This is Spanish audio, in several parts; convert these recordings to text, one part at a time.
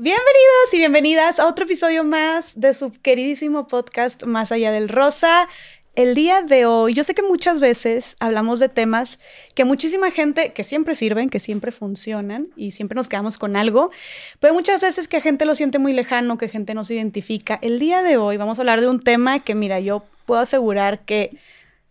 Bienvenidos y bienvenidas a otro episodio más de su queridísimo podcast Más allá del rosa. El día de hoy, yo sé que muchas veces hablamos de temas que muchísima gente, que siempre sirven, que siempre funcionan y siempre nos quedamos con algo, pero muchas veces que gente lo siente muy lejano, que gente no se identifica. El día de hoy vamos a hablar de un tema que, mira, yo puedo asegurar que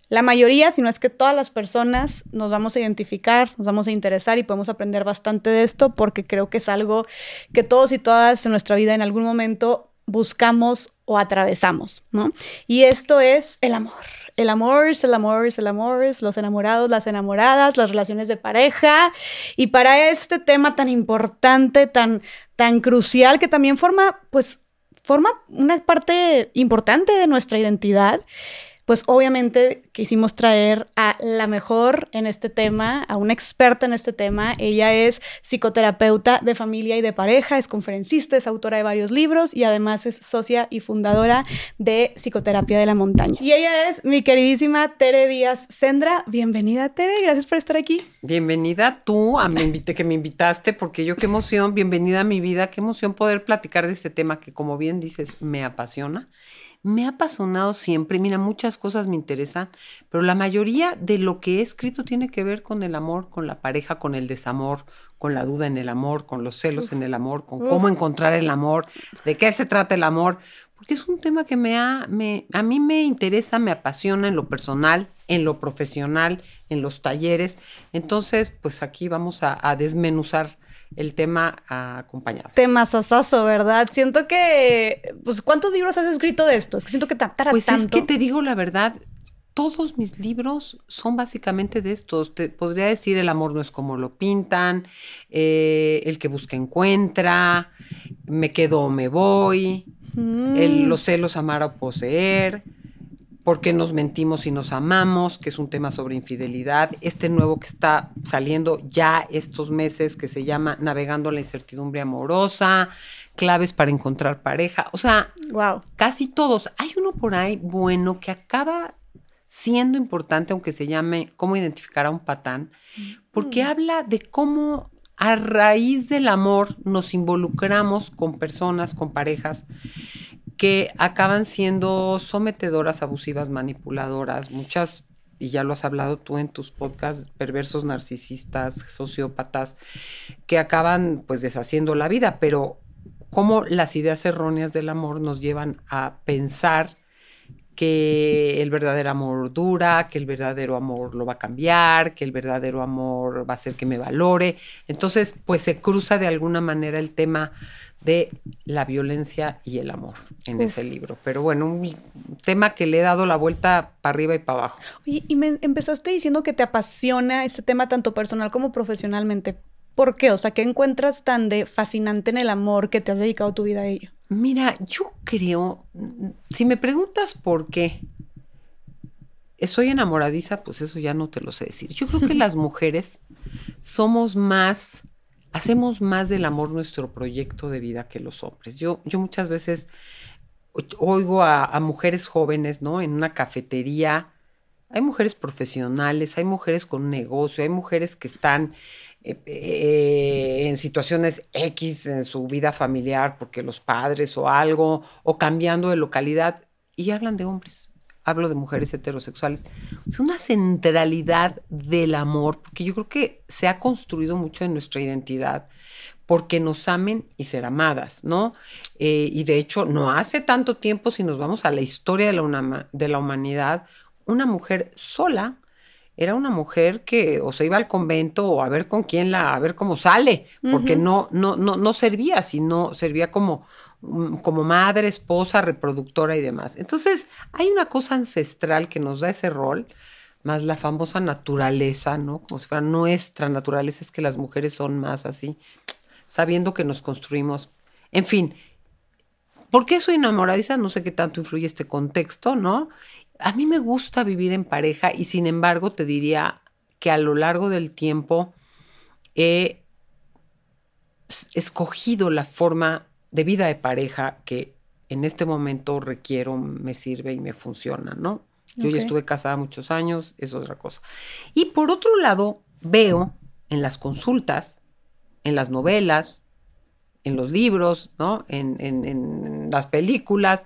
la mayoría, si no es que todas las personas nos vamos a identificar, nos vamos a interesar y podemos aprender bastante de esto porque creo que es algo que todos y todas en nuestra vida en algún momento buscamos o atravesamos, ¿no? Y esto es el amor. El amor, el amor, el amor, los enamorados, las enamoradas, las relaciones de pareja. Y para este tema tan importante, tan, tan crucial, que también forma, pues, forma una parte importante de nuestra identidad, pues obviamente quisimos traer a la mejor en este tema, a una experta en este tema. Ella es psicoterapeuta de familia y de pareja, es conferencista, es autora de varios libros y además es socia y fundadora de Psicoterapia de la Montaña. Y ella es mi queridísima Tere Díaz Sendra. Bienvenida, Tere, gracias por estar aquí. Bienvenida tú, a me que me invitaste, porque yo qué emoción, bienvenida a mi vida, qué emoción poder platicar de este tema que como bien dices, me apasiona me ha apasionado siempre. Mira, muchas cosas me interesan, pero la mayoría de lo que he escrito tiene que ver con el amor, con la pareja, con el desamor, con la duda en el amor, con los celos en el amor, con cómo encontrar el amor, de qué se trata el amor, porque es un tema que me ha, me, a mí me interesa, me apasiona en lo personal, en lo profesional, en los talleres. Entonces, pues aquí vamos a, a desmenuzar el tema acompañado. Tema sasazo, ¿verdad? Siento que, pues, ¿cuántos libros has escrito de esto? Es que siento que te Pues es que te digo la verdad, todos mis libros son básicamente de estos. Te podría decir El amor no es como lo pintan, eh, El que busca encuentra, Me quedo o me voy, mm. Los celos amar o poseer, por qué nos mentimos y nos amamos, que es un tema sobre infidelidad. Este nuevo que está saliendo ya estos meses, que se llama Navegando la incertidumbre amorosa, claves para encontrar pareja. O sea, wow. casi todos. Hay uno por ahí bueno que acaba siendo importante, aunque se llame Cómo identificar a un patán, porque mm. habla de cómo a raíz del amor nos involucramos con personas, con parejas que acaban siendo sometedoras, abusivas, manipuladoras, muchas, y ya lo has hablado tú en tus podcasts, perversos narcisistas, sociópatas, que acaban pues deshaciendo la vida, pero cómo las ideas erróneas del amor nos llevan a pensar que el verdadero amor dura, que el verdadero amor lo va a cambiar, que el verdadero amor va a hacer que me valore. Entonces, pues se cruza de alguna manera el tema de la violencia y el amor en ese libro. Pero bueno, un tema que le he dado la vuelta para arriba y para abajo. Oye, y me empezaste diciendo que te apasiona ese tema tanto personal como profesionalmente. ¿Por qué? O sea, ¿qué encuentras tan de fascinante en el amor que te has dedicado tu vida a ello? Mira, yo creo, si me preguntas por qué soy enamoradiza, pues eso ya no te lo sé decir. Yo creo que las mujeres somos más hacemos más del amor nuestro proyecto de vida que los hombres. Yo, yo muchas veces oigo a, mujeres jóvenes, ¿no? En una cafetería. Hay mujeres profesionales, hay mujeres con un negocio, hay mujeres que están eh, eh, en situaciones X en su vida familiar porque los padres o algo, o cambiando de localidad, y hablan de hombres hablo de mujeres heterosexuales, es una centralidad del amor, porque yo creo que se ha construido mucho en nuestra identidad, porque nos amen y ser amadas, ¿no? Eh, y de hecho, no hace tanto tiempo, si nos vamos a la historia de la, de la humanidad, una mujer sola era una mujer que o se iba al convento o a ver con quién la, a ver cómo sale, porque no, no, no, no servía, sino servía como como madre, esposa, reproductora y demás. Entonces, hay una cosa ancestral que nos da ese rol, más la famosa naturaleza, ¿no? Como si fuera nuestra naturaleza, es que las mujeres son más así, sabiendo que nos construimos. En fin, ¿por qué soy enamoradiza? No sé qué tanto influye este contexto, ¿no? A mí me gusta vivir en pareja y sin embargo te diría que a lo largo del tiempo he escogido la forma de vida de pareja que en este momento requiero, me sirve y me funciona, ¿no? Yo ya estuve casada muchos años, es otra cosa. Y por otro lado, veo en las consultas, en las novelas, en los libros, ¿no? En, en, en las películas,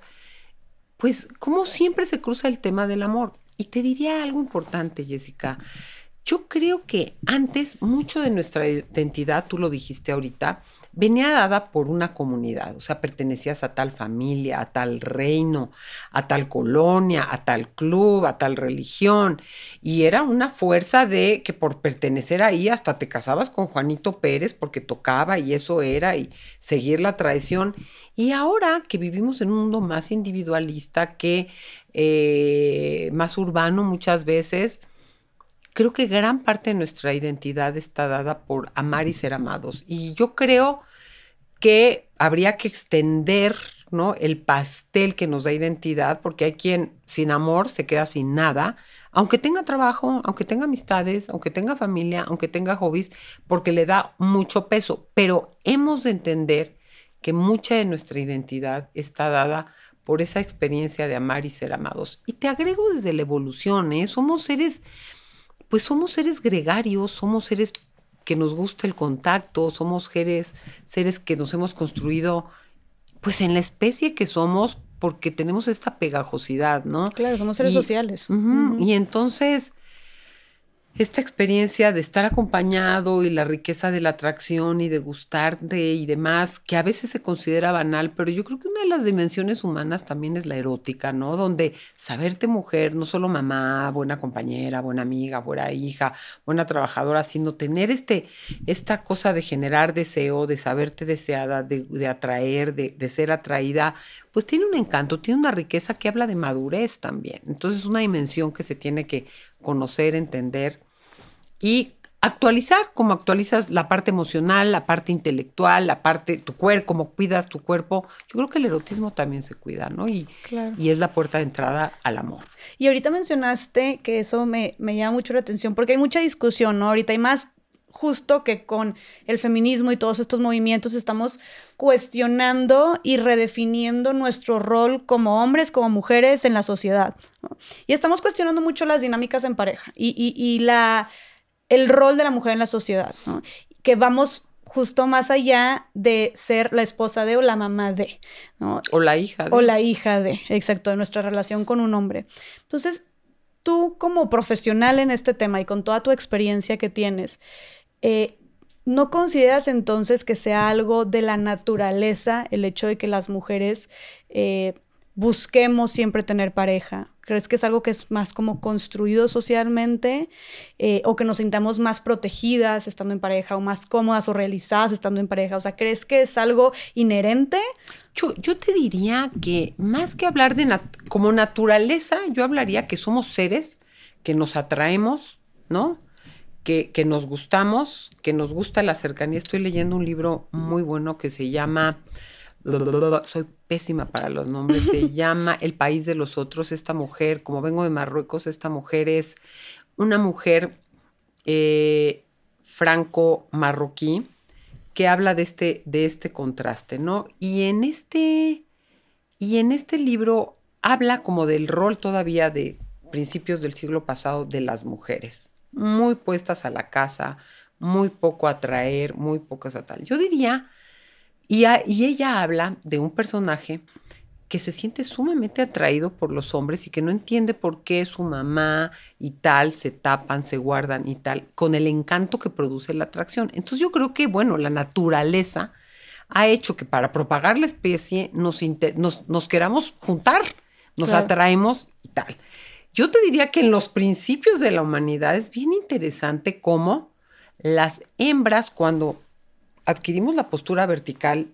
pues como siempre se cruza el tema del amor. Y te diría algo importante, Jessica. Yo creo que antes mucho de nuestra identidad, tú lo dijiste ahorita, venía dada por una comunidad, o sea, pertenecías a tal familia, a tal reino, a tal colonia, a tal club, a tal religión, y era una fuerza de que por pertenecer ahí hasta te casabas con Juanito Pérez porque tocaba y eso era, y seguir la tradición. Y ahora que vivimos en un mundo más individualista, que eh, más urbano muchas veces, creo que gran parte de nuestra identidad está dada por amar y ser amados. Y yo creo que habría que extender ¿no? el pastel que nos da identidad, porque hay quien sin amor se queda sin nada, aunque tenga trabajo, aunque tenga amistades, aunque tenga familia, aunque tenga hobbies, porque le da mucho peso. Pero hemos de entender que mucha de nuestra identidad está dada por esa experiencia de amar y ser amados. Y te agrego desde la evolución, ¿eh? somos seres pues somos seres gregarios, somos seres que nos gusta el contacto, somos seres, seres que nos hemos construido pues en la especie que somos porque tenemos esta pegajosidad, ¿no? Claro, somos seres sociales. Y entonces, esta experiencia de estar acompañado y la riqueza de la atracción y de gustarte y demás, que a veces se considera banal, pero yo creo que una de las dimensiones humanas también es la erótica, ¿no? Donde saberte mujer, no solo mamá, buena compañera, buena amiga, buena hija, buena trabajadora, sino tener este, esta cosa de generar deseo, de saberte deseada, de, atraer, de, de ser atraída, pues tiene un encanto, tiene una riqueza que habla de madurez también. Entonces es una dimensión que se tiene que conocer, entender y actualizar, como actualizas la parte emocional, la parte intelectual, la parte, tu cuerpo, cómo cuidas tu cuerpo. Yo creo que el erotismo también se cuida, ¿no? Y, y es la puerta de entrada al amor. Y ahorita mencionaste que eso me, me llama mucho la atención, porque hay mucha discusión, ¿no? Ahorita hay más justo que con el feminismo y todos estos movimientos estamos cuestionando y redefiniendo nuestro rol como hombres, como mujeres en la sociedad. Y estamos cuestionando mucho las dinámicas en pareja y, la, el rol de la mujer en la sociedad, que vamos justo más allá de ser la esposa de o la mamá de. O la hija de. O la hija de, exacto, de nuestra relación con un hombre. Entonces, tú como profesional en este tema y con toda tu experiencia que tienes, eh, ¿No consideras entonces que sea algo de la naturaleza el hecho de que las mujeres eh, busquemos siempre tener pareja? ¿Crees que es algo que es más como construido socialmente eh, o que nos sintamos más protegidas estando en pareja o más cómodas o realizadas estando en pareja? O sea, ¿crees que es algo inherente? Yo, yo te diría que más que hablar de como naturaleza, yo hablaría que somos seres que nos atraemos, ¿no? Que, nos gustamos, que nos gusta la cercanía. Estoy leyendo un libro muy bueno que se llama, soy pésima para los nombres, se llama El País de los Otros. Esta mujer, como vengo de Marruecos, esta mujer es una mujer eh, franco-marroquí que habla de este, de este contraste, ¿no? Y en este, y en este libro habla como del rol todavía de principios del siglo pasado de las mujeres muy puestas a la casa, muy poco a traer, muy pocas a tal. Yo diría, y, y ella habla de un personaje que se siente sumamente atraído por los hombres y que no entiende por qué su mamá y tal se tapan, se guardan y tal, con el encanto que produce la atracción. Entonces yo creo que, bueno, la naturaleza ha hecho que para propagar la especie nos, nos, queramos juntar, nos atraemos y tal. Yo te diría que en los principios de la humanidad es bien interesante cómo las hembras cuando adquirimos la postura vertical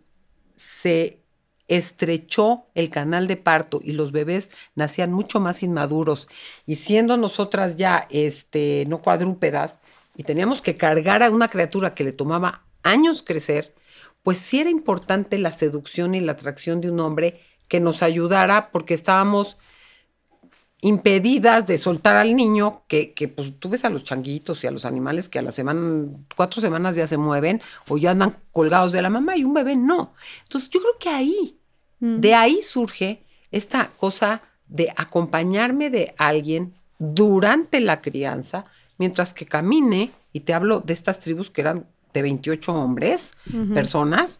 se estrechó el canal de parto y los bebés nacían mucho más inmaduros. Y siendo nosotras ya este no cuadrúpedas y teníamos que cargar a una criatura que le tomaba años crecer, pues sí era importante la seducción y la atracción de un hombre que nos ayudara porque estábamos impedidas de soltar al niño, que, que, pues tú ves a los changuitos y a los animales que a la semana, cuatro semanas ya se mueven o ya andan colgados de la mamá y un bebé no. Entonces yo creo que ahí, mm. de ahí surge esta cosa de acompañarme de alguien durante la crianza, mientras que camine, y te hablo de estas tribus que eran de 28 hombres, personas,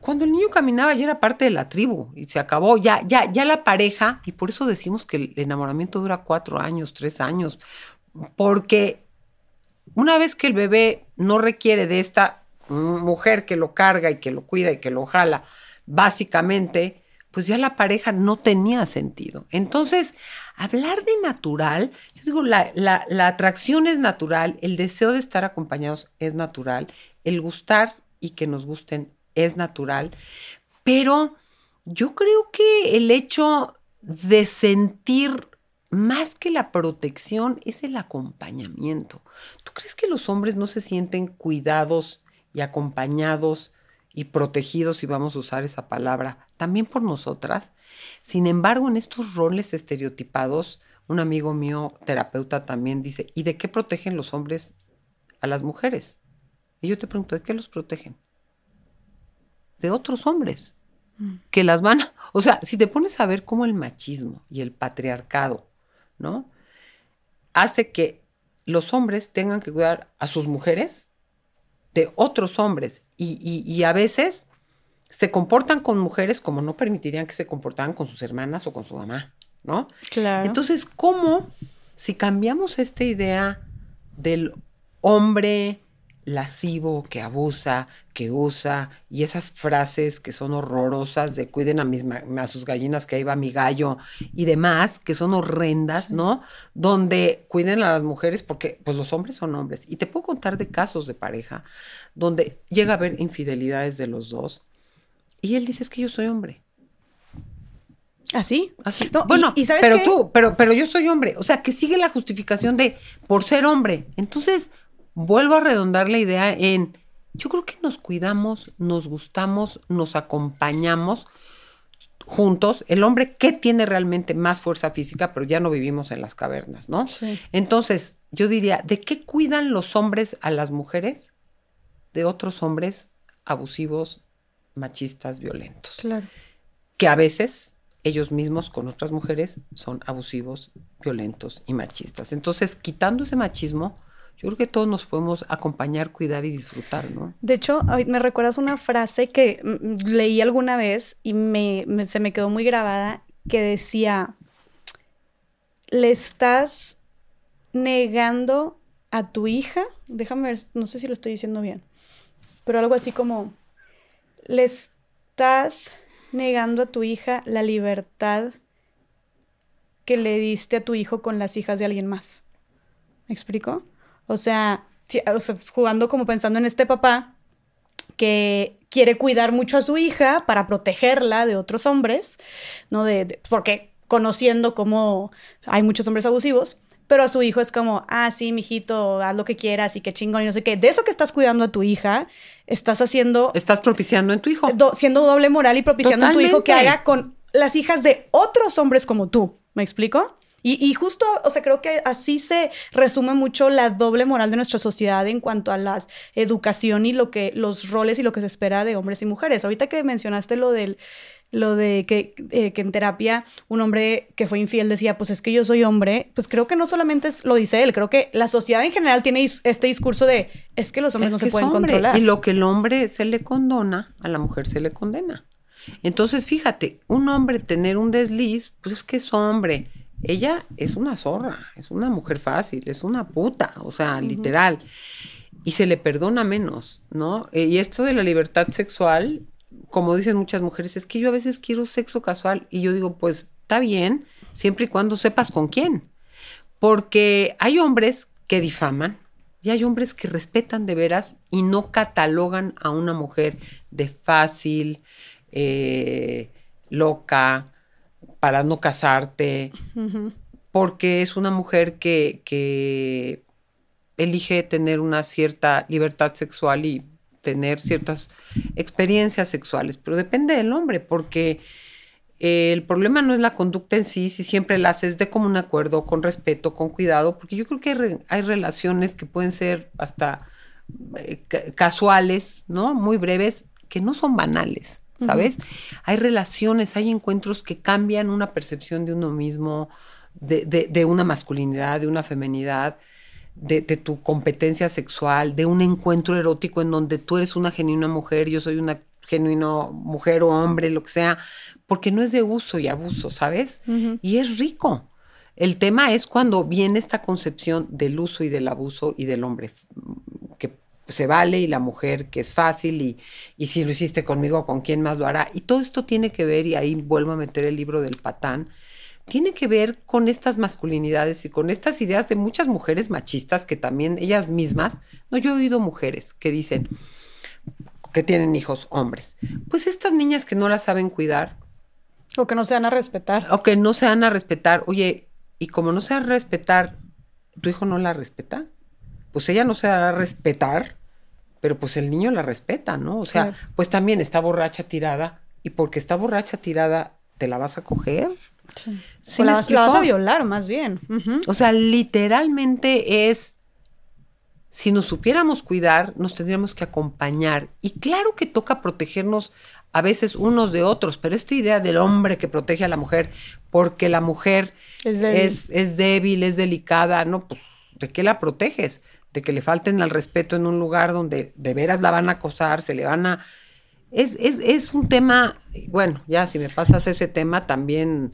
Cuando el niño caminaba ya era parte de la tribu y se acabó, ya, ya, ya la pareja, y por eso decimos que el enamoramiento dura cuatro años, tres años, porque una vez que el bebé no requiere de esta mujer que lo carga y que lo cuida y que lo jala, básicamente, pues ya la pareja no tenía sentido. Entonces, hablar de natural, yo digo, la, la, atracción es natural, el deseo de estar acompañados es natural, el gustar y que nos gusten es natural, pero yo creo que el hecho de sentir más que la protección es el acompañamiento. ¿Tú crees que los hombres no se sienten cuidados y acompañados y protegidos, si vamos a usar esa palabra, también por nosotras. Sin embargo, en estos roles estereotipados, un amigo mío, terapeuta, también dice, ¿y de qué protegen los hombres a las mujeres? Y yo te pregunto, ¿de qué los protegen? De otros hombres mm. que las van, o sea, si te pones a ver cómo el machismo y el patriarcado, ¿no? Hace que los hombres tengan que cuidar a sus mujeres de otros hombres y, a veces se comportan con mujeres como no permitirían que se comportaran con sus hermanas o con su mamá, ¿no? Claro. Entonces, ¿cómo si cambiamos esta idea del hombre lascivo, que abusa, que usa, y esas frases que son horrorosas de cuiden a, mis, a sus gallinas, que ahí va mi gallo, y demás, que son horrendas, ¿no? Donde cuiden a las mujeres, porque pues los hombres son hombres. Y te puedo contar de casos de pareja donde llega a haber infidelidades de los dos, y él dice, es que yo soy hombre. ¿Así? Así. bueno, y, sabes pero tú, pero, pero yo soy hombre. O sea, que sigue la justificación de por ser hombre. Entonces, vuelvo a redondar la idea en, yo creo que nos cuidamos, nos gustamos, nos acompañamos juntos. El hombre que tiene realmente más fuerza física, pero ya no vivimos en las cavernas, ¿no? Sí. Entonces, yo diría, ¿de qué cuidan los hombres a las mujeres? De otros hombres abusivos, machistas, violentos. Claro. Que a veces ellos mismos con otras mujeres son abusivos, violentos y machistas. Entonces, quitando ese machismo, yo creo que todos nos podemos acompañar, cuidar y disfrutar, ¿no? De hecho, me recuerdas una frase que mm, leí alguna vez y se me quedó muy grabada que decía, le estás negando a tu hija, déjame ver, no sé si lo estoy diciendo bien, pero algo así como, le estás negando a tu hija la libertad que le diste a tu hijo con las hijas de alguien más. ¿Me explico? O sea, jugando como pensando en este papá que quiere cuidar mucho a su hija para protegerla de otros hombres, ¿no? De, porque conociendo cómo hay muchos hombres abusivos, pero a su hijo es como, ah, sí, mijito, haz lo que quieras y qué chingón y no sé qué. De eso que estás cuidando a tu hija, estás haciendo... Estás propiciando en tu hijo. siendo doble moral y propiciando en tu hijo que haga con las hijas de otros hombres como tú. ¿Me explico? Y, justo, o sea, creo que así se resume mucho la doble moral de nuestra sociedad en cuanto a la educación y lo que, los roles y lo que se espera de hombres y mujeres. Ahorita que mencionaste lo del, lo de que, eh, que en terapia un hombre que fue infiel decía, pues es que yo soy hombre, pues creo que no solamente lo dice él, creo que la sociedad en general tiene este discurso de, es que los hombres no se pueden controlar. Y lo que el hombre se le condona, a la mujer se le condena. Entonces, fíjate, un hombre tener un desliz, pues es que es hombre ella es una zorra, es una mujer fácil, es una puta, o sea, literal. Y se le perdona menos, ¿no? Eh, y esto de la libertad sexual, como dicen muchas mujeres, es que yo a veces quiero sexo casual y yo digo, pues está bien, siempre y cuando sepas con quién. Porque hay hombres que difaman y hay hombres que respetan de veras y no catalogan a una mujer de fácil, eh, loca, para no casarte, porque es una mujer que, que elige tener una cierta libertad sexual y tener ciertas experiencias sexuales, pero depende del hombre, porque el problema no es la conducta en sí, si siempre la haces de común acuerdo, con respeto, con cuidado, porque yo creo que hay, relaciones que pueden ser hasta eh, casuales, ¿no? Muy breves, que no son banales. ¿Sabes? Hay relaciones, hay encuentros que cambian una percepción de uno mismo, de, una masculinidad, de una femenidad, de, tu competencia sexual, de un encuentro erótico en donde tú eres una genuina mujer, yo soy una genuino mujer o hombre, lo que sea, porque no es de uso y abuso, ¿sabes? Y es rico. El tema es cuando viene esta concepción del uso y del abuso y del hombre se vale y la mujer que es fácil y, y si lo hiciste conmigo, ¿con quién más lo hará? Y todo esto tiene que ver, y ahí vuelvo a meter el libro del patán, tiene que ver con estas masculinidades y con estas ideas de muchas mujeres machistas que también ellas mismas, no, yo he oído mujeres que dicen que tienen hijos hombres, pues estas niñas que no las saben cuidar. O que no se van a respetar. O que no se van a respetar. Oye, y como no se van a respetar, ¿tu hijo no la respeta? Pues ella no se a respetar, pero pues el niño la respeta, ¿no? O sea, pues también está borracha tirada y porque está borracha tirada, ¿te la vas a coger? Sí. la, vas a violar, más bien. O sea, literalmente es, si nos supiéramos cuidar, nos tendríamos que acompañar. Y claro que toca protegernos a veces unos de otros, pero esta idea del hombre que protege a la mujer porque la mujer es débil, es, delicada, no, pues, ¿de qué la proteges? De que le falten al respeto en un lugar donde de veras la van a acosar, se le van a es, es, es, un tema, bueno, ya si me pasas ese tema también,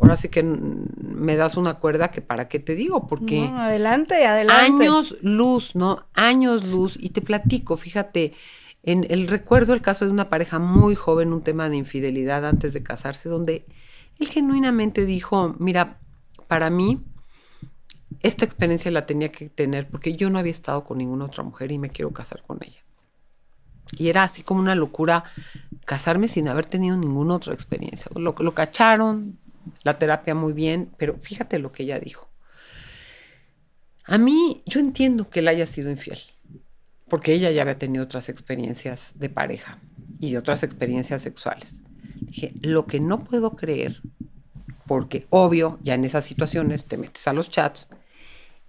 ahora sí que me das una cuerda que para qué te digo, porque... adelante, adelante. Años luz, ¿no? Años luz. Y te platico, fíjate, en el recuerdo el caso de una pareja muy joven, un tema de infidelidad antes de casarse, donde él genuinamente dijo, mira, para mí esta experiencia la tenía que tener porque yo no había estado con ninguna otra mujer y me quiero casar con ella. Y era así como una locura casarme sin haber tenido ninguna otra experiencia. Lo, lo cacharon, la terapia muy bien, pero fíjate lo que ella dijo. A mí, yo entiendo que él haya sido infiel, porque ella ya había tenido otras experiencias de pareja y de otras experiencias sexuales. Dije, lo que no puedo creer, porque obvio, ya en esas situaciones te metes a los chats,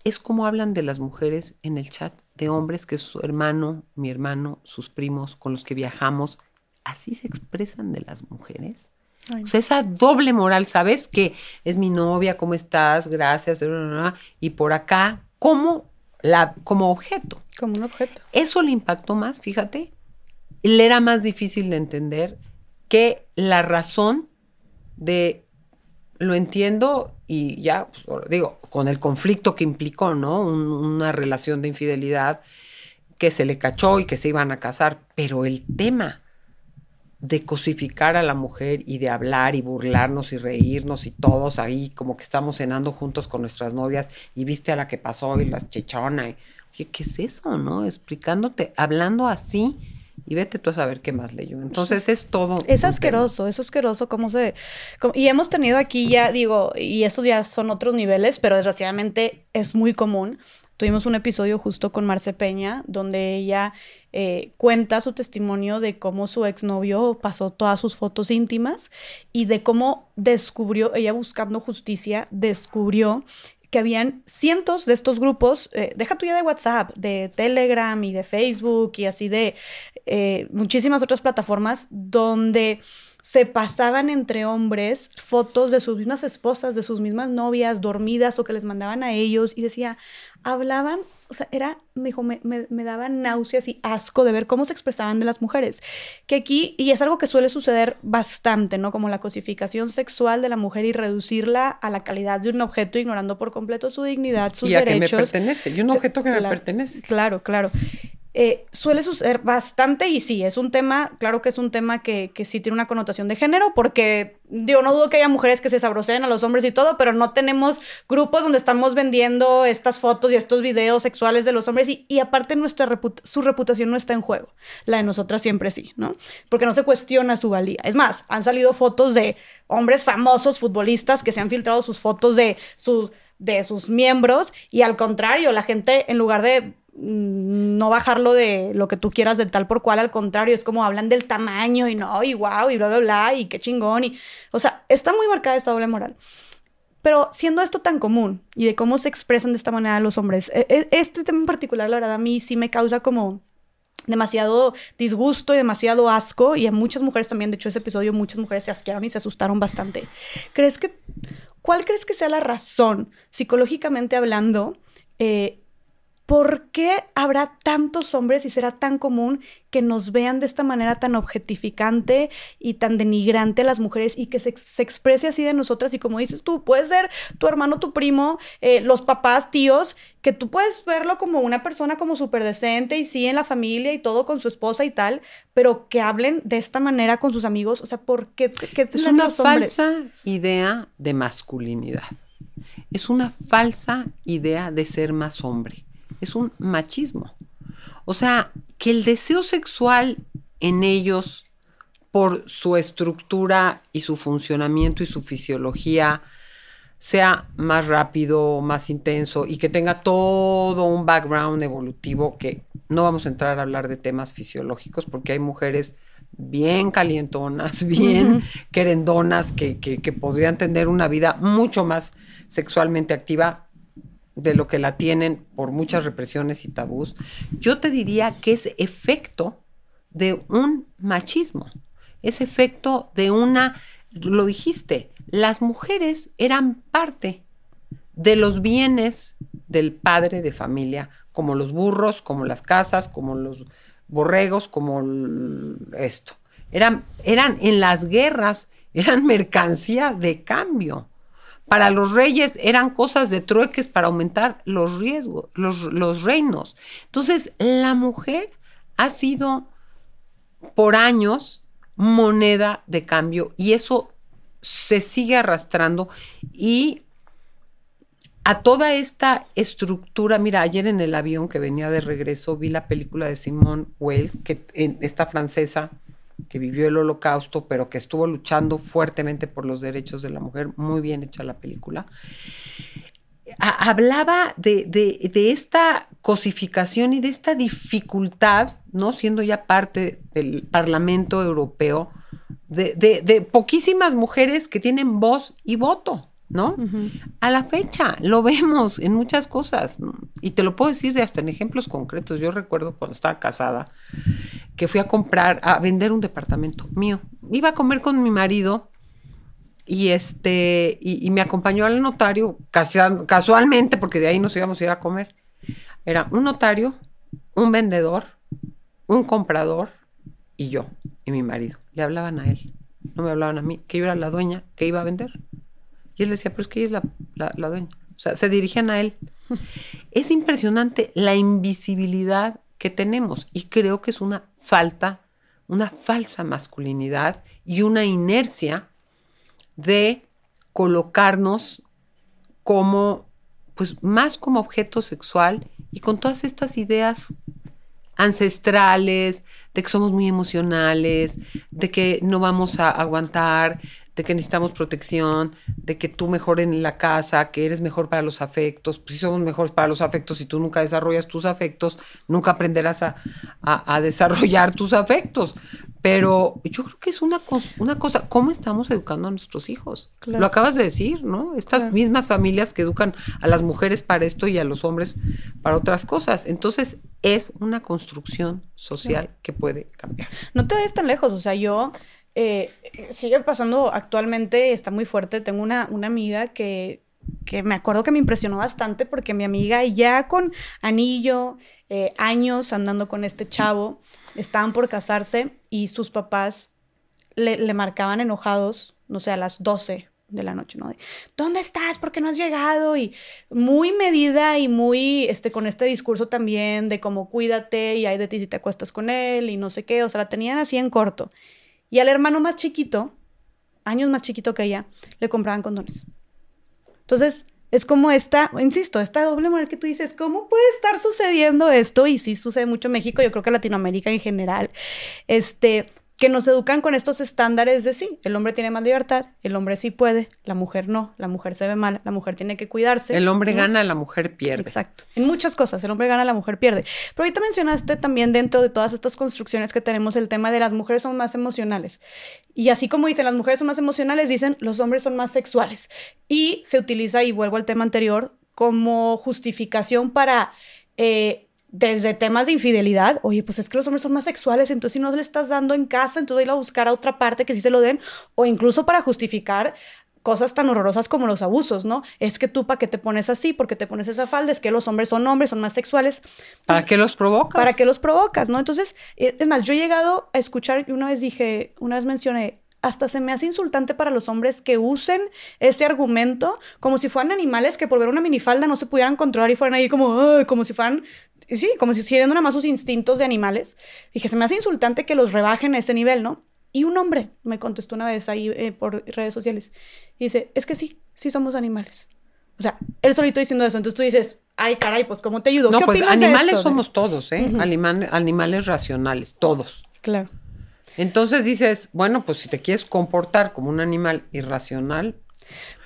es como hablan de las mujeres en el chat de hombres que es su hermano, mi hermano, sus primos con los que viajamos, así se expresan de las mujeres. O sea, esa doble moral, ¿sabes? Que es mi novia, ¿cómo estás? Gracias. Y por acá, como, la, como objeto. Como un objeto. Eso le impactó más, fíjate. Le era más difícil de entender que la razón de lo entiendo y ya, pues, digo, con el conflicto que implicó, ¿no? una relación de infidelidad que se le cachó y que se iban a casar, pero el tema de cosificar a la mujer y de hablar y burlarnos y reírnos y todos ahí como que estamos cenando juntos con nuestras novias y viste a la que pasó y la chichona. Y, oye, ¿qué es eso, no? Explicándote, hablando así y vete tú a saber qué más leyó. Entonces es todo. Es asqueroso, es asqueroso cómo se... y hemos tenido aquí ya, digo, y estos ya son otros niveles, pero desgraciadamente es muy común. Tuvimos un episodio justo con Marce Peña, donde ella eh, cuenta su testimonio de cómo su exnovio pasó todas sus fotos íntimas y de cómo descubrió, ella buscando justicia, descubrió que habían cientos de estos grupos, eh, deja tuya de WhatsApp, de Telegram y de Facebook y así de eh, muchísimas otras plataformas donde se pasaban entre hombres fotos de sus mismas esposas, de sus mismas novias dormidas o que les mandaban a ellos y decía, hablaban, o sea, era, me dijo, me, me, daba náuseas y asco de ver cómo se expresaban de las mujeres. Que aquí, y es algo que suele suceder bastante, ¿no? Como la cosificación sexual de la mujer y reducirla a la calidad de un objeto, ignorando por completo su dignidad, sus y a derechos. Que me pertenece, y un objeto que me pertenece. Claro, claro. Eh, suele suceder bastante y sí, es un tema, claro que es un tema que, que, sí tiene una connotación de género, porque digo, no dudo que haya mujeres que se sabroseen a los hombres y todo, pero no tenemos grupos donde estamos vendiendo estas fotos y estos videos sexuales de los hombres y, aparte nuestra su reputación no está en juego, la de nosotras siempre sí, ¿no? Porque no se cuestiona su valía. Es más, han salido fotos de hombres famosos, futbolistas, que se han filtrado sus fotos de sus de sus miembros y al contrario, la gente en lugar de no bajarlo de lo que tú quieras de tal por cual, al contrario, es como hablan del tamaño y no, y wow, y bla, bla, bla, y qué chingón, y, o sea, está muy marcada esta doble moral. Pero siendo esto tan común y de cómo se expresan de esta manera los hombres, e, e, este tema en particular, la verdad, a mí sí me causa como demasiado disgusto y demasiado asco, y a muchas mujeres también, de hecho, ese episodio, muchas mujeres se asquearon y se asustaron bastante. ¿Crees que, cuál crees que sea la razón, psicológicamente hablando, eh, ¿por qué habrá tantos hombres y será tan común que nos vean de esta manera tan objetificante y tan denigrante a las mujeres y que se, exprese así de nosotras? Y como dices tú, puede ser tu hermano, tu primo, eh, los papás, tíos, que tú puedes verlo como una persona como súper decente y sí en la familia y todo con su esposa y tal, pero que hablen de esta manera con sus amigos. O sea, ¿por qué? qué es una falsa idea de masculinidad. Es una falsa idea de ser más hombre es un machismo. O sea, que el deseo sexual en ellos, por su estructura y su funcionamiento y su fisiología, sea más rápido, más intenso y que tenga todo un background evolutivo que no vamos a entrar a hablar de temas fisiológicos porque hay mujeres bien calientonas, bien querendonas, que, que, podrían tener una vida mucho más sexualmente activa de lo que la tienen por muchas represiones y tabús, yo te diría que es efecto de un machismo, es efecto de una, lo dijiste, las mujeres eran parte de los bienes del padre de familia, como los burros, como las casas, como los borregos, como esto. Eran, eran en las guerras, eran mercancía de cambio. Para los reyes eran cosas de trueques para aumentar los riesgos, los, reinos. Entonces, la mujer ha sido por años moneda de cambio y eso se sigue arrastrando y a toda esta estructura, mira, ayer en el avión que venía de regreso vi la película de Simone Wells, que esta francesa que vivió el holocausto, pero que estuvo luchando fuertemente por los derechos de la mujer, muy bien hecha la película, hablaba de, esta cosificación y de esta dificultad, ¿no? Siendo ya parte del Parlamento Europeo, de poquísimas mujeres que tienen voz y voto. ¿No? A la fecha lo vemos en muchas cosas y te lo puedo decir de hasta en ejemplos concretos. Yo recuerdo cuando estaba casada que fui a comprar, a vender un departamento mío. Iba a comer con mi marido y este y, me acompañó al notario casualmente porque de ahí nos íbamos a ir a comer. Era un notario, un vendedor, un comprador y yo y mi marido. Le hablaban a él, no me hablaban a mí, que yo era la dueña que iba a vender. Y él decía, pero es que ella es la, la, dueña. O sea, se dirigían a él. es impresionante la invisibilidad que tenemos y creo que es una falta, una falsa masculinidad y una inercia de colocarnos como, pues más como objeto sexual y con todas estas ideas ancestrales, de que somos muy emocionales, de que no vamos a aguantar, de que necesitamos protección, de que tú mejor en la casa, que eres mejor para los afectos, pues si somos mejores para los afectos, si tú nunca desarrollas tus afectos, nunca aprenderás a, desarrollar tus afectos. Pero yo creo que es una, una cosa, ¿cómo estamos educando a nuestros hijos? Lo acabas de decir, ¿no? Estas mismas familias que educan a las mujeres para esto y a los hombres para otras cosas. Entonces, es una construcción social que puede cambiar. No te vayas tan lejos, o sea, yo eh, sigue pasando actualmente, está muy fuerte. Tengo una, una amiga que, que, me acuerdo que me impresionó bastante porque mi amiga ya con anillo, eh, años andando con este chavo, estaban por casarse y sus papás le, le, marcaban enojados, no sé, a las 12 de la noche, ¿no? ¿Dónde estás? ¿Por qué no has llegado? Y muy medida y muy, este, con este discurso también de cómo cuídate y hay de ti si te acuestas con él y no sé qué, o sea, la tenían así en corto. Y al hermano más chiquito, años más chiquito que ella, le compraban condones. Entonces, es como esta, insisto, esta doble moral que tú dices, ¿cómo puede estar sucediendo esto? Y sí sucede mucho en México, yo creo que Latinoamérica en general. Este, que nos educan con estos estándares de sí, el hombre tiene más libertad, el hombre sí puede, la mujer no, la mujer se ve mal, la mujer tiene que cuidarse. El hombre gana, la mujer pierde. Exacto. En muchas cosas, el hombre gana, la mujer pierde. Pero ahorita mencionaste también dentro de todas estas construcciones que tenemos el tema de las mujeres son más emocionales. Y así como dicen las mujeres son más emocionales, dicen los hombres son más sexuales. Y se utiliza, y vuelvo al tema anterior, como justificación para... Eh, desde temas de infidelidad, oye, pues es que los hombres son más sexuales, entonces si no le estás dando en casa, entonces ir a buscar a otra parte que sí se lo den, o incluso para justificar cosas tan horrorosas como los abusos, ¿no? Es que tú para qué te pones así, porque te pones esa falda, es que los hombres son hombres, son más sexuales. ¿Para qué los provocas? ¿Para qué los provocas, no? Entonces, eh, es más, yo he llegado a escuchar, y una vez dije, una vez mencioné, hasta se me hace insultante para los hombres que usen ese argumento como si fueran animales que por ver una minifalda no se pudieran controlar y fueran ahí como, como si fueran, sí, como si siguieran nada más sus instintos de animales. Dije, se me hace insultante que los rebajen a ese nivel, ¿no? Y un hombre me contestó una vez ahí eh, por redes sociales y dice, es que sí, sí somos animales. O sea, él solito diciendo eso. Entonces tú dices, ay, caray, pues ¿cómo te ayudo? No, ¿Qué pues de animales esto? somos todos, ¿eh? Animal- animales racionales, todos. Claro. Entonces dices, bueno, pues si te quieres comportar como un animal irracional,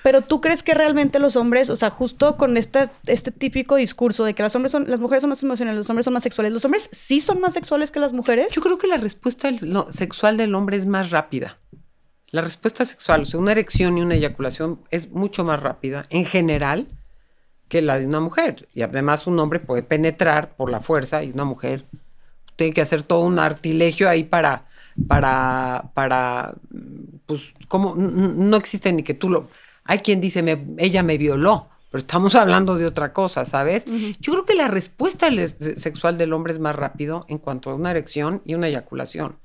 Pero tú crees que realmente los hombres, o sea, justo con este, este típico discurso de que las, hombres son, las mujeres son más emocionales, los hombres son más sexuales, ¿los hombres sí son más sexuales que las mujeres? yo creo que la respuesta sexual del hombre es más rápida. La respuesta sexual, o sea, una erección y una eyaculación es mucho más rápida en general que la de una mujer. Y además un hombre puede penetrar por la fuerza y una mujer tiene que hacer todo un artilegio ahí para, para, para, pues, como no existe ni que tú lo... Hay quien dice, me- ella me violó, pero estamos hablando de otra cosa, ¿sabes? Yo creo que la respuesta sexual del hombre es más rápido en cuanto a una erección y una eyaculación.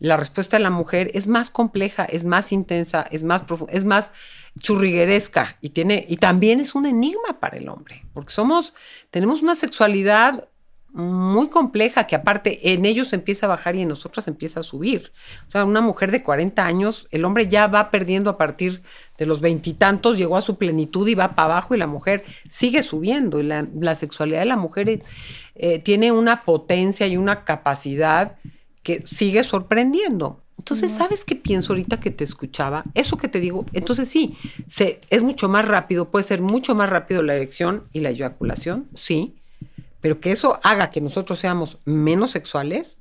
La respuesta de la mujer es más compleja, es más intensa, es más profunda, es más churrigueresca y tiene y también es un enigma para el hombre, porque somos tenemos una sexualidad muy compleja que aparte en ellos empieza a bajar y en nosotras empieza a subir. O sea, una mujer de 40 años, el hombre ya va perdiendo a partir de los veintitantos, llegó a su plenitud y va para abajo y la mujer sigue subiendo. Y la, la sexualidad de la mujer eh, tiene una potencia y una capacidad que sigue sorprendiendo. Entonces, ¿sabes qué pienso ahorita que te escuchaba? Eso que te digo, entonces sí, se, es mucho más rápido, puede ser mucho más rápido la erección y la eyaculación, sí, pero que eso haga que nosotros seamos menos sexuales.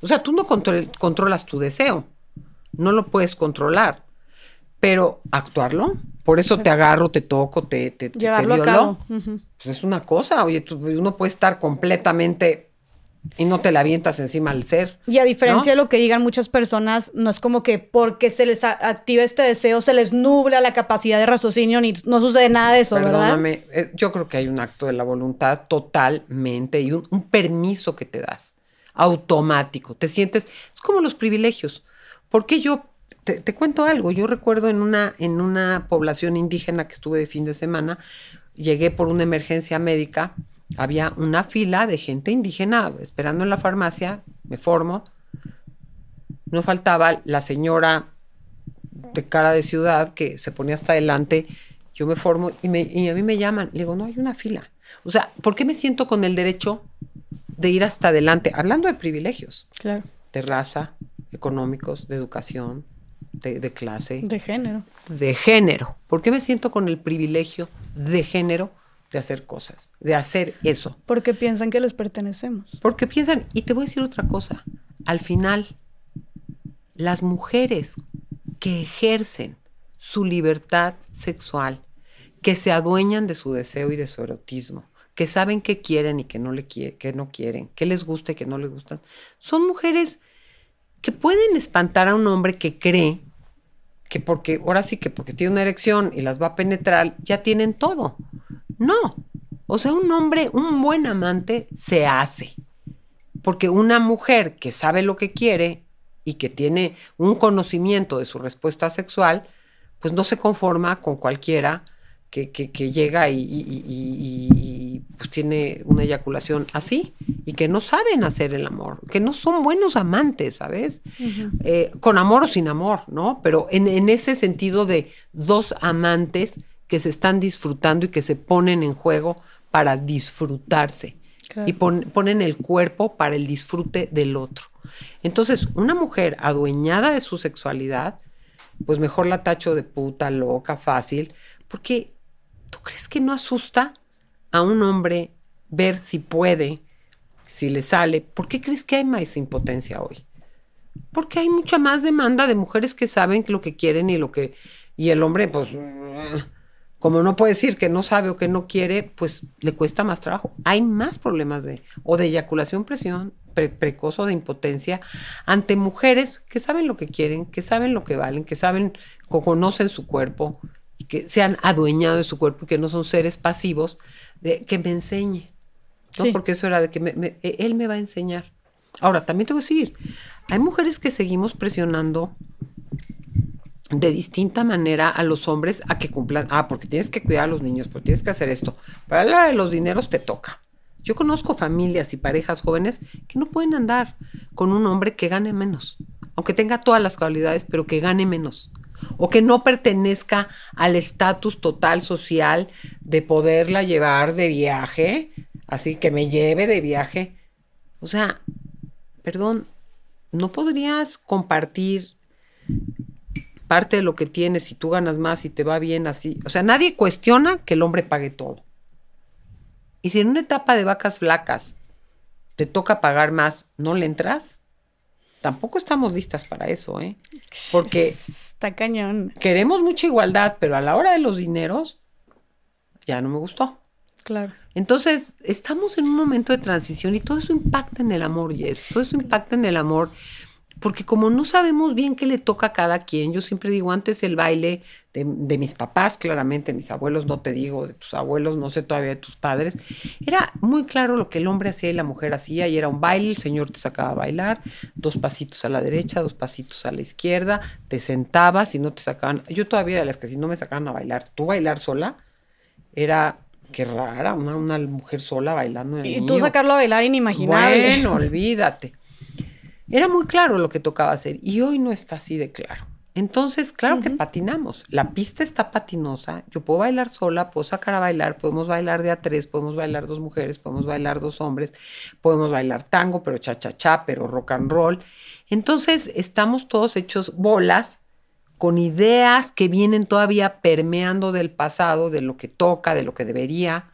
O sea, tú no control- controlas tu deseo, no lo puedes controlar, pero actuarlo, por eso te agarro, te toco, te, te, te- te violo, cabo. Ujú. pues es una cosa, oye, tú- uno puede estar completamente y no te la avientas encima al ser. Y a diferencia ¿no? de lo que digan muchas personas, no es como que porque se les activa este deseo, se les nubla la capacidad de raciocinio, ni no sucede nada de eso, ¿verdad? Perdóname, eh, yo creo que hay un acto de la voluntad totalmente y un, un permiso que te das, automático. Te sientes, es como los privilegios. Porque yo, te, te cuento algo, yo recuerdo en una, en una población indígena que estuve de fin de semana, llegué por una emergencia médica, había una fila de gente indígena esperando en la farmacia, me formo, no faltaba la señora de cara de ciudad que se ponía hasta adelante, yo me formo y, me- y a mí me llaman. Le digo, no, hay una fila. O sea, ¿por qué me siento con el derecho de ir hasta adelante? Hablando de privilegios, Claro, de raza, económicos, de educación, de, de clase, de género. de género. ¿Por qué me siento con el privilegio de género de hacer cosas, de hacer eso? Porque piensan que les pertenecemos. Porque piensan, y te voy a decir otra cosa, al final, las mujeres que ejercen su libertad sexual, que se adueñan de su deseo y de su erotismo, que saben qué quieren y que no, le que no quieren, qué les gusta y que no les gustan, son mujeres que pueden espantar a un hombre que cree que porque, ahora sí que porque tiene una erección y las va a penetrar, ya tienen todo. No. O sea, un hombre, un buen amante se hace. Porque una mujer que sabe lo que quiere y que tiene un conocimiento de su respuesta sexual, pues no se conforma con cualquiera que, que- que llega y, y- y- y- y, pues tiene una eyaculación así y que no saben hacer el amor, que no son buenos amantes, ¿sabes? Eh, con amor o sin amor, ¿no? Pero en, en ese sentido de dos amantes que se están disfrutando y que se ponen en juego para disfrutarse Claro. y pon- ponen el cuerpo para el disfrute del otro. Entonces, una mujer adueñada de su sexualidad, pues mejor la tacho de puta, loca, fácil, porque ¿tú crees que no asusta a un hombre ver si puede, si le sale? ¿Por qué crees que hay más impotencia hoy? Porque hay mucha más demanda de mujeres que saben lo que quieren y lo que y el hombre pues como no puede decir que no sabe o que no quiere, pues le cuesta más trabajo. Hay más problemas de o de eyaculación presión precoz o de impotencia ante mujeres que saben lo que quieren, que saben lo que valen, que saben, conocen su cuerpo que se han adueñado de su cuerpo y que no son seres pasivos, de que me enseñe. ¿no? Porque eso era de que e, él me va a enseñar. Ahora, también te voy a decir, hay mujeres que seguimos presionando de distinta manera a los hombres a que cumplan, ah, porque tienes que cuidar a los niños, porque tienes que hacer esto. Para la de los dineros te toca. Yo conozco familias y parejas jóvenes que no pueden andar con un hombre que gane menos, aunque tenga todas las cualidades, pero que gane menos, o que no pertenezca al estatus total social de poderla llevar de viaje, así que me lleve de viaje. O sea, perdón, ¿no podrías compartir parte de lo que tienes si tú ganas más y te va bien así? O sea, nadie cuestiona que el hombre pague todo. Y si en una etapa de vacas flacas te toca pagar más, ¿no le entras? Tampoco estamos listas para eso, ¿eh? Porque está cañón. Queremos mucha igualdad, pero a la hora de los dineros ya no me gustó. Claro. Entonces, estamos en un momento de transición y todo eso impacta en el amor, Jess. Todo eso impacta en el amor porque como no sabemos bien qué le toca a cada quien, yo siempre digo, antes el baile de, mis papás, claramente, mis abuelos, no te digo, de tus abuelos, no sé todavía de tus padres, era muy claro lo que el hombre hacía y la mujer hacía, y era un baile, el señor te sacaba a bailar, dos pasitos a la derecha, dos pasitos a la izquierda, te sentabas y no te sacaban, yo todavía era las que si no me sacaban a bailar, tú bailar sola, era Qué rara, una, mujer sola bailando. En y tú sacarlo a bailar inimaginable. Bueno, olvídate. Era muy claro lo que tocaba hacer y hoy no está así de claro. Entonces, claro que patinamos. La pista está patinosa. Yo puedo bailar sola, puedo sacar a bailar, podemos bailar de a tres, podemos bailar dos mujeres, podemos bailar dos hombres, podemos bailar tango, pero cha-cha-cha, pero rock and roll. Entonces, estamos todos hechos bolas con ideas que vienen todavía permeando del pasado, de lo que toca, de lo que debería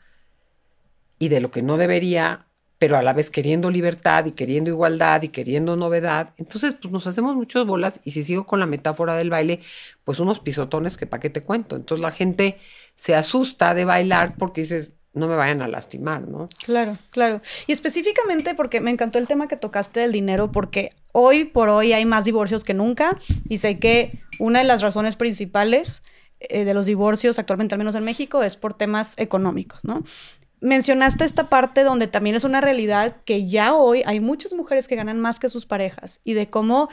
y de lo que no debería pero a la vez queriendo libertad y queriendo igualdad y queriendo novedad. Entonces, pues nos hacemos muchas bolas y si sigo con la metáfora del baile, pues unos pisotones que para qué te cuento. Entonces la gente se asusta de bailar porque dices, no me vayan a lastimar, ¿no? Claro, claro. Y específicamente porque me encantó el tema que tocaste del dinero, porque hoy por hoy hay más divorcios que nunca y sé que una de las razones principales eh, de los divorcios actualmente, al menos en México, es por temas económicos, ¿no? Mencionaste esta parte donde también es una realidad que ya hoy hay muchas mujeres que ganan más que sus parejas y de cómo,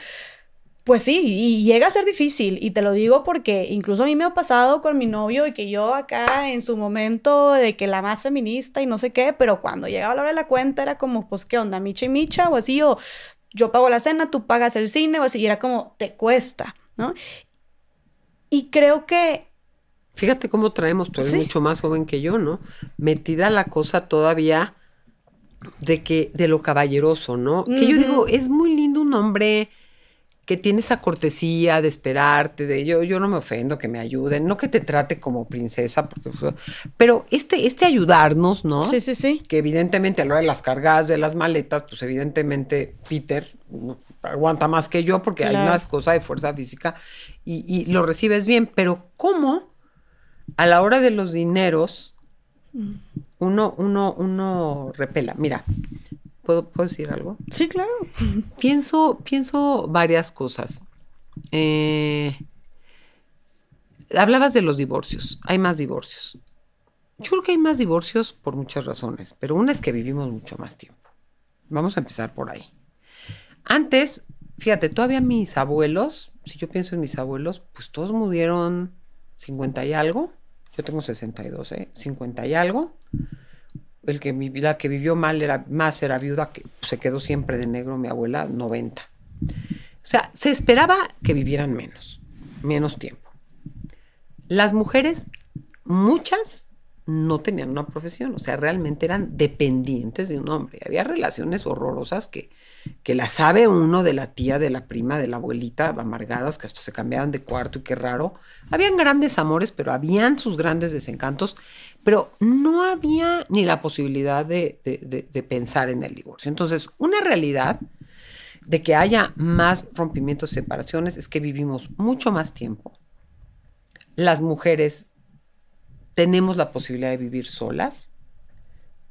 pues sí, y llega a ser difícil. Y te lo digo porque incluso a mí me ha pasado con mi novio y que yo acá en su momento de que la más feminista y no sé qué, pero cuando llegaba la hora de la cuenta era como, pues, ¿qué onda? Micha y micha o así, o yo pago la cena, tú pagas el cine o así, y era como, te cuesta, ¿no? Y creo que Fíjate cómo traemos, tú eres mucho más joven que yo, ¿no? Metida la cosa todavía de que, de lo caballeroso, ¿no? Que yo digo, es muy lindo un hombre que tiene esa cortesía de esperarte, de yo, yo no me ofendo, que me ayuden, no que te trate como princesa, porque, pero este, este ayudarnos, ¿no? Sí, sí, sí. Que evidentemente a la hora de las cargadas de las maletas, pues evidentemente Peter aguanta más que yo porque hay una cosa de fuerza física y, y lo recibes bien, pero ¿cómo? A la hora de los dineros, uno, uno, uno repela. Mira, ¿puedo, ¿puedo decir algo? Sí, claro. Pienso, pienso varias cosas. Eh, hablabas de los divorcios. Hay más divorcios. Yo creo que hay más divorcios por muchas razones, pero una es que vivimos mucho más tiempo. Vamos a empezar por ahí. Antes, fíjate, todavía mis abuelos, si yo pienso en mis abuelos, pues todos murieron 50 y algo. Yo tengo 62, ¿eh? 50 y algo. El que, la que vivió mal era, más era viuda, que se quedó siempre de negro, mi abuela, 90. O sea, se esperaba que vivieran menos, menos tiempo. Las mujeres, muchas, no tenían una profesión, o sea, realmente eran dependientes de un hombre. Había relaciones horrorosas que, que la sabe uno de la tía, de la prima, de la abuelita, amargadas, que hasta se cambiaban de cuarto y qué raro. Habían grandes amores, pero habían sus grandes desencantos, pero no había ni la posibilidad de, de pensar en el divorcio. Entonces, una realidad de que haya más rompimientos y separaciones es que vivimos mucho más tiempo. Las mujeres tenemos la posibilidad de vivir solas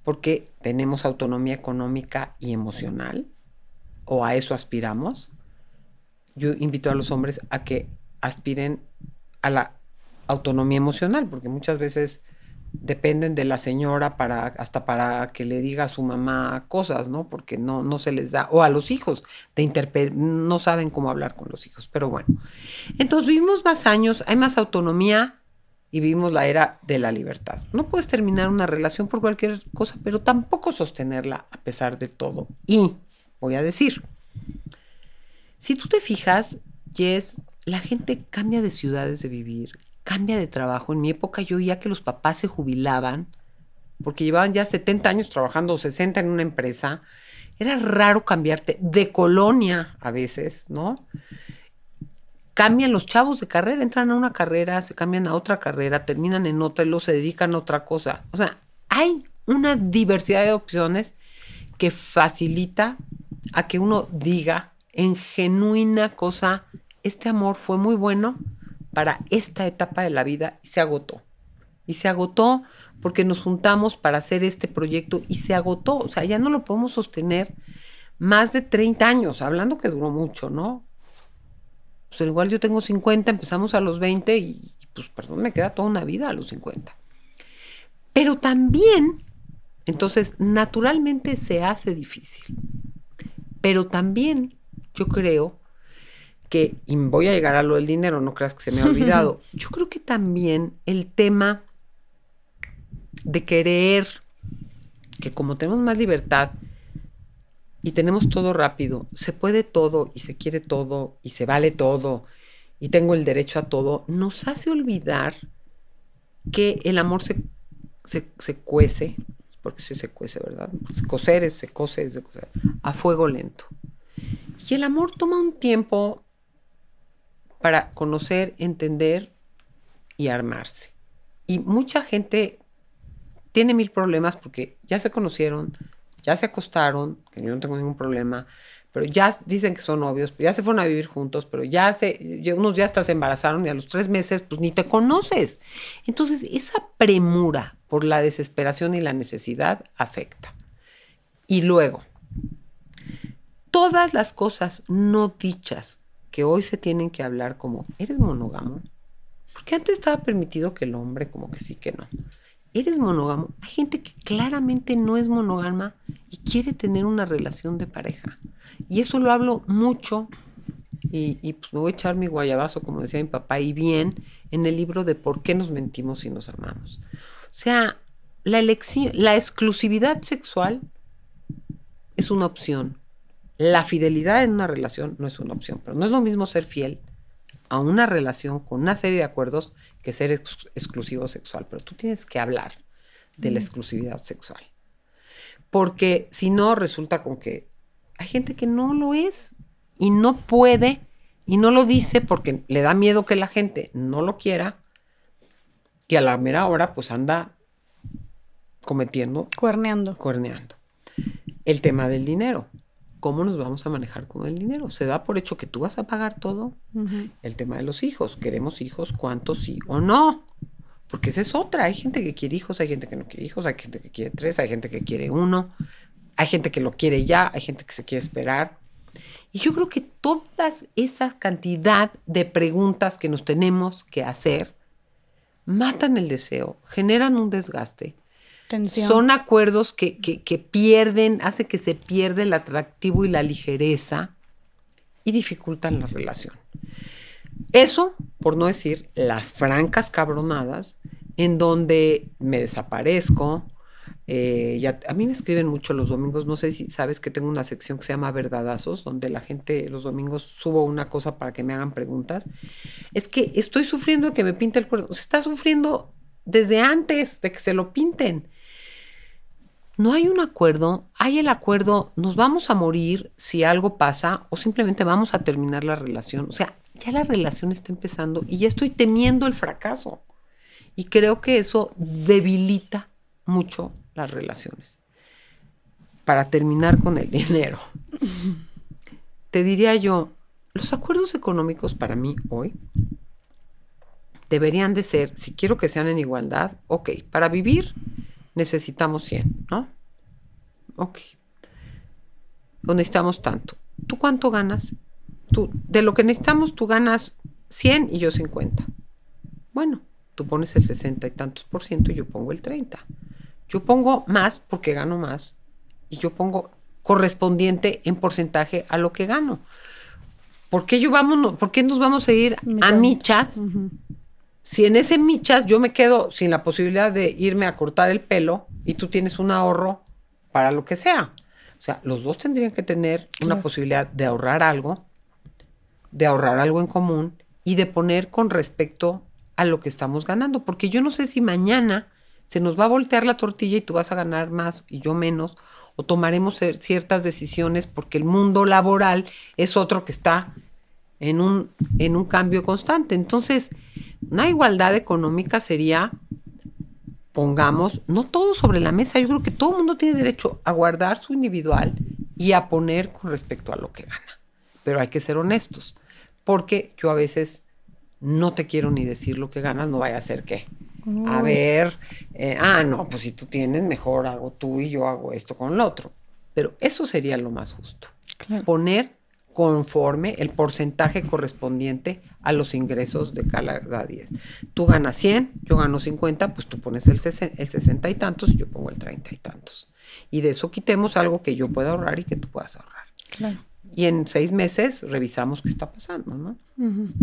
porque tenemos autonomía económica y emocional, o a eso aspiramos. Yo invito a los hombres a que aspiren a la autonomía emocional, porque muchas veces dependen de la señora para hasta para que le diga a su mamá cosas, ¿no? Porque no, no se les da, o a los hijos, de no saben cómo hablar con los hijos, pero bueno. Entonces vivimos más años, hay más autonomía y vivimos la era de la libertad. No puedes terminar una relación por cualquier cosa, pero tampoco sostenerla a pesar de todo. Y voy a decir, si tú te fijas, Jess, la gente cambia de ciudades de vivir, cambia de trabajo. En mi época yo oía que los papás se jubilaban porque llevaban ya 70 años trabajando o 60 en una empresa. Era raro cambiarte de colonia a veces, ¿no? Cambian los chavos de carrera, entran a una carrera, se cambian a otra carrera, terminan en otra y luego se dedican a otra cosa. O sea, hay una diversidad de opciones que facilita a que uno diga en genuina cosa, este amor fue muy bueno, para esta etapa de la vida y se agotó. Y se agotó porque nos juntamos para hacer este proyecto y se agotó. O sea, ya no lo podemos sostener más de 30 años, hablando que duró mucho, ¿no? Pues igual yo tengo 50, empezamos a los 20 y pues perdón, me queda toda una vida a los 50. Pero también, entonces, naturalmente se hace difícil. Pero también yo creo que, y voy a llegar a lo del dinero, no creas que se me ha olvidado, yo creo que también el tema de querer que como tenemos más libertad y tenemos todo rápido, se puede todo y se quiere todo y se vale todo y tengo el derecho a todo, nos hace olvidar que el amor se, se, cuece, porque sí se cuece, ¿verdad? Pues coser es, se cose es de coser, a fuego lento. Y el amor toma un tiempo para conocer, entender y armarse. Y mucha gente tiene mil problemas porque ya se conocieron, ya se acostaron, que yo no tengo ningún problema, pero ya dicen que son novios, ya se fueron a vivir juntos, pero ya se, unos ya hasta se embarazaron y a los tres meses pues ni te conoces. Entonces esa premura por la desesperación y la necesidad afecta. Y luego, todas las cosas no dichas que hoy se tienen que hablar como, ¿eres monógamo? Porque antes estaba permitido que el hombre como que sí, que no. ¿Eres monógamo? Hay gente que claramente no es monógama y quiere tener una relación de pareja. Y eso lo hablo mucho y, pues me voy a echar mi guayabazo, como decía mi papá, y bien, en el libro de por qué nos mentimos y nos amamos. O sea, la elección, la exclusividad sexual es una opción. La fidelidad en una relación no es una opción, pero no es lo mismo ser fiel a una relación con una serie de acuerdos que ser exclusivo sexual. Pero tú tienes que hablar de la exclusividad sexual. Porque si no, resulta con que hay gente que no lo es y no puede y no lo dice porque le da miedo que la gente no lo quiera y a la mera hora pues anda cometiendo. Cuerneando. Cuerneando. El tema del dinero cómo nos vamos a manejar con el dinero. Se da por hecho que tú vas a pagar todo. El tema de los hijos. ¿Queremos hijos? ¿Cuántos sí o no? Porque esa es otra. Hay gente que quiere hijos, hay gente que no quiere hijos, hay gente que quiere tres, hay gente que quiere uno, hay gente que lo quiere ya, hay gente que se quiere esperar. Y yo creo que todas esa cantidad de preguntas que nos tenemos que hacer matan el deseo, generan un desgaste son acuerdos que, pierden, hace que se pierda el atractivo y la ligereza y dificultan la relación. Eso, por no decir las francas cabronadas, en donde me desaparezco. Eh, a mí me escriben mucho los domingos, no sé si sabes que tengo una sección que se llama Verdadazos, donde la gente los domingos subo una cosa para que me hagan preguntas. Es que estoy sufriendo de que me pinte el cuerpo. Se está sufriendo desde antes de que se lo pinten no hay un acuerdo, hay el acuerdo, nos vamos a morir si algo pasa o simplemente vamos a terminar la relación. O sea, ya la relación está empezando y ya estoy temiendo el fracaso. Y creo que eso debilita mucho las relaciones. Para terminar con el dinero, te diría yo, los acuerdos económicos para mí hoy deberían de ser, si quiero que sean en igualdad, ok, para vivir necesitamos 100, ¿no? Ok. O necesitamos tanto. ¿Tú cuánto ganas? Tú, de lo que necesitamos, tú ganas 100 y yo 50. Bueno, tú pones el 60 y tantos por ciento y yo pongo el 30. Yo pongo más porque gano más y yo pongo correspondiente en porcentaje a lo que gano. ¿Por qué, yo vamos, ¿por qué nos vamos a ir a michas? Si en ese michas yo me quedo sin la posibilidad de irme a cortar el pelo y tú tienes un ahorro para lo que sea. O sea, los dos tendrían que tener una posibilidad de ahorrar algo, de ahorrar algo en común y de poner con respecto a lo que estamos ganando. Porque yo no sé si mañana se nos va a voltear la tortilla y tú vas a ganar más y yo menos, o tomaremos ciertas decisiones porque el mundo laboral es otro que está en un, en un cambio constante. Entonces, una igualdad económica sería, pongamos, no todo sobre la mesa, yo creo que todo el mundo tiene derecho a guardar su individual y a poner con respecto a lo que gana. Pero hay que ser honestos, porque yo a veces no te quiero ni decir lo que ganas, no vaya a ser que. A ver, eh, ah, no, pues si tú tienes, mejor hago tú y yo hago esto con el otro. Pero eso sería lo más justo. Poner conforme el porcentaje correspondiente a los ingresos de cada 10. Tú ganas 100, yo gano 50, pues tú pones el, el 60 y tantos y yo pongo el 30 y tantos. Y de eso quitemos algo que yo pueda ahorrar y que tú puedas ahorrar. Claro. Y en seis meses revisamos qué está pasando, ¿no?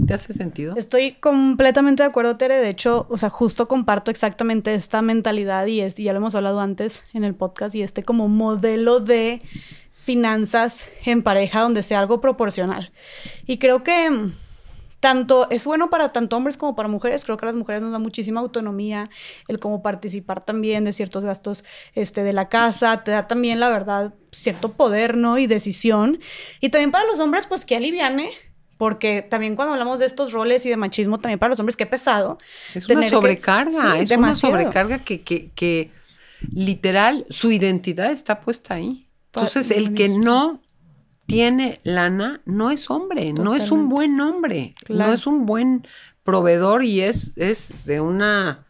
¿Te hace sentido? Estoy completamente de acuerdo, Tere. De hecho, o sea, justo comparto exactamente esta mentalidad y, es, y ya lo hemos hablado antes en el podcast y este como modelo de finanzas en pareja donde sea algo proporcional. Y creo que tanto es bueno para tanto hombres como para mujeres. Creo que a las mujeres nos da muchísima autonomía el cómo participar también de ciertos gastos este, de la casa. Te da también, la verdad, cierto poder, ¿no? Y decisión. Y también para los hombres, pues que aliviane. Porque también cuando hablamos de estos roles y de machismo, también para los hombres, qué pesado. Es una sobrecarga, es una sobrecarga que, que, que literal su identidad está puesta ahí. Entonces, el que no tiene lana no es hombre, no es un buen hombre, no es un buen proveedor y es, es de una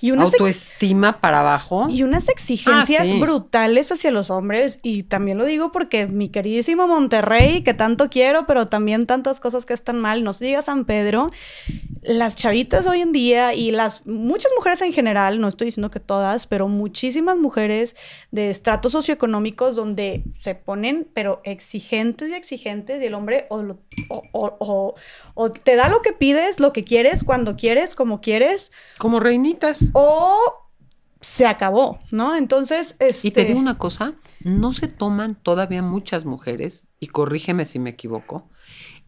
y unas autoestima para abajo. Y unas exigencias ah, brutales hacia los hombres. Y también lo digo porque mi queridísimo Monterrey, que tanto quiero, pero también tantas cosas que están mal, nos diga San Pedro, las chavitas hoy en día y las muchas mujeres en general, no estoy diciendo que todas, pero muchísimas mujeres de estratos socioeconómicos donde se ponen, pero exigentes y exigentes, y el hombre o, o, o te da lo que pides, lo que quieres, cuando quieres, como quieres. Como reinitas o se acabó, ¿no? Entonces, Y te digo una cosa, no se toman todavía muchas mujeres, y corrígeme si me equivoco,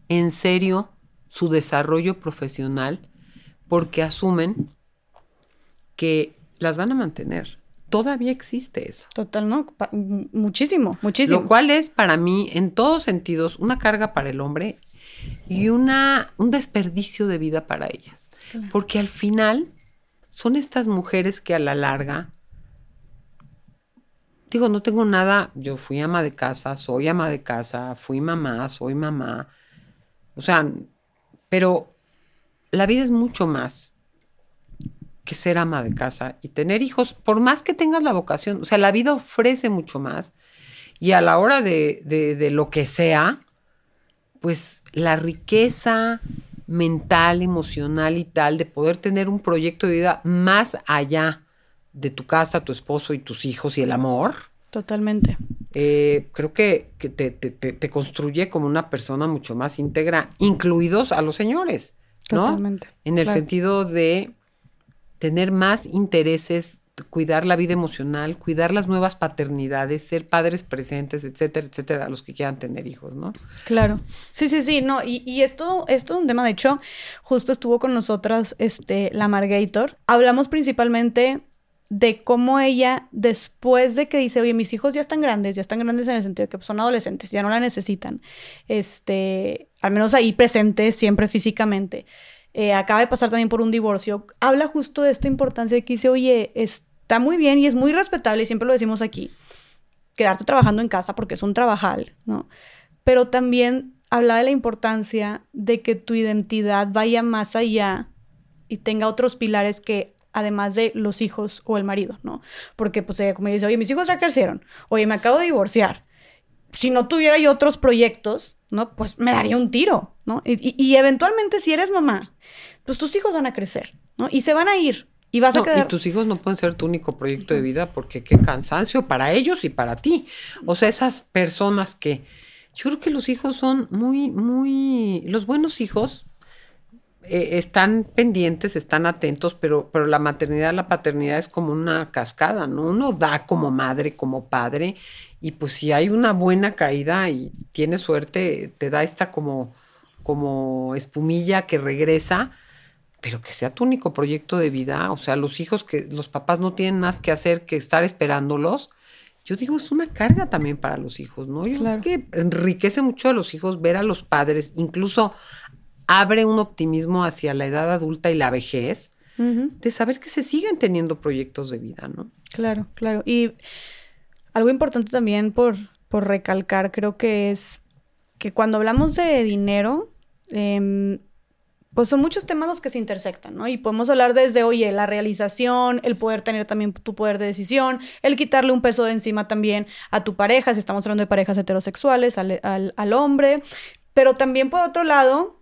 en serio su desarrollo profesional porque asumen que las van a mantener. Todavía existe eso. Total, ¿no? muchísimo, muchísimo. Lo cual es para mí, en todos sentidos, una carga para el hombre y una, un desperdicio de vida para ellas. Porque al final son estas mujeres que a la larga, digo, no tengo nada, yo fui ama de casa, soy ama de casa, fui mamá, soy mamá, o sea, pero la vida es mucho más que ser ama de casa y tener hijos, por más que tengas la vocación, o sea, la vida ofrece mucho más y a la hora de, de, de lo que sea, pues la riqueza, mental, emocional y tal, de poder tener un proyecto de vida más allá de tu casa, tu esposo y tus hijos y el amor. Totalmente. Eh, creo que, te, construye como una persona mucho más íntegra, incluidos a los señores, ¿no? Totalmente. En el sentido de tener más intereses cuidar la vida emocional, cuidar las nuevas paternidades, ser padres presentes, etcétera, etcétera, a los que quieran tener hijos, ¿no? Claro. Sí, sí, sí, no, y, esto, esto es un tema, de hecho, justo estuvo con nosotras este, la Margator. Hablamos principalmente de cómo ella, después de que dice, oye, mis hijos ya están grandes, ya están grandes en el sentido de que son adolescentes, ya no la necesitan, este, al menos ahí presentes siempre físicamente. Eh, acaba de pasar también por un divorcio, habla justo de esta importancia de que dice, oye, está muy bien y es muy respetable, y siempre lo decimos aquí, quedarte trabajando en casa porque es un trabajal, ¿no? Pero también habla de la importancia de que tu identidad vaya más allá y tenga otros pilares que además de los hijos o el marido, ¿no? Porque pues ella como dice, oye, mis hijos ya crecieron, oye, me acabo de divorciar. Si no tuviera yo otros proyectos, ¿no? Pues me daría un tiro, ¿no? Y, eventualmente si eres mamá, pues tus hijos van a crecer, ¿no? Y se van a ir. Y vas a quedar... Y tus hijos no pueden ser tu único proyecto de vida porque qué cansancio para ellos y para ti. O sea, esas personas que... Yo creo que los hijos son muy, muy... Los buenos hijos eh, están pendientes, están atentos, pero, pero la maternidad, la paternidad es como una cascada, ¿no? Uno da como madre, como padre, y pues si hay una buena caída y tienes suerte, te da esta como, como espumilla que regresa, pero que sea tu único proyecto de vida, o sea, los hijos que los papás no tienen más que hacer que estar esperándolos. Yo digo, es una carga también para los hijos, ¿no? Yo creo que enriquece mucho a los hijos ver a los padres, incluso abre un optimismo hacia la edad adulta y la vejez, de saber que se siguen teniendo proyectos de vida, ¿no? Claro, claro. Y algo importante también por, por recalcar, creo que es que cuando hablamos de dinero, em, pues son muchos temas los que se intersectan, ¿no? Y podemos hablar desde, oye, la realización, el poder tener también tu poder de decisión, el quitarle un peso de encima también a tu pareja, si estamos hablando de parejas heterosexuales, al, al, al hombre, pero también por otro lado,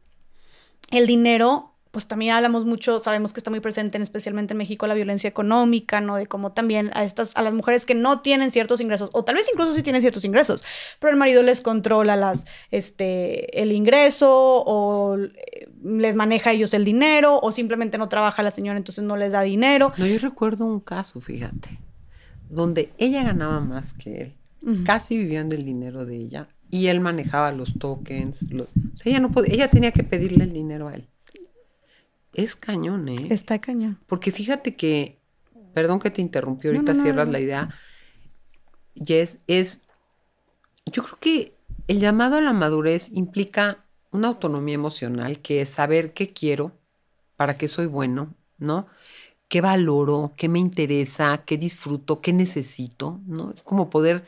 el dinero, pues también hablamos mucho, sabemos que está muy presente, en, especialmente en México, la violencia económica, ¿no? De cómo también a estas, a las mujeres que no tienen ciertos ingresos, o tal vez incluso sí tienen ciertos ingresos, pero el marido les controla las, este, el ingreso, o eh, les maneja a ellos el dinero, o simplemente no trabaja la señora, entonces no les da dinero. No, yo recuerdo un caso, fíjate, donde ella ganaba más que él. Casi vivían del dinero de ella y él manejaba los tokens. o sea, ella no podía, ella tenía que pedirle el dinero a él. Es cañón, ¿eh? Está cañón. Porque fíjate que, perdón que te interrumpí, ahorita cierras la idea. Jess, es, yo creo que el llamado a la madurez implica una autonomía emocional, que es saber qué quiero, para qué soy bueno, ¿no? qué valoro, qué me interesa, qué disfruto, qué necesito, ¿no? Es como poder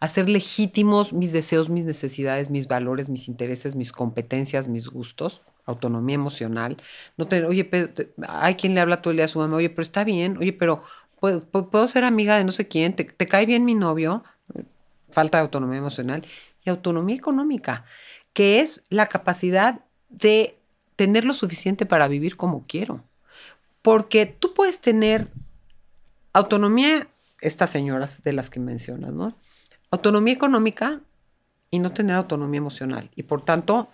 hacer legítimos mis deseos, mis necesidades, mis valores, mis intereses, mis competencias, mis gustos, autonomía emocional. No tener, oye, hay quien le habla todo el día a su mamá, oye, pero está bien, oye, pero puedo, ser amiga de no sé quién, ¿Te, te cae bien mi novio, falta de autonomía emocional y autonomía económica, que es la capacidad de tener lo suficiente para vivir como quiero. Porque tú puedes tener autonomía, estas señoras de las que mencionas, ¿no? Autonomía económica y no tener autonomía emocional. Y por tanto,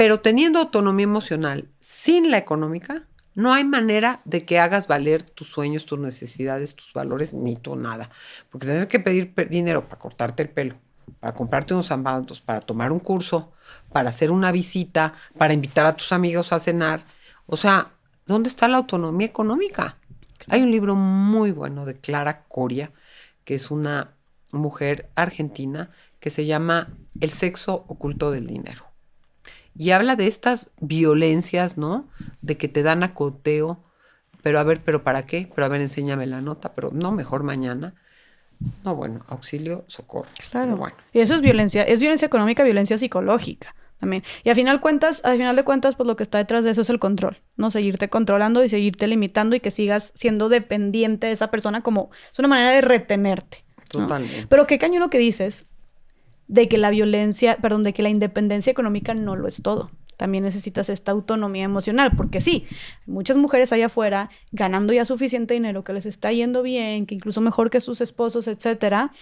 pero teniendo autonomía emocional sin la económica, no hay manera de que hagas valer tus sueños, tus necesidades, tus valores, ni tu nada. Porque tener que pedir dinero para cortarte el pelo, para comprarte unos zapatos, para tomar un curso, para hacer una visita, para invitar a tus amigos a cenar. O sea, ¿Dónde está la autonomía económica? Hay un libro muy bueno de Clara Coria, que es una mujer argentina, que se llama El sexo oculto del dinero. Y habla de estas violencias, ¿no? De que te dan acoteo, pero a ver, pero ¿para qué? Pero a ver, enséñame la nota, pero no, mejor mañana. No, bueno, auxilio, socorro. Claro. Bueno. Y eso es violencia, es violencia económica, violencia psicológica también. Y al final cuentas, al final de cuentas, pues lo que está detrás de eso es el control, ¿no? Seguirte controlando y seguirte limitando y que sigas siendo dependiente de esa persona como es una manera de retenerte. Totalmente. Pero qué caño lo que dices de que la violencia, perdón, de que la independencia económica no lo es todo. También necesitas esta autonomía emocional, porque sí, muchas mujeres allá afuera ganando ya suficiente dinero, que les está yendo bien, que incluso mejor que sus esposos, etcétera,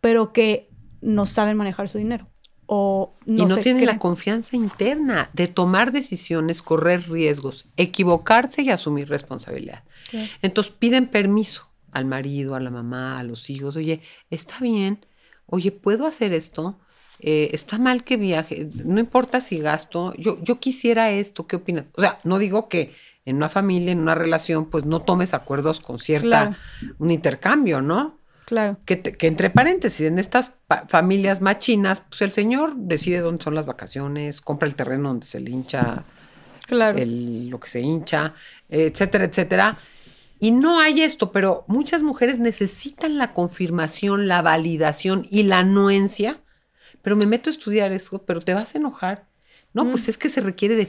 pero que no saben manejar su dinero no y no tienen la confianza interna de tomar decisiones, correr riesgos, equivocarse y asumir responsabilidad. Entonces piden permiso al marido, a la mamá, a los hijos. Oye, está bien. Oye, ¿puedo hacer esto? Eh, está mal que viaje. No importa si gasto. Yo, yo quisiera esto. ¿Qué opinas? O sea, no digo que en una familia, en una relación, pues no tomes acuerdos con cierta, un intercambio, ¿no? Claro. Que, que entre paréntesis, en estas familias machinas, pues el señor decide dónde son las vacaciones, compra el terreno donde se le hincha claro. lo que se hincha, etcétera, etcétera. Y no hay esto, pero muchas mujeres necesitan la confirmación, la validación y la anuencia. Pero me meto a estudiar eso, pero te vas a enojar. No, pues mm. es que se requiere de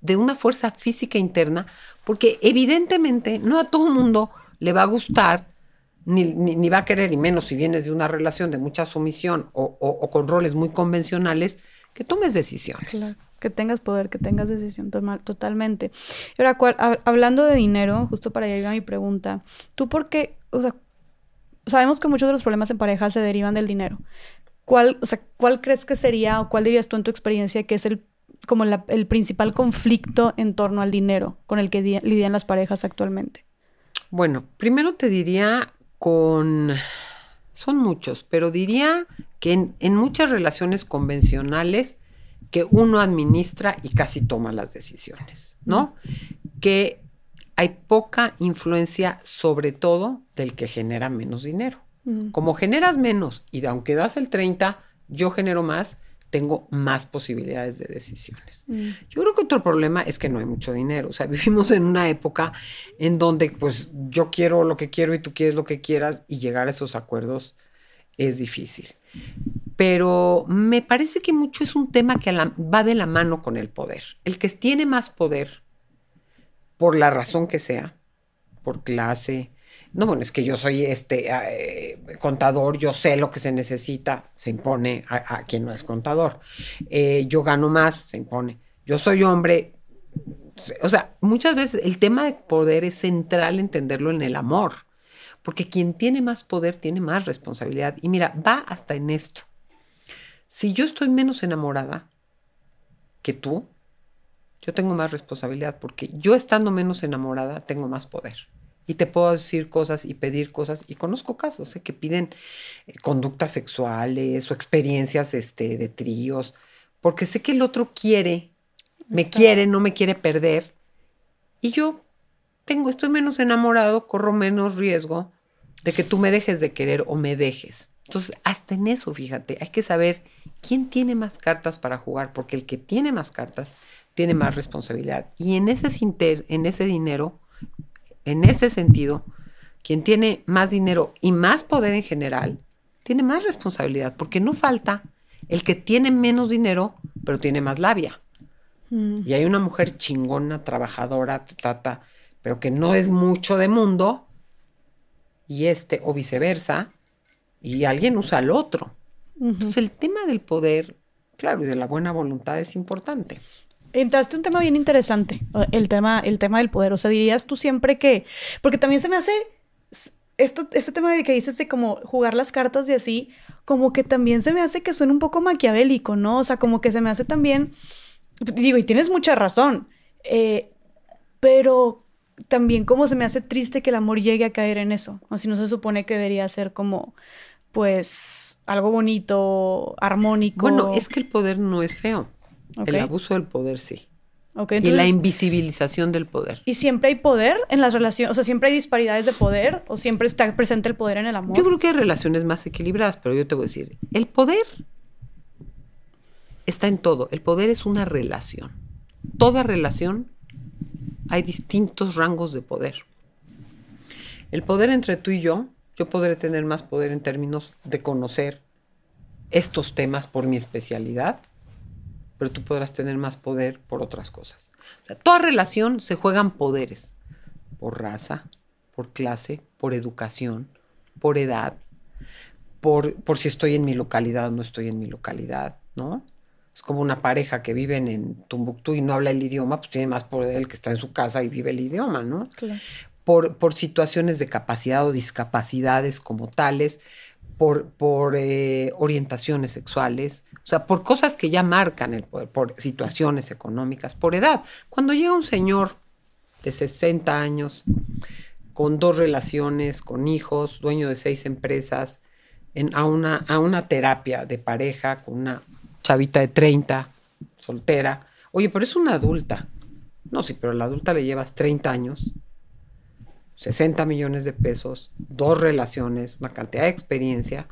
de una fuerza física interna, porque evidentemente no a todo mundo le va a gustar, ni, ni, va a querer, y menos si vienes de una relación de mucha sumisión o, o, con roles muy convencionales, que tomes decisiones. Claro, que tengas poder, que tengas decisión totalmente. Ahora, hablando de dinero, justo para allá iba mi pregunta, ¿tú por qué, o sea, sabemos que muchos de los problemas en pareja se derivan del dinero. ¿Cuál, o sea, ¿cuál crees que sería o cuál dirías tú en tu experiencia que es el como el principal conflicto en torno al dinero con el que lidian las parejas actualmente? Bueno, primero te diría con... Son muchos, pero diría que en muchas relaciones convencionales que uno administra y casi toma las decisiones, ¿no? Que hay poca influencia sobre todo del que genera menos dinero. Mm. Como generas menos y aunque das el 30, yo genero más, tengo más posibilidades de decisiones. Mm. Yo creo que otro problema es que no hay mucho dinero. O sea, vivimos en una época en donde pues yo quiero lo que quiero y tú quieres lo que quieras y llegar a esos acuerdos es difícil. Pero me parece que mucho es un tema que va de la mano con el poder. El que tiene más poder por la razón que sea, por clase. No, bueno, es que yo soy este eh, contador, yo sé lo que se necesita, se impone a, quien no es contador. Eh, yo gano más, se impone. Yo soy hombre. O sea, muchas veces el tema de poder es central entenderlo en el amor, porque quien tiene más poder tiene más responsabilidad. Y mira, va hasta en esto. Si yo estoy menos enamorada que tú, yo tengo más responsabilidad porque yo estando menos enamorada tengo más poder. Y te puedo decir cosas y pedir cosas. Y conozco casos ¿eh? que piden eh, conductas sexuales o experiencias este, de tríos, porque sé que el otro quiere, me quiere, no me quiere perder. Y yo tengo, estoy menos enamorado, corro menos riesgo de que tú me dejes de querer o me dejes. Entonces, hasta en eso, fíjate, hay que saber quién tiene más cartas para jugar, porque el que tiene más cartas tiene más responsabilidad. Y en ese, en ese dinero, en ese sentido, quien tiene más dinero y más poder en general, tiene más responsabilidad, porque no falta el que tiene menos dinero, pero tiene más labia. Mm. Y hay una mujer chingona, trabajadora, tata, pero que no es mucho de mundo, y este, o viceversa, y alguien usa al otro. Entonces el tema del poder, claro, y de la buena voluntad es importante. Entraste un tema bien interesante, el tema, el tema del poder. O sea, dirías tú siempre que, porque también se me hace esto, este tema de que dices de como jugar las cartas y así, como que también se me hace que suena un poco maquiavélico, ¿no? O sea, como que se me hace también, digo, y tienes mucha razón, eh, pero también como se me hace triste que el amor llegue a caer en eso, o si no se supone que debería ser como, pues, algo bonito, armónico. Bueno, es que el poder no es feo. El abuso del poder sí. y la invisibilización del poder. ¿Y siempre hay poder en las relaciones? O sea, ¿siempre hay disparidades de poder? ¿O siempre está presente el poder en el amor? Yo creo que hay relaciones más equilibradas, pero yo te voy a decir, el poder está en todo. El poder es una relación. Toda relación hay distintos rangos de poder. El poder entre tú y yo, yo podré tener más poder en términos de conocer estos temas por mi especialidad, pero tú podrás tener más poder por otras cosas. O sea, toda relación se juegan poderes, por raza, por clase, por educación, por edad, por, por si estoy en mi localidad o no estoy en mi localidad, ¿no? Es como una pareja que vive en Tumbuctú y no habla el idioma, pues tiene más poder el que está en su casa y vive el idioma, ¿no? Claro. Por, por situaciones de capacidad o discapacidades como tales, por, por eh, orientaciones sexuales, o sea, por cosas que ya marcan el poder, por situaciones económicas, por edad. Cuando llega un señor de 60 años, con dos relaciones, con hijos, dueño de seis empresas, a, una, a una terapia de pareja con una chavita de 30, soltera, oye, pero es una adulta. No, sí, pero a la adulta le llevas 30 años 60 millones de pesos, dos relaciones, una cantidad de experiencia.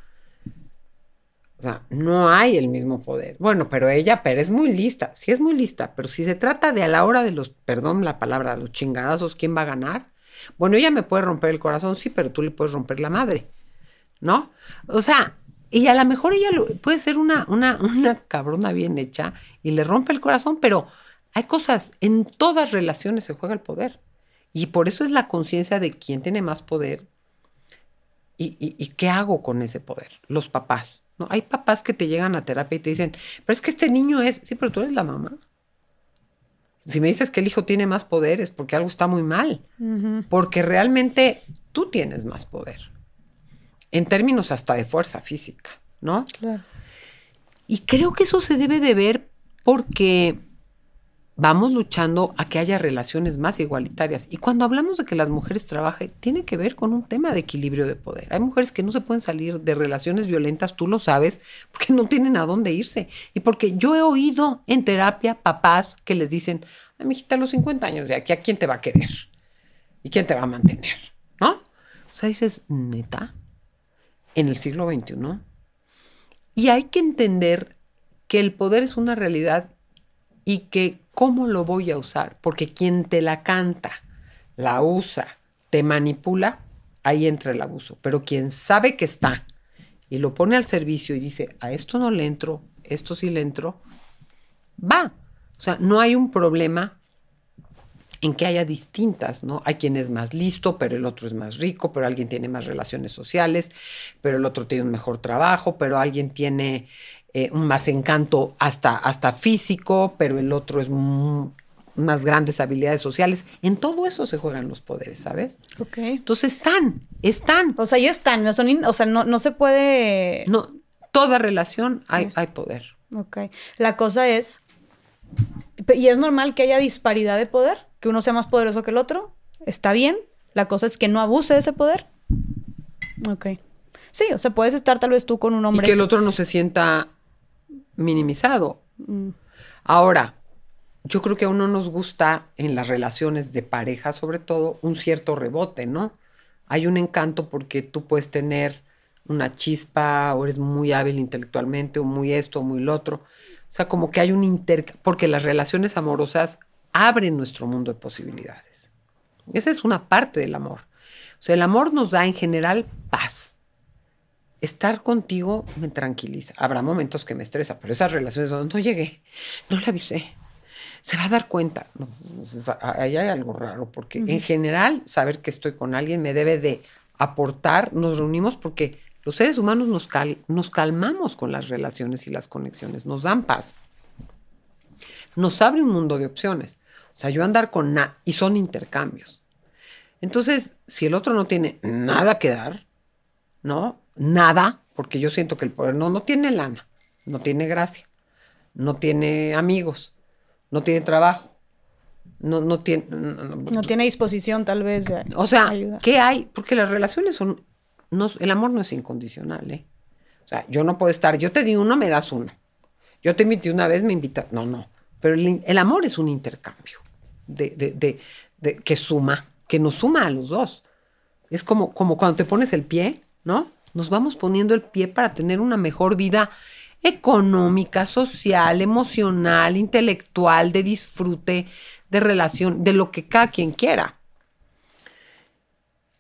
O sea, no hay el mismo poder. Bueno, pero ella, pero es muy lista, sí es muy lista, pero si se trata de a la hora de los, perdón la palabra, los chingadazos, ¿quién va a ganar? Bueno, ella me puede romper el corazón, sí, pero tú le puedes romper la madre, ¿no? O sea, y a lo mejor ella puede ser una, una, una cabrona bien hecha y le rompe el corazón, pero Hay cosas, en todas relaciones se juega el poder. Y por eso es la conciencia de quién tiene más poder y, qué hago con ese poder. Los papás. ¿no? Hay papás que te llegan a terapia y te dicen, pero es que este niño es, sí, pero tú eres la mamá. Si me dices que el hijo tiene más poder es porque algo está muy mal, porque realmente tú tienes más poder, en términos hasta de fuerza física, ¿no? Claro. Y creo que eso se debe de ver porque vamos luchando a que haya relaciones más igualitarias. Y cuando hablamos de que las mujeres trabajen, tiene que ver con un tema de equilibrio de poder. Hay mujeres que no se pueden salir de relaciones violentas, tú lo sabes, porque no tienen a dónde irse. Y porque yo he oído en terapia papás que les dicen, ay, mijita, a los 50 años de aquí, ¿a quién te va a querer? ¿Y quién te va a mantener? ¿No? O sea, dices, neta, en el siglo XXI. Y hay que entender que el poder es una realidad y que cómo lo voy a usar, porque quien te la canta, la usa, te manipula, ahí entra el abuso. Pero quien sabe que está y lo pone al servicio y dice, a esto no le entro, esto sí le entro, va. O sea, no hay un problema en que haya distintas, ¿no? Hay quien es más listo, pero el otro es más rico, pero alguien tiene más relaciones sociales, pero el otro tiene un mejor trabajo, pero alguien tiene eh, un más encanto hasta, hasta físico, pero el otro es más grandes habilidades sociales. En todo eso se juegan los poderes, ¿sabes? Ok. Entonces están, están. O sea, ya están, no son o sea, no, no se puede... No, toda relación hay, hay poder. Ok. La cosa es, y es normal que haya disparidad de poder, que uno sea más poderoso que el otro, está bien. La cosa es que no abuse de ese poder. Ok. Sí, o sea, puedes estar tal vez tú con un hombre. Y que el otro no se sienta minimizado. Mm. Ahora, yo creo que a uno nos gusta en las relaciones de pareja, sobre todo, un cierto rebote, ¿no? Hay un encanto porque tú puedes tener una chispa o eres muy hábil intelectualmente o muy esto o muy lo otro. O sea, como que hay un inter... porque las relaciones amorosas abren nuestro mundo de posibilidades. Esa es una parte del amor. O sea, el amor nos da en general paz estar contigo me tranquiliza. Habrá momentos que me estresa, pero esas relaciones donde no llegué, no le avisé, se va a dar cuenta. ahí hay algo raro, porque en general saber que estoy con alguien me debe de aportar, nos reunimos porque los seres humanos nos, nos calmamos con las relaciones y las conexiones, nos dan paz. Nos abre un mundo de opciones. O sea, yo andar con nada, y son intercambios. Entonces, si el otro no tiene nada que dar, ¿no? Nada, porque yo siento que el poder no, no tiene lana, no tiene gracia, no tiene amigos, no tiene trabajo, no, no tiene... No, tiene disposición tal vez de O sea, ¿qué hay? Porque las relaciones son... No, el amor no es incondicional, ¿eh? O sea, yo no puedo estar, yo te di uno, me das uno. Yo te invité una vez, me invitas. No, no. Pero el, amor es un intercambio de, de, de, que suma, que nos suma a los dos. Es como, como cuando te pones el pie, ¿no? Nos vamos poniendo el pie para tener una mejor vida económica, social, emocional, intelectual, de disfrute, de relación, de lo que cada quien quiera.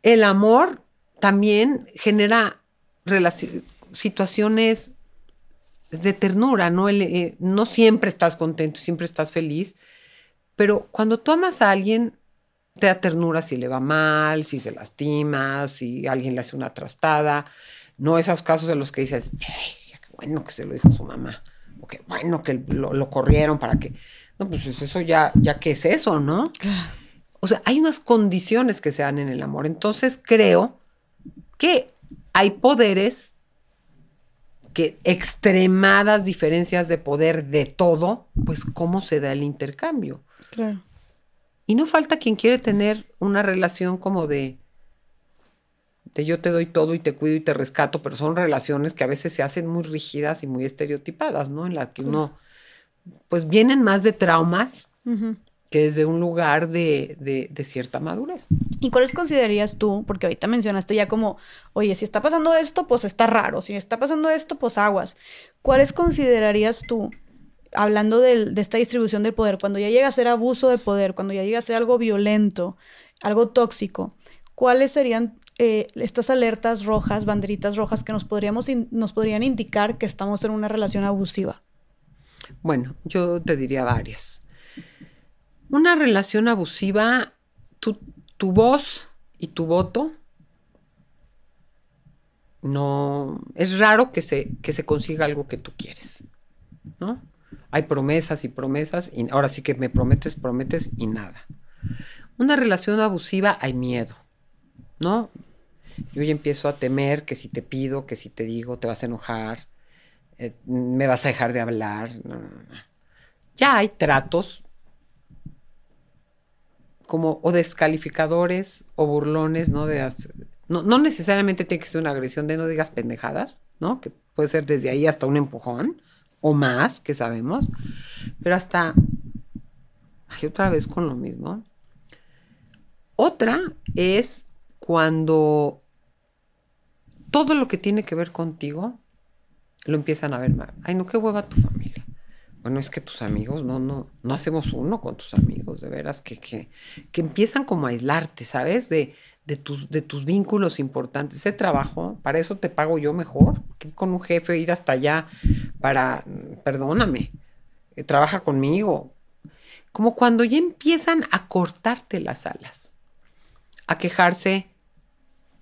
El amor también genera situaciones de ternura, ¿no? Eh, no siempre estás contento, siempre estás feliz, pero cuando tú amas a alguien, te da ternura si le va mal, si se lastima, si alguien le hace una trastada. No esos casos en los que dices, qué bueno que se lo dijo a su mamá, o qué bueno que lo, corrieron para que. No, pues eso ya, ya qué es eso, ¿no? O sea, hay unas condiciones que se dan en el amor. Entonces creo que hay poderes que extremadas diferencias de poder de todo, pues cómo se da el intercambio. Claro. Y no falta quien quiere tener una relación como de, de yo te doy todo y te cuido y te rescato, pero son relaciones que a veces se hacen muy rígidas y muy estereotipadas, ¿no? En las que uno, pues vienen más de traumas que desde un lugar de, de, de, cierta madurez. ¿Y cuáles considerarías tú? Porque ahorita mencionaste ya como, oye, si está pasando esto, pues está raro, si está pasando esto, pues aguas. ¿Cuáles considerarías tú hablando de, esta distribución del poder, cuando ya llega a ser abuso de poder, cuando ya llega a ser algo violento, algo tóxico, ¿cuáles serían eh, estas alertas rojas, banderitas rojas que nos, podríamos nos podrían indicar que estamos en una relación abusiva? Bueno, yo te diría varias. Una relación abusiva, tu, tu voz y tu voto no es raro que se, que se consiga algo que tú quieres, ¿no? Hay promesas y promesas y ahora sí que me prometes, prometes y nada. Una relación abusiva hay miedo, ¿no? Yo ya empiezo a temer que si te pido, que si te digo, te vas a enojar, eh, me vas a dejar de hablar. Ya hay tratos como o descalificadores o burlones, ¿no? De, no, no necesariamente tiene que ser una agresión de no digas pendejadas, ¿no? Que puede ser desde ahí hasta un empujón o más, que sabemos, pero hasta, ay, otra vez con lo mismo. Otra es cuando todo lo que tiene que ver contigo lo empiezan a ver mal. Ay, no, qué hueva tu familia. Bueno, es que tus amigos, no, no, no hacemos uno con tus amigos, de veras, que, que, que empiezan como a aislarte, ¿sabes? De, de tus, de tus vínculos importantes. Ese trabajo, para eso te pago yo mejor que con un jefe ir hasta allá para, perdóname, eh, trabaja conmigo. Como cuando ya empiezan a cortarte las alas, a quejarse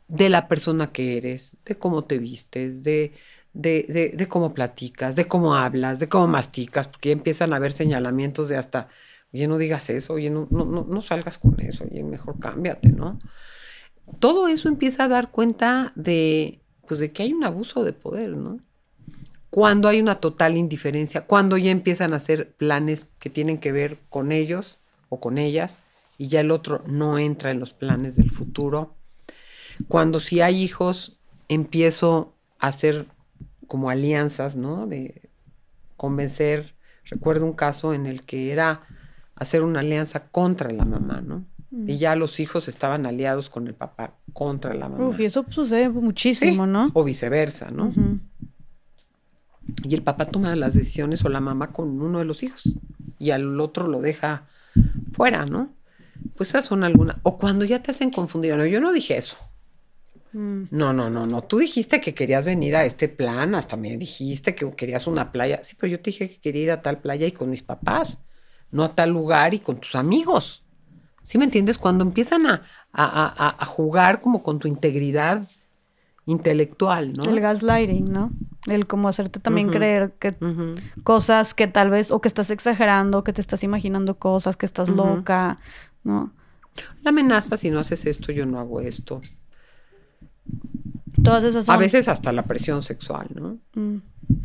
de la persona que eres, de cómo te vistes, de, de, de, cómo platicas, de cómo hablas, de cómo masticas, porque ya empiezan a haber señalamientos de hasta, oye, no digas eso, oye, no, no, no, no salgas con eso, oye, mejor cámbiate, ¿no? Todo eso empieza a dar cuenta de, pues, de que hay un abuso de poder, ¿no? Cuando hay una total indiferencia, cuando ya empiezan a hacer planes que tienen que ver con ellos o con ellas y ya el otro no entra en los planes del futuro. Cuando si hay hijos, empiezo a hacer como alianzas, ¿no? De convencer. Recuerdo un caso en el que era hacer una alianza contra la mamá, ¿no? Y ya los hijos estaban aliados con el papá contra la mamá. Uf, y eso sucede muchísimo, ¿no? O viceversa, ¿no? Y el papá toma las decisiones o la mamá con uno de los hijos y al otro lo deja fuera, ¿no? Pues esas son algunas. O cuando ya te hacen confundir. No, yo no dije eso. Mm. No, no, no, no. Tú dijiste que querías venir a este plan, hasta me dijiste que querías una playa. Sí, pero yo te dije que quería ir a tal playa y con mis papás, no a tal lugar y con tus amigos. ¿Sí me entiendes? Cuando empiezan a, a, jugar como con tu integridad intelectual, ¿no? El gaslighting, ¿no? El como hacerte también creer que cosas que tal vez, o que estás exagerando, que te estás imaginando cosas, que estás loca, ¿no? La amenaza, si no haces esto, yo no hago esto. Todas esas A veces hasta la presión sexual, ¿no? Mm.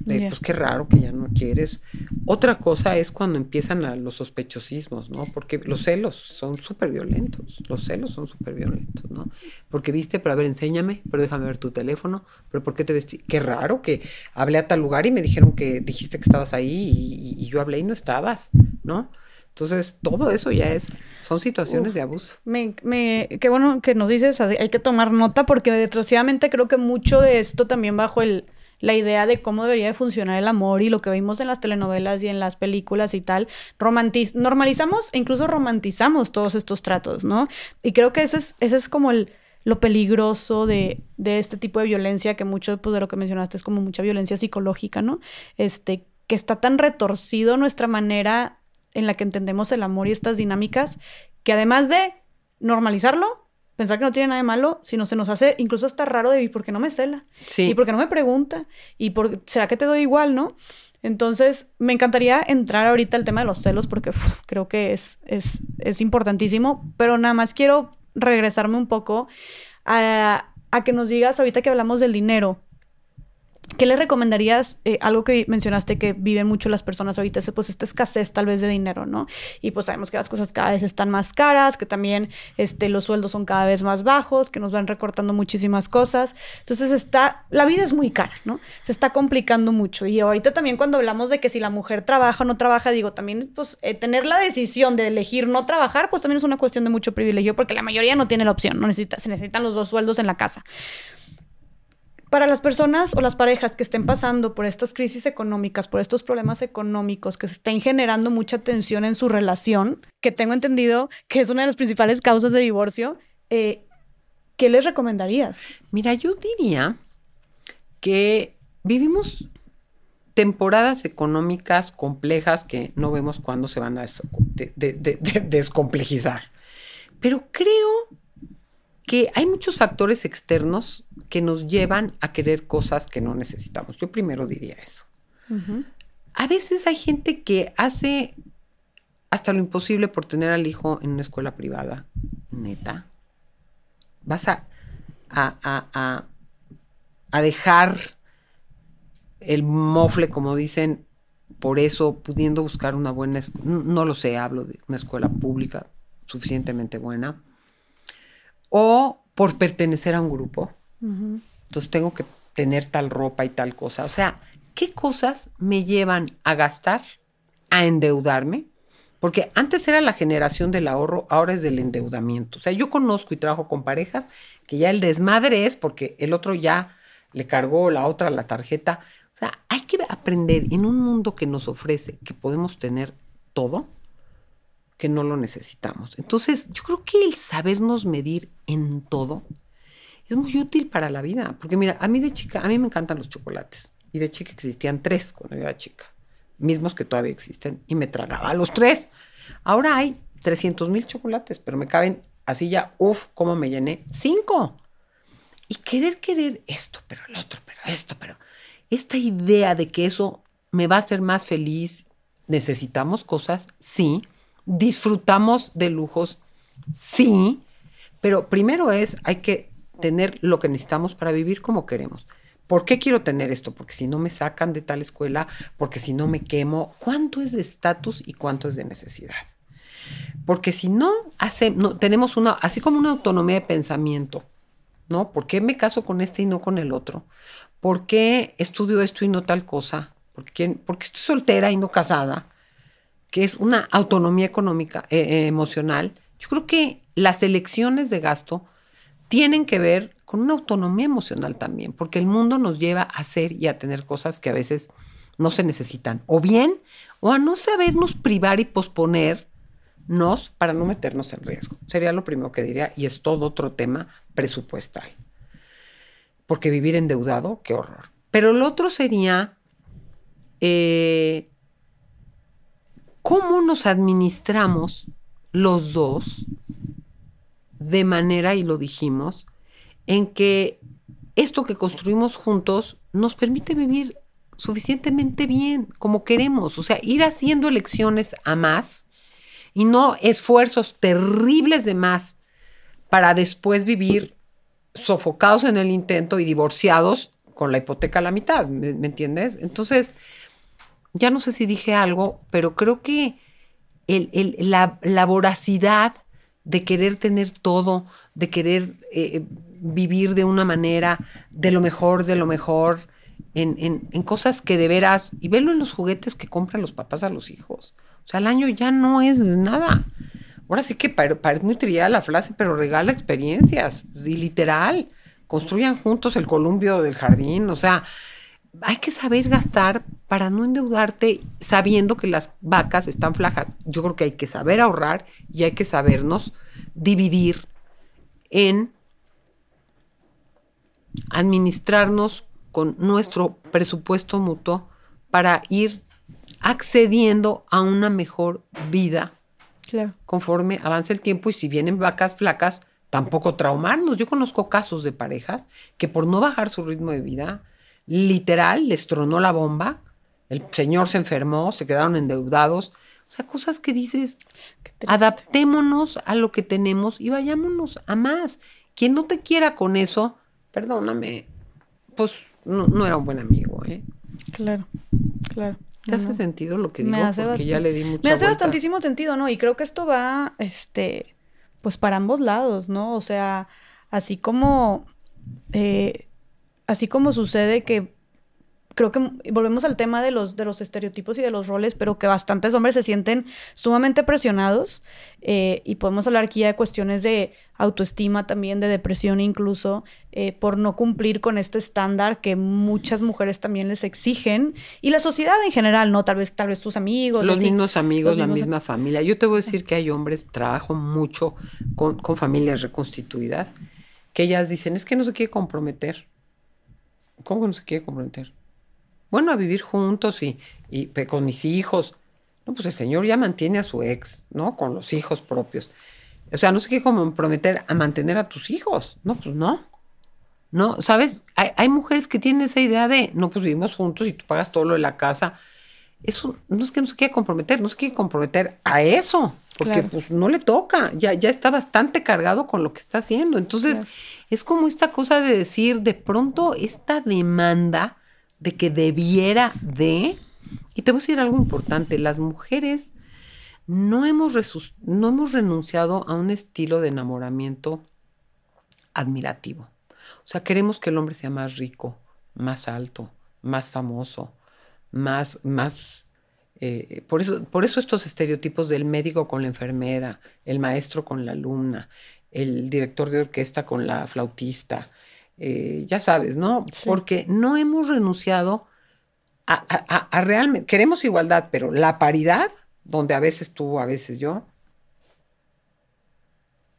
Pues qué raro que ya no quieres. Otra cosa es cuando empiezan los sospechosismos, ¿no? Porque los celos son súper violentos. Los celos son súper violentos, ¿no? Porque viste, pero a ver, enséñame, pero déjame ver tu teléfono, pero ¿por qué te vestí? Qué raro que hablé a tal lugar y me dijeron que dijiste que estabas ahí y, yo hablé y no estabas, ¿no? Entonces, todo eso ya es, son situaciones de abuso. Me, me, qué bueno que nos dices, hay que tomar nota porque desgraciadamente creo que mucho de esto también bajo el, la idea de cómo debería de funcionar el amor y lo que vimos en las telenovelas y en las películas y tal, normalizamos e incluso romantizamos todos estos tratos, ¿no? Y creo que eso es, eso es como el, lo peligroso de, de, este tipo de violencia, que mucho pues, de lo que mencionaste es como mucha violencia psicológica, ¿no? Este, que está tan retorcido nuestra manera en la que entendemos el amor y estas dinámicas, que además de normalizarlo, pensar que no tiene nada de malo, sino se nos hace incluso hasta raro de, ¿y por qué no me cela? Sí. ¿Y por qué no me pregunta? ¿Y por, será que te doy igual, no? Entonces, me encantaría entrar ahorita al tema de los celos porque creo que es, es, es, importantísimo, pero nada más quiero regresarme un poco a, a que nos digas, ahorita que hablamos del dinero, ¿Qué le recomendarías? Eh, algo que mencionaste que viven mucho las personas ahorita, pues esta escasez tal vez de dinero, ¿no? Y pues sabemos que las cosas cada vez están más caras, que también este, los sueldos son cada vez más bajos, que nos van recortando muchísimas cosas. Entonces está, la vida es muy cara, ¿no? Se está complicando mucho. Y ahorita también cuando hablamos de que si la mujer trabaja o no trabaja, digo, también pues eh, tener la decisión de elegir no trabajar, pues también es una cuestión de mucho privilegio, porque la mayoría no tiene la opción, no necesita, se necesitan los dos sueldos en la casa para las personas o las parejas que estén pasando por estas crisis económicas, por estos problemas económicos, que se estén generando mucha tensión en su relación, que tengo entendido que es una de las principales causas de divorcio, eh, ¿qué les recomendarías? Mira, yo diría que vivimos temporadas económicas complejas que no vemos cuándo se van a descomplejizar. Pero creo que hay muchos factores externos que nos llevan a querer cosas que no necesitamos. Yo primero diría eso. A veces hay gente que hace hasta lo imposible por tener al hijo en una escuela privada, neta. Vas a, a, a dejar el mofle, como dicen, por eso, pudiendo buscar una buena, no lo sé, hablo de una escuela pública suficientemente buena, o por pertenecer a un grupo. Entonces tengo que tener tal ropa y tal cosa. O sea, ¿qué cosas me llevan a gastar, a endeudarme? Porque antes era la generación del ahorro, ahora es del endeudamiento. O sea, yo conozco y trabajo con parejas que ya el desmadre es porque el otro ya le cargó la otra la tarjeta. O sea, hay que aprender en un mundo que nos ofrece que podemos tener todo, que no lo necesitamos. Entonces, yo creo que el sabernos medir en todo es muy útil para la vida. Porque mira, a mí de chica, a mí me encantan los chocolates. Y de chica existían tres cuando yo era chica, mismos que todavía existen. Y me tragaba los tres. Ahora hay 300 mil chocolates, pero me caben así ya, uff, cómo me llené, cinco. Y querer, querer esto, pero el otro, pero esto, pero esta idea de que eso me va a hacer más feliz, necesitamos cosas, sí, disfrutamos de lujos, sí, pero primero es, hay que tener lo que necesitamos para vivir como queremos. ¿Por qué quiero tener esto? Porque si no me sacan de tal escuela, porque si no me quemo, ¿cuánto es de estatus y cuánto es de necesidad? Porque si no, hace, no tenemos una, así como una autonomía de pensamiento, ¿no? ¿Por qué me caso con este y no con el otro? ¿Por qué estudio esto y no tal cosa? ¿Por qué, porque estoy soltera y no casada? Que es una autonomía económica, eh, eh, emocional. Yo creo que las elecciones de gasto tienen que ver con una autonomía emocional también, porque el mundo nos lleva a hacer y a tener cosas que a veces no se necesitan, o bien, o a no sabernos privar y posponernos para no meternos en riesgo. Sería lo primero que diría, y es todo otro tema presupuestal porque vivir endeudado, qué horror. Pero el otro sería eh, cómo nos administramos los dos de manera, y lo dijimos, en que esto que construimos juntos nos permite vivir suficientemente bien, como queremos, o sea, ir haciendo elecciones a más y no esfuerzos terribles de más para después vivir sofocados en el intento y divorciados con la hipoteca a la mitad, ¿me, entiendes? Entonces, ya no sé si dije algo, pero creo que la, voracidad de querer tener todo, de querer eh, vivir de una manera, de lo mejor, de lo mejor, en, cosas que de veras, y verlo en los juguetes que compran los papás a los hijos. O sea, el año ya no es nada. Ahora sí que parece muy trillada la frase, pero regala experiencias, y literal. Construyan juntos el columpio del jardín, o sea, hay que saber gastar para no endeudarte sabiendo que las vacas están flajas. Yo creo que hay que saber ahorrar y hay que sabernos dividir en administrarnos con nuestro presupuesto mutuo para ir accediendo a una mejor vida conforme avance el tiempo y si vienen vacas flacas, tampoco traumarnos. Yo conozco casos de parejas que por no bajar su ritmo de vida, literal, les tronó la bomba, el señor se enfermó, se quedaron endeudados. O sea, cosas que dices, adaptémonos a lo que tenemos y vayámonos a más. Quien no te quiera con eso, perdóname, pues no, no era un buen amigo, ¿eh? Claro, claro. ¿Te hace sentido lo que digo? Me hace Porque ya le di mucha Me hace bastantísimo sentido, ¿no? Y creo que esto va, este, pues para ambos lados, ¿no? O sea, así como, eh, así como sucede que creo que volvemos al tema de los, de los estereotipos y de los roles, pero que bastantes hombres se sienten sumamente presionados eh, y podemos hablar aquí ya de cuestiones de autoestima también, de depresión incluso, eh, por no cumplir con este estándar que muchas mujeres también les exigen y la sociedad en general, ¿no? Tal vez, tal vez tus amigos. Los mismos amigos, la misma familia. Yo te voy a decir que hay hombres, trabajo mucho con, con familias reconstituidas, que ellas dicen, es que no se quiere comprometer. ¿Cómo que no se quiere comprometer? bueno, a vivir juntos y, y con mis hijos. No, pues el Señor ya mantiene a su ex, ¿no? Con los hijos propios. O sea, no sé qué comprometer a mantener a tus hijos. No, pues no. No, ¿sabes? Hay, hay, mujeres que tienen esa idea de, no, pues vivimos juntos y tú pagas todo lo de la casa. Eso no es que no se quiera comprometer, no se quiere comprometer a eso, porque pues no le toca, ya, ya está bastante cargado con lo que está haciendo. Entonces, es como esta cosa de decir, de pronto, esta demanda de que debiera de, y te voy a decir algo importante, las mujeres no hemos, no hemos renunciado a un estilo de enamoramiento admirativo. O sea, queremos que el hombre sea más rico, más alto, más famoso, más, más. Eh, por, eso, por eso estos estereotipos del médico con la enfermera, el maestro con la alumna, el director de orquesta con la flautista, eh, ya sabes, ¿no? Porque no hemos renunciado a, a, realmente, queremos igualdad, pero la paridad, donde a veces tú, a veces yo,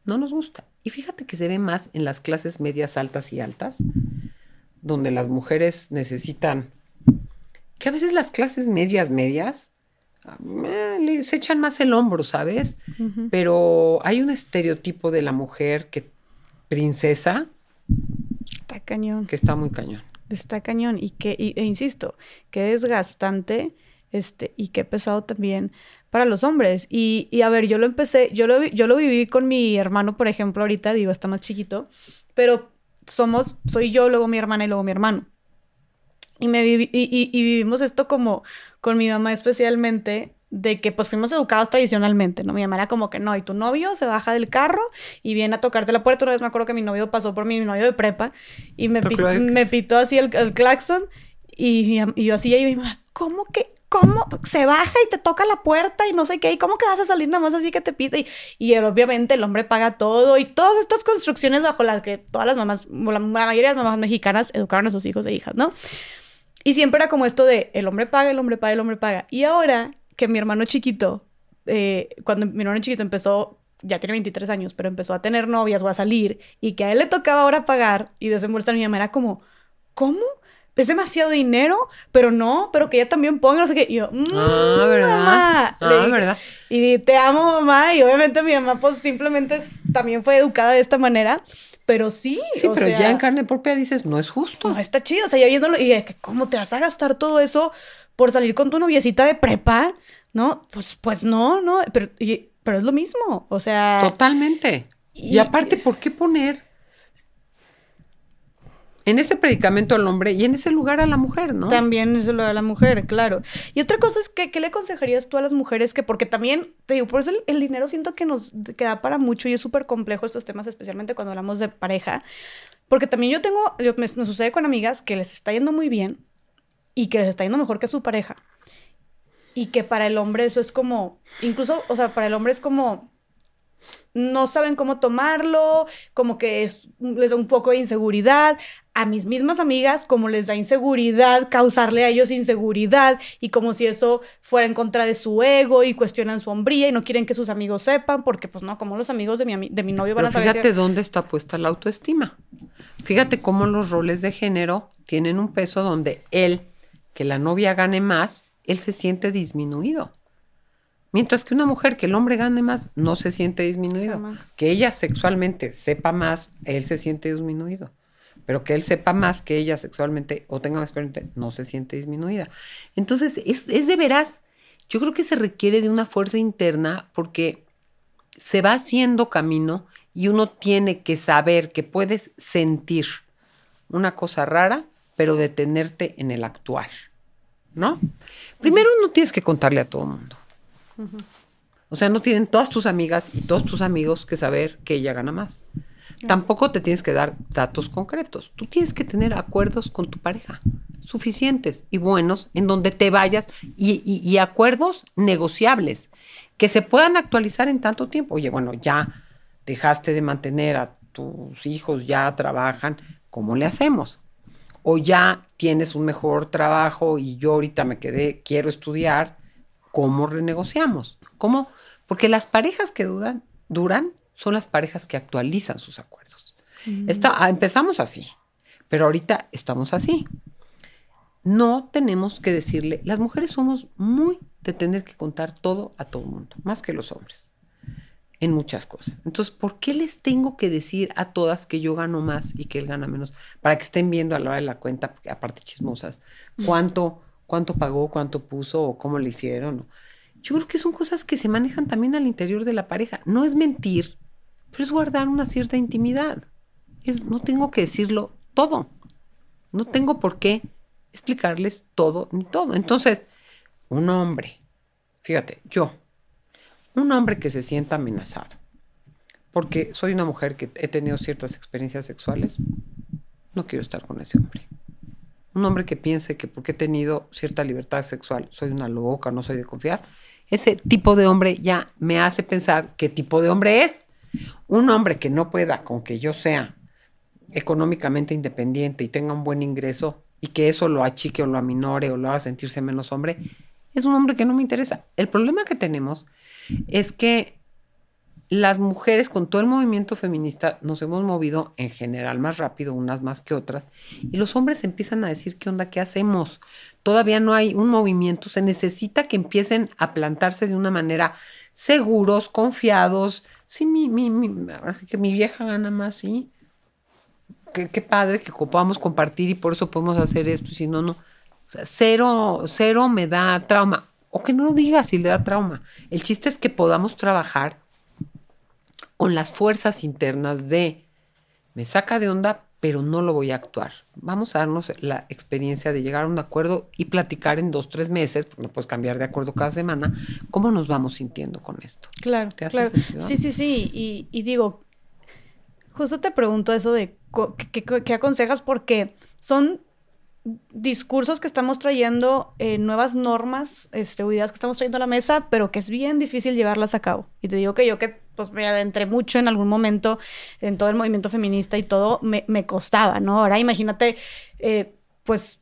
no nos gusta. Y fíjate que se ve más en las clases medias altas y altas, donde las mujeres necesitan, que a veces las clases medias medias eh, les echan más el hombro, ¿sabes? Pero hay un estereotipo de la mujer que princesa. Está cañón. Que está muy cañón. Está cañón y que, e insisto, que es gastante este, y que pesado también para los hombres. Y, y, a ver, yo lo empecé, yo lo, yo lo viví con mi hermano, por ejemplo, ahorita, digo, está más chiquito, pero somos, soy yo, luego mi hermana y luego mi hermano. Y, me y, y, vivimos esto como con mi mamá especialmente, de que pues fuimos educados tradicionalmente, ¿no? Mi mamá era como que no, y tu novio se baja del carro y viene a tocarte la puerta. Una vez me acuerdo que mi novio pasó por mí, mi novio de prepa, y me, me pitó así el, el claxon, y, y, yo así, y mi mamá, ¿cómo que? ¿Cómo? Se baja y te toca la puerta y no sé qué. ¿Y cómo que vas a salir nada más así que te pide? Y, y obviamente el hombre paga todo y todas estas construcciones bajo las que todas las mamás, la, la mayoría de las mamás mexicanas educaron a sus hijos e hijas, ¿no? Y siempre era como esto de el hombre paga, el hombre paga, el hombre paga. Y ahora que mi hermano chiquito, eh, cuando mi hermano chiquito empezó, ya tiene 23 años, pero empezó a tener novias o a salir y que a él le tocaba ahora pagar y desembolsar, mi mamá era como, ¿cómo? Es demasiado dinero, pero no, pero que ella también ponga, no sé qué. Y yo, mmm, ah, ¿verdad? Mamá. Ah, ¿verdad? Y te amo, mamá. Y obviamente mi mamá, pues simplemente también fue educada de esta manera. Pero sí. Sí, pero ya en carne propia dices, no es justo. No, está chido. O sea, ya viéndolo, y que, ¿cómo te vas a gastar todo eso por salir con tu noviecita de prepa? ¿No? Pues, pues no, no. Pero, pero es lo mismo. O sea. Totalmente. y aparte, ¿por qué poner en ese predicamento al hombre y en ese lugar a la mujer, ¿no? También en ese lugar a la mujer, claro. Y otra cosa es que, ¿qué le aconsejarías tú a las mujeres? Que porque también, te digo, por eso el, dinero siento que nos queda para mucho y es súper complejo estos temas, especialmente cuando hablamos de pareja. Porque también yo tengo, me, sucede con amigas que les está yendo muy bien y que les está yendo mejor que su pareja. Y que para el hombre eso es como, incluso, o sea, para el hombre es como, no saben cómo tomarlo, como que es, les da un poco de inseguridad. A mis mismas amigas, como les da inseguridad, causarle a ellos inseguridad y como si eso fuera en contra de su ego y cuestionan su hombría y no quieren que sus amigos sepan, porque pues no, como los amigos de mi, de mi novio van a saber. Fíjate dónde está puesta la autoestima. Fíjate cómo los roles de género tienen un peso donde él, que la novia gane más, él se siente disminuido. Mientras que una mujer que el hombre gane más no se siente disminuido. Que ella sexualmente sepa más, él se siente disminuido. Pero que él sepa más que ella sexualmente o tenga más experiencia, no se siente disminuida. Entonces, es, es de veras, yo creo que se requiere de una fuerza interna porque se va haciendo camino y uno tiene que saber que puedes sentir una cosa rara, pero detenerte en el actuar. ¿No? Primero no tienes que contarle a todo el mundo. O sea, no tienen todas tus amigas y todos tus amigos que saber que ella gana más. Tampoco te tienes que dar datos concretos. Tú tienes que tener acuerdos con tu pareja suficientes y buenos en donde te vayas y, acuerdos negociables que se puedan actualizar en tanto tiempo. Oye, bueno, ya dejaste de mantener a tus hijos, ya trabajan, ¿cómo le hacemos? O ya tienes un mejor trabajo y yo ahorita me quedé, quiero estudiar, ¿cómo renegociamos? ¿Cómo? Porque las parejas que duran, duran son las parejas que actualizan sus acuerdos. Mm. Ah, empezamos así, pero ahorita estamos así. no tenemos que decirle, las mujeres somos muy de tener que contar todo a todo el mundo, más que los hombres, en muchas cosas. Entonces, ¿por qué les tengo que decir a todas que yo gano más y que él gana menos? Para que estén viendo a la hora de la cuenta, porque aparte chismosas, cuánto, cuánto pagó, cuánto puso o cómo le hicieron. Yo creo que son cosas que se manejan también al interior de la pareja. No es mentir, pero es guardar una cierta intimidad. Es, no tengo que decirlo todo. No tengo por qué explicarles todo ni todo. Entonces, un hombre, fíjate, yo, un hombre que se sienta amenazado, porque soy una mujer que he tenido ciertas experiencias sexuales, no quiero estar con ese hombre. Un hombre que piense que porque he tenido cierta libertad sexual soy una loca, no soy de confiar, ese tipo de hombre ya me hace pensar qué tipo de hombre es. Un hombre que no pueda con que yo sea económicamente independiente y tenga un buen ingreso y que eso lo achique o lo aminore o lo haga sentirse menos hombre, es un hombre que no me interesa. El problema que tenemos es que las mujeres con todo el movimiento feminista nos hemos movido en general más rápido, unas más que otras, y los hombres empiezan a decir, ¿qué onda? ¿Qué hacemos? Todavía no hay un movimiento, se necesita que empiecen a plantarse de una manera seguros, confiados. Sí, mi, mi, mi así que mi vieja gana más, sí. Qué, padre que podamos compartir y por eso podemos hacer esto, si no, no. O sea, cero, cero me da trauma. O que no lo diga si le da trauma. El chiste es que podamos trabajar con las fuerzas internas de me saca de onda, pero no lo voy a actuar. Vamos a darnos la experiencia de llegar a un acuerdo y platicar en dos, tres meses, porque no puedes cambiar de acuerdo cada semana, cómo nos vamos sintiendo con esto. Claro, claro. Sí, sí, sí. Y, y, digo, justo te pregunto eso de qué, qué aconsejas, porque son discursos que estamos trayendo, eh, nuevas normas, este, ideas que estamos trayendo a la mesa, pero que es bien difícil llevarlas a cabo. Y te digo que yo que pues me adentré mucho en algún momento en todo el movimiento feminista y todo, me, me costaba, ¿no? Ahora imagínate, eh, pues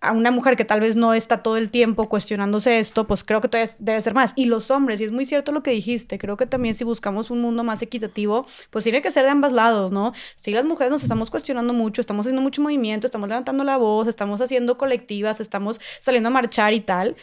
a una mujer que tal vez no está todo el tiempo cuestionándose esto, pues creo que todavía debe ser más. Y los hombres, y es muy cierto lo que dijiste, creo que también si buscamos un mundo más equitativo, pues tiene que ser de ambos lados, ¿no? Si las mujeres nos estamos cuestionando mucho, estamos haciendo mucho movimiento, estamos levantando la voz, estamos haciendo colectivas, estamos saliendo a marchar y tal,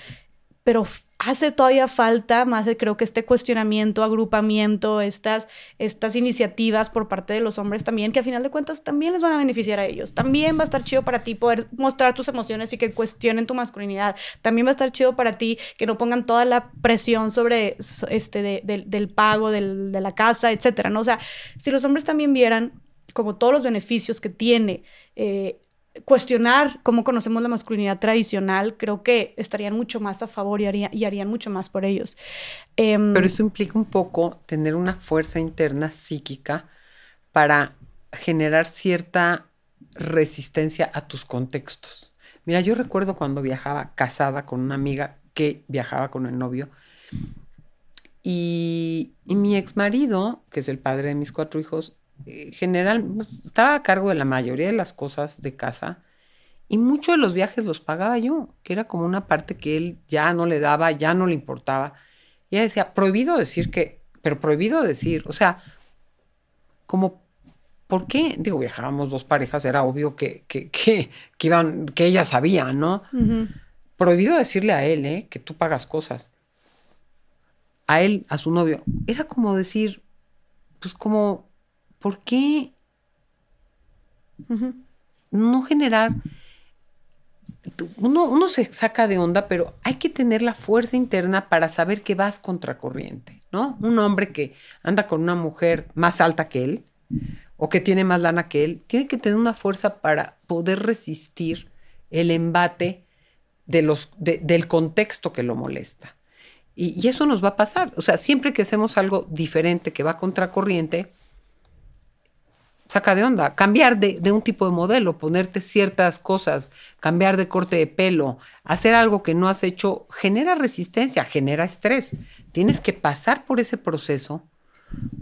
pero hace todavía falta más, creo que este cuestionamiento, agrupamiento, estas, estas iniciativas por parte de los hombres también, que a final de cuentas también les van a beneficiar a ellos. También va a estar chido para ti poder mostrar tus emociones y que cuestionen tu masculinidad. También va a estar chido para ti que no pongan toda la presión sobre este del pago de la casa, etcétera, ¿no? O sea, si los hombres también vieran como todos los beneficios que tiene eh, cuestionar cómo conocemos la masculinidad tradicional, creo que estarían mucho más a favor y, harían mucho más por ellos. Em, Pero eso implica un poco tener una fuerza interna psíquica para generar cierta resistencia a tus contextos. Mira, yo recuerdo cuando viajaba casada con una amiga que viajaba con el novio y, y mi ex marido, que es el padre de mis cuatro hijos, eh, general, estaba a cargo de la mayoría de las cosas de casa y muchos de los viajes los pagaba yo, que era como una parte que él ya no le daba, ya no le importaba. Y ella decía, prohibido decir que, pero prohibido decir, o sea, como, ¿por qué? Digo, viajábamos dos parejas, era obvio que, que, que, iban, que ella sabía, ¿no? Prohibido decirle a él, ¿eh? Que tú pagas cosas. A él, a su novio. Era como decir, pues como, ¿por qué no generar... Uno, se saca de onda, pero hay que tener la fuerza interna para saber que vas contracorriente, ¿no? Un hombre que anda con una mujer más alta que él o que tiene más lana que él, tiene que tener una fuerza para poder resistir el embate de los, del contexto que lo molesta. Y, y, eso nos va a pasar. O sea, siempre que hacemos algo diferente, que va contracorriente, saca de onda. Cambiar de, un tipo de modelo, ponerte ciertas cosas, cambiar de corte de pelo, hacer algo que no has hecho, genera resistencia, genera estrés. Tienes que pasar por ese proceso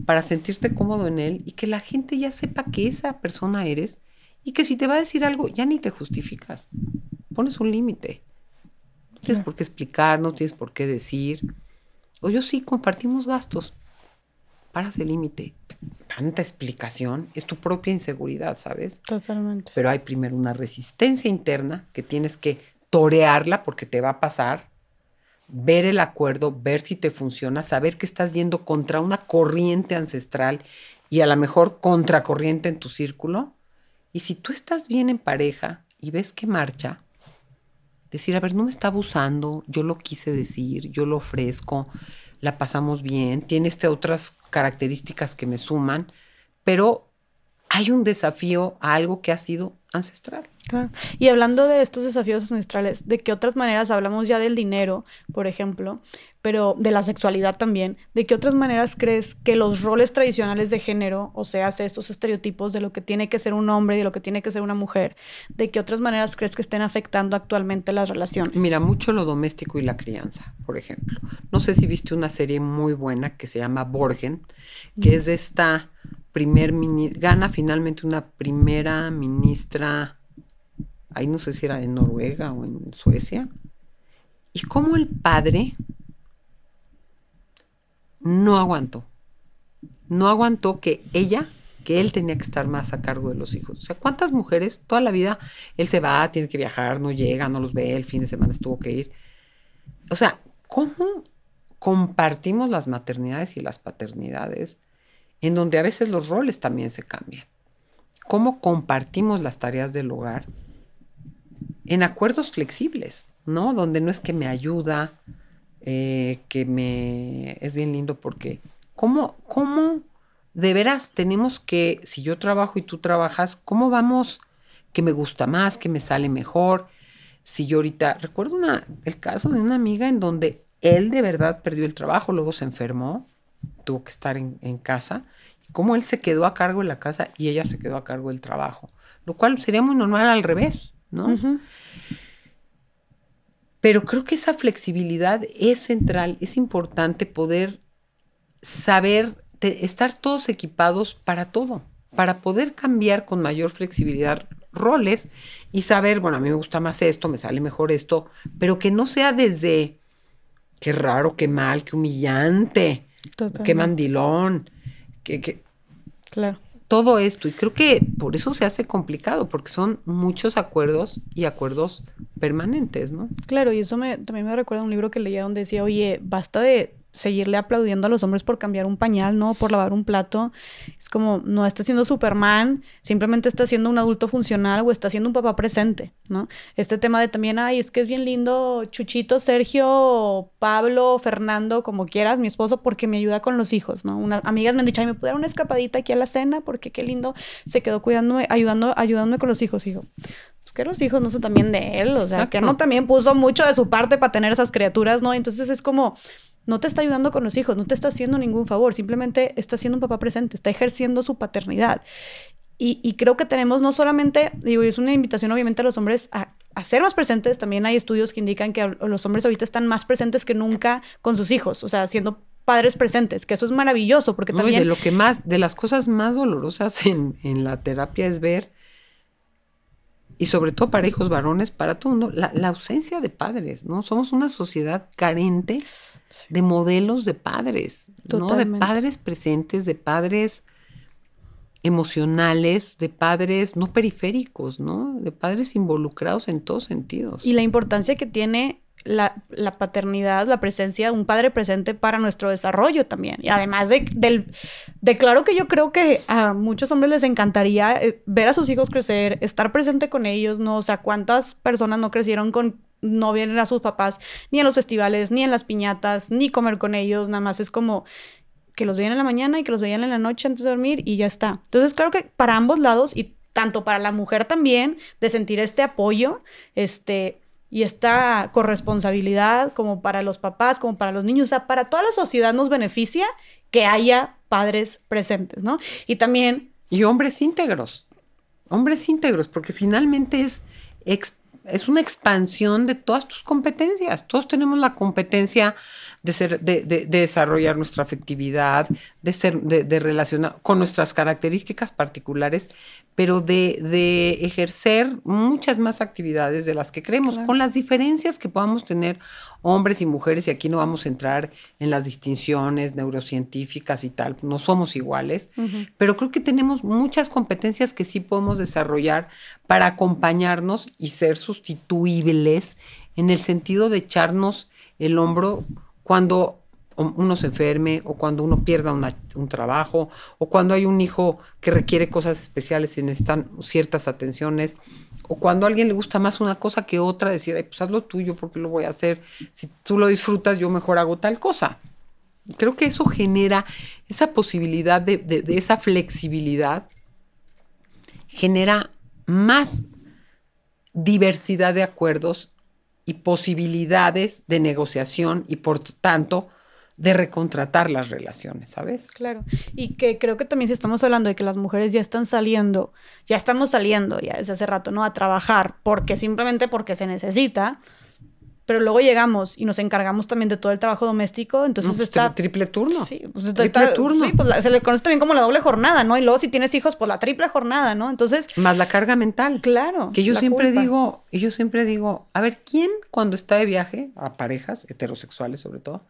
para sentirte cómodo en él y que la gente ya sepa que esa persona eres y que si te va a decir algo, ya ni te justificas. Pones un límite. No tienes por qué explicar, no tienes por qué decir. O yo sí, compartimos gastos. Paras el límite tanta explicación, es tu propia inseguridad, ¿sabes? Totalmente. Pero hay primero una resistencia interna que tienes que torearla porque te va a pasar, ver el acuerdo, ver si te funciona, saber que estás yendo contra una corriente ancestral y a lo mejor contracorriente en tu círculo. Y si tú estás bien en pareja y ves que marcha, decir, a ver, no me está abusando, yo lo quise decir, yo lo ofrezco, la pasamos bien, tiene este otras características que me suman, pero hay un desafío a algo que ha sido ancestral. Claro. Y hablando de estos desafíos ancestrales, ¿de qué otras maneras hablamos ya del dinero, por ejemplo, pero de la sexualidad también? ¿De qué otras maneras crees que los roles tradicionales de género, o sea, estos estereotipos de lo que tiene que ser un hombre y de lo que tiene que ser una mujer, de qué otras maneras crees que estén afectando actualmente las relaciones? Mira, mucho lo doméstico y la crianza, por ejemplo. No sé si viste una serie muy buena que se llama Borgen, que es de esta primer gana finalmente una primera ministra ahí no sé si era en Noruega o en Suecia, y cómo el padre no aguantó, no aguantó que ella, que él tenía que estar más a cargo de los hijos. O sea, ¿cuántas mujeres toda la vida él se va, tiene que viajar, no llega, no los ve, el fin de semana estuvo que ir? O sea, ¿cómo compartimos las maternidades y las paternidades en donde a veces los roles también se cambian? ¿Cómo compartimos las tareas del hogar? en acuerdos flexibles, ¿no? Donde no es que me ayuda, eh, que me... Es bien lindo porque, ¿cómo, ¿cómo de veras tenemos que, si yo trabajo y tú trabajas, cómo vamos, que me gusta más, que me sale mejor? Si yo ahorita, recuerdo una, el caso de una amiga en donde él de verdad perdió el trabajo, luego se enfermó, tuvo que estar en casa, cómo él se quedó a cargo de la casa y ella se quedó a cargo del trabajo, lo cual sería muy normal al revés, ¿no? Pero creo que esa flexibilidad es central, es importante poder saber, estar todos equipados para todo, para poder cambiar con mayor flexibilidad roles y saber, bueno, a mí me gusta más esto, me sale mejor esto, pero que no sea desde qué raro, qué mal, qué humillante, qué mandilón, que, claro todo esto. Y creo que por eso se hace complicado, porque son muchos acuerdos y acuerdos permanentes, ¿no? Claro, y eso me, también me recuerda un libro que leía donde decía, oye, basta de seguirle aplaudiendo a los hombres por cambiar un pañal, ¿no? Por lavar un plato. Es como, no está siendo Superman, simplemente está siendo un adulto funcional o está siendo un papá presente, ¿no? Este tema de también, ay, es que es bien lindo Chuchito, Sergio, Pablo, Fernando, como quieras, mi esposo, porque me ayuda con los hijos, ¿no? Unas amigas me han dicho, ay, me pude dar una escapadita aquí a la cena porque qué lindo se quedó cuidándome, ayudando, ayudándome con los hijos, hijo pues que los hijos no son también de él, o sea, que no también puso mucho de su parte para tener esas criaturas, ¿no? Entonces es como, no te está ayudando con los hijos, no te está haciendo ningún favor, simplemente está siendo un papá presente, está ejerciendo su paternidad. Y, creo que tenemos no solamente, digo, es una invitación obviamente a los hombres a, ser más presentes, también hay estudios que indican que los hombres ahorita están más presentes que nunca con sus hijos, o sea, siendo padres presentes, que eso es maravilloso, porque también... de lo que más, de las cosas más dolorosas en, en la terapia es ver y sobre todo para hijos varones, para todo mundo, la, la, ausencia de padres, ¿no? Somos una sociedad carente de modelos de padres, ¿no? De padres presentes, de padres emocionales, de padres no periféricos, ¿no? De padres involucrados en todos sentidos. Y la importancia que tiene la, paternidad, la presencia de un padre presente para nuestro desarrollo también. Y además de, claro que yo creo que a muchos hombres les encantaría eh, ver a sus hijos crecer, estar presente con ellos, ¿no? O sea, cuántas personas no crecieron con no vienen a sus papás ni en los festivales, ni en las piñatas, ni comer con ellos, nada más es como que los veían en la mañana y que los veían en la noche antes de dormir y ya está. Entonces, claro que para ambos lados y tanto para la mujer también, de sentir este apoyo, este, y esta corresponsabilidad como para los papás, como para los niños, o sea, para toda la sociedad nos beneficia que haya padres presentes, ¿no? Y también... Y hombres íntegros, hombres íntegros, porque finalmente es es una expansión de todas tus competencias. Todos tenemos la competencia de, ser, de, de, desarrollar nuestra afectividad, de, ser, de, relacionar con nuestras características particulares, pero de, ejercer muchas más actividades de las que creemos, con las diferencias que podamos tener hombres y mujeres, y aquí no vamos a entrar en las distinciones neurocientíficas y tal, no somos iguales, pero creo que tenemos muchas competencias que sí podemos desarrollar para acompañarnos y ser sustituibles en el sentido de echarnos el hombro cuando uno se enferme o cuando uno pierda un trabajo o cuando hay un hijo que requiere cosas especiales y necesitan ciertas atenciones o cuando a alguien le gusta más una cosa que otra, decir, Ay, pues haz lo tuyo porque lo voy a hacer. Si tú lo disfrutas, yo mejor hago tal cosa. Creo que eso genera esa posibilidad de, de esa flexibilidad, genera más diversidad de acuerdos y posibilidades de negociación y por tanto de recontratar las relaciones, ¿sabes? Claro. Y que creo que también si estamos hablando de que las mujeres ya están saliendo, ya estamos saliendo ya desde hace rato, ¿no? A trabajar porque simplemente porque se necesita, pero luego llegamos y nos encargamos también de todo el trabajo doméstico, entonces pues, está... Triple turno. Sí, pues triple turno. Sí, pues se le conoce también como la doble jornada, ¿no? Y luego si tienes hijos, pues la triple jornada, ¿no? Entonces... Más la carga mental. Claro. Que yo siempre digo, y yo siempre digo, a ver, ¿quién cuando está de viaje, a parejas, heterosexuales sobre todo,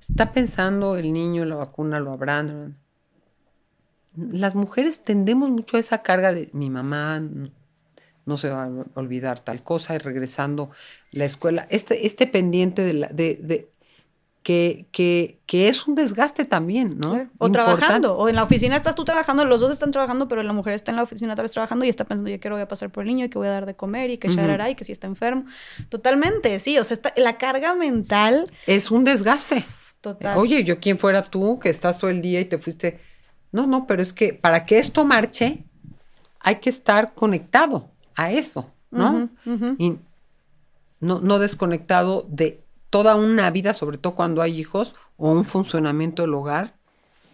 está pensando el niño, la vacuna, lo habrán? Las mujeres tendemos mucho a esa carga de mi mamá, no se va a olvidar tal cosa, y regresando la escuela, este, este pendiente de, la, de, de que, que, que, es un desgaste también, ¿no? O trabajando, o en la oficina estás tú trabajando, los dos están trabajando, pero la mujer está en la oficina tal vez trabajando y está pensando, yo quiero voy a pasar por el niño y que voy a dar de comer y que uh y que si está enfermo. Totalmente, sí, o sea, la carga mental... Es un desgaste. Total. Oye, yo quién fuera tú que estás todo el día y te fuiste... No, no, pero es que para que esto marche hay que estar conectado a eso, ¿no? Y no, no desconectado de toda una vida, sobre todo cuando hay hijos o un funcionamiento del hogar,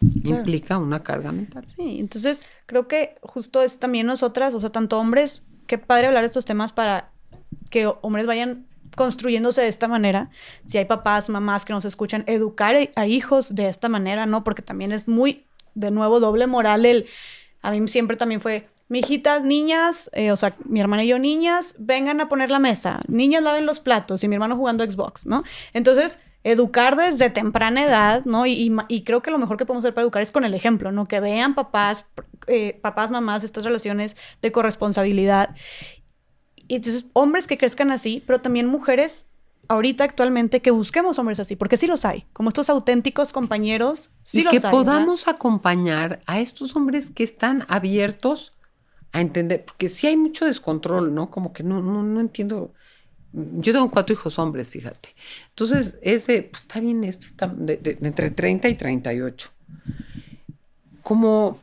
implica una carga mental. Sí, entonces creo que justo es también nosotras, o sea, tanto hombres, qué padre hablar de estos temas para que hombres vayan construyéndose de esta manera. Si hay papás, mamás que nos escuchan, educar a hijos de esta manera, ¿no? Porque también es muy, de nuevo, doble moral el... A mí siempre también fue, Mijitas, niñas, eh, o sea, mi hermana y yo, niñas, vengan a poner la mesa. Niñas, laven los platos y mi hermano jugando Xbox, ¿no? Entonces, educar desde temprana edad, ¿no? Y, creo que lo mejor que podemos hacer para educar es con el ejemplo, ¿no? Que vean papás, eh, papás, mamás, estas relaciones de corresponsabilidad. Y entonces, hombres que crezcan así, pero también mujeres ahorita actualmente que busquemos hombres así, porque sí los hay, como estos auténticos compañeros, sí y que podamos acompañar a estos hombres que están abiertos a entender, porque sí hay mucho descontrol, ¿no? Como que no, no, no entiendo. Yo tengo cuatro hijos hombres, fíjate. Entonces, ese, pues, está bien, esto está de, entre 30 y 38. Como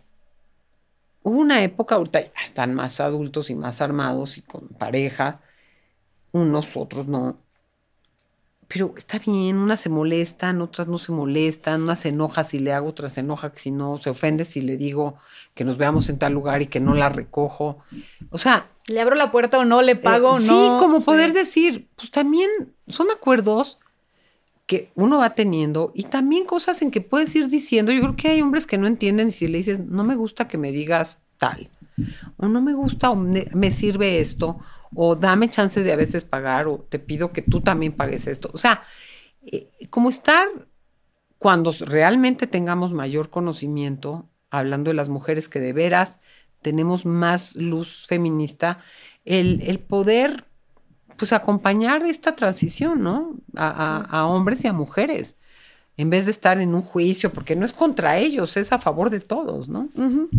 hubo una época, ahorita ya están más adultos y más armados y con pareja, unos, otros no pero está bien, unas se molestan, otras no se molestan, unas se enoja si le hago, otras se enoja si no, se ofende si le digo que nos veamos en tal lugar y que no la recojo. O sea... ¿Le abro la puerta o no? ¿Le pago o no? Sí, como poder decir, pues también son acuerdos que uno va teniendo y también cosas en que puedes ir diciendo. Yo creo que hay hombres que no entienden si le dices, no me gusta que me digas tal, o no me gusta o me sirve esto, o dame chance de a veces pagar, o te pido que tú también pagues esto. O sea, eh, como estar cuando realmente tengamos mayor conocimiento, hablando de las mujeres que de veras tenemos más luz feminista, el, poder pues acompañar esta transición, ¿no? A, hombres y a mujeres, en vez de estar en un juicio, porque no es contra ellos, es a favor de todos, ¿no?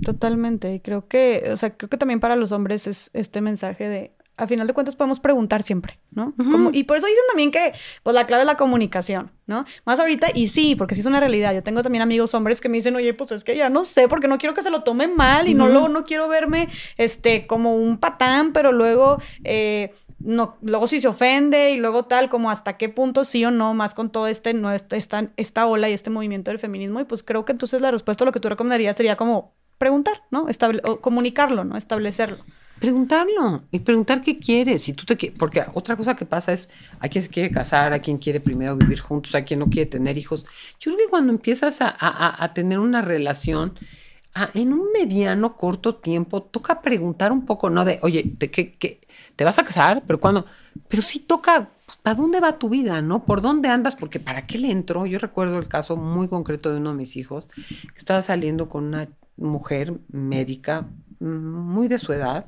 totalmente. Y creo que, o sea, creo que también para los hombres es este mensaje de a final de cuentas podemos preguntar siempre, ¿no? y por eso dicen también que, pues, la clave es la comunicación, ¿no? Más ahorita, y sí, porque sí es una realidad. Yo tengo también amigos hombres que me dicen, oye, pues es que ya no sé, porque no quiero que se lo tome mal y no luego no quiero verme, este, como un patán, pero luego, eh, no, luego si se ofende y luego tal, como hasta qué punto sí o no, más con todo este, no, este, esta, esta ola y este movimiento del feminismo. Y pues creo que entonces la respuesta a lo que tú recomendarías sería como preguntar, ¿no? Estable comunicarlo, ¿no? Establecerlo. preguntarlo y preguntar qué quieres. Si tú te porque otra cosa que pasa es a quién se quiere casar, a quién quiere primero vivir juntos, a quién no quiere tener hijos. Yo creo que cuando empiezas a, tener una relación, en un mediano, corto tiempo, toca preguntar un poco, no de, oye, ¿te, qué, ¿te vas a casar? Pero cuando, pero sí toca, ¿para dónde va tu vida? ¿No? ¿Por dónde andas? Porque ¿para qué le entró? Yo recuerdo el caso muy concreto de uno de mis hijos, que estaba saliendo con una mujer médica muy de su edad.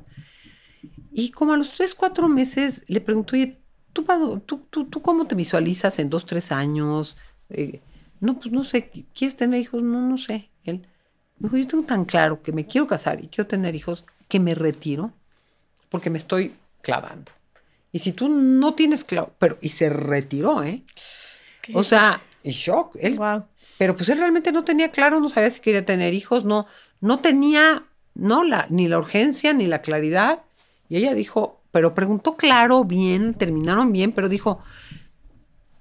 Y como a los tres, cuatro meses le preguntó, oye, ¿tú, tú, tú, tú cómo te visualizas en dos, tres años? Eh, no, pues no sé, ¿quieres tener hijos? No, no sé. Él me dijo, yo tengo tan claro que me quiero casar y quiero tener hijos que me retiro porque me estoy clavando. Y si tú no tienes claro, pero, y se retiró, ¿eh? O sea, shock. Él, Pero pues él realmente no tenía claro, no sabía si quería tener hijos, no, no tenía no la, ni la urgencia ni la claridad. Y ella dijo, pero preguntó claro, bien, terminaron bien, pero dijo,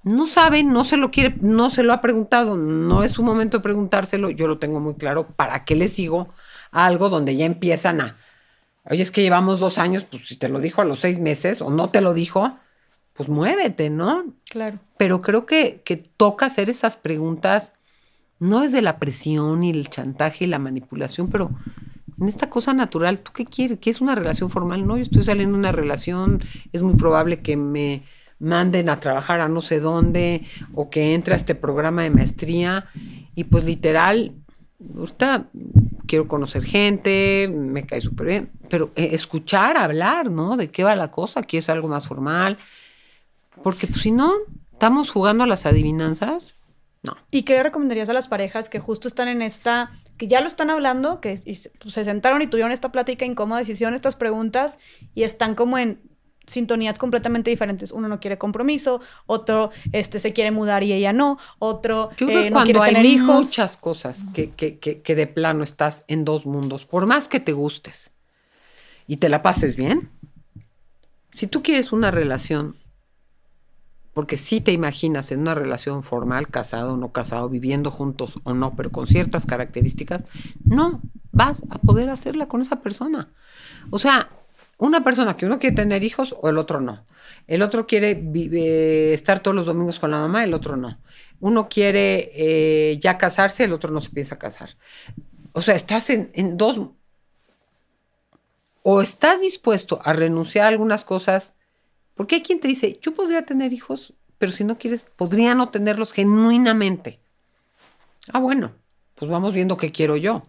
no sabe, no se lo quiere, no se lo ha preguntado, no es su momento de preguntárselo, yo lo tengo muy claro, ¿para qué le sigo a algo donde ya empiezan a, oye, es que llevamos dos años, pues si te lo dijo a los seis meses o no te lo dijo, pues muévete, ¿no? Claro. Pero creo que, que toca hacer esas preguntas, no es de la presión y el chantaje y la manipulación, pero en esta cosa natural, ¿tú qué quieres? ¿Qué es una relación formal? No, yo estoy saliendo de una relación, es muy probable que me manden a trabajar a no sé dónde o que entre a este programa de maestría y pues literal, ahorita quiero conocer gente, me cae súper bien, pero eh, escuchar, hablar, ¿no? De qué va la cosa, aquí es algo más formal, porque pues si no, estamos jugando a las adivinanzas no. ¿Y qué le recomendarías a las parejas que justo están en esta, que ya lo están hablando, que pues, se sentaron y tuvieron esta plática incómoda, hicieron estas preguntas y están como en sintonías completamente diferentes. Uno no quiere compromiso, otro este, se quiere mudar y ella no, otro Yo creo eh, no quiere tener hay hijos. muchas cosas que, que, que, que de plano estás en dos mundos, por más que te gustes y te la pases bien. Si tú quieres una relación porque si te imaginas en una relación formal, casado o no casado, viviendo juntos o no, pero con ciertas características, no vas a poder hacerla con esa persona. O sea, una persona que uno quiere tener hijos o el otro no. El otro quiere eh, estar todos los domingos con la mamá, el otro no. Uno quiere eh, ya casarse, el otro no se piensa casar. O sea, estás en, en dos... O estás dispuesto a renunciar a algunas cosas porque hay quien te dice, yo podría tener hijos, pero si no quieres, podría no tenerlos genuinamente. Ah, bueno, pues vamos viendo qué quiero yo.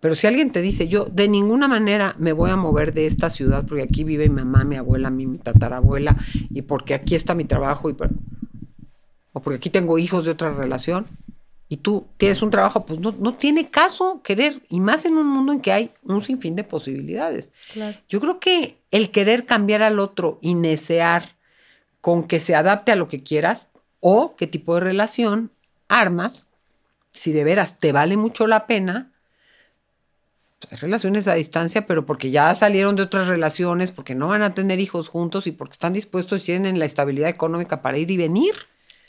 Pero si alguien te dice, yo de ninguna manera me voy a mover de esta ciudad porque aquí vive mi mamá, mi abuela, mi, mi tatarabuela, y porque aquí está mi trabajo, y, o porque aquí tengo hijos de otra relación, y tú tienes un trabajo, pues no, no tiene caso querer, y más en un mundo en que hay un sinfín de posibilidades. Yo creo que el querer cambiar al otro y necear con que se adapte a lo que quieras, o qué tipo de relación armas, si de veras te vale mucho la pena, hay relaciones a distancia, pero porque ya salieron de otras relaciones, porque no van a tener hijos juntos y porque están dispuestos y tienen la estabilidad económica para ir y venir.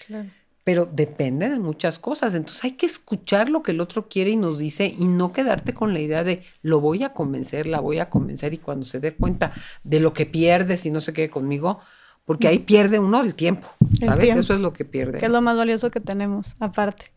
Claro pero depende de muchas cosas. Entonces hay que escuchar lo que el otro quiere y nos dice y no quedarte con la idea de lo voy a convencer, la voy a convencer y cuando se dé cuenta de lo que pierde si no se quede conmigo, porque ahí pierde uno el tiempo, ¿sabes? Eso es lo que pierde. Que es lo más valioso que tenemos, aparte.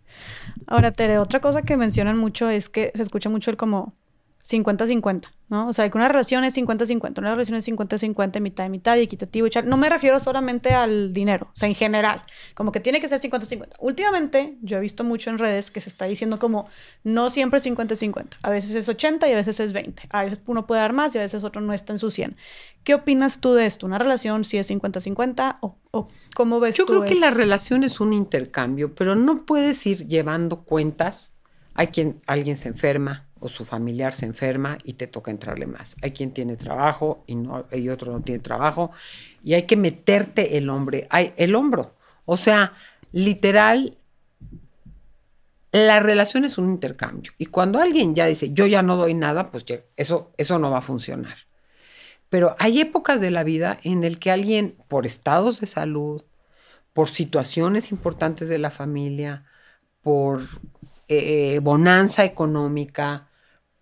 Ahora, Tere, otra cosa que mencionan mucho es que se escucha mucho el como 50-50, ¿no? O sea, que una relación es 50-50, una relación es 50-50, mitad y mitad, y equitativo y No me refiero solamente al dinero, o sea, en general, como que tiene que ser 50-50. Últimamente, yo he visto mucho en redes que se está diciendo como no siempre es 50-50, a veces es 80 y a veces es 20, a veces uno puede dar más y a veces otro no está en su 100. ¿Qué opinas tú de esto? ¿Una relación si es 50-50 o, o, cómo ves yo tú Yo creo que la relación es un intercambio, pero no puedes ir llevando cuentas. Hay quien, alguien se enferma, o su familiar se enferma y te toca entrarle más. Hay quien tiene trabajo y, no, y otro no tiene trabajo y hay que meterte el hombre, hay, el hombro. O sea, literal, la relación es un intercambio. Y cuando alguien ya dice, yo ya no doy nada, pues eso, eso no va a funcionar. Pero hay épocas de la vida en el que alguien, por estados de salud, por situaciones importantes de la familia, por eh, bonanza económica,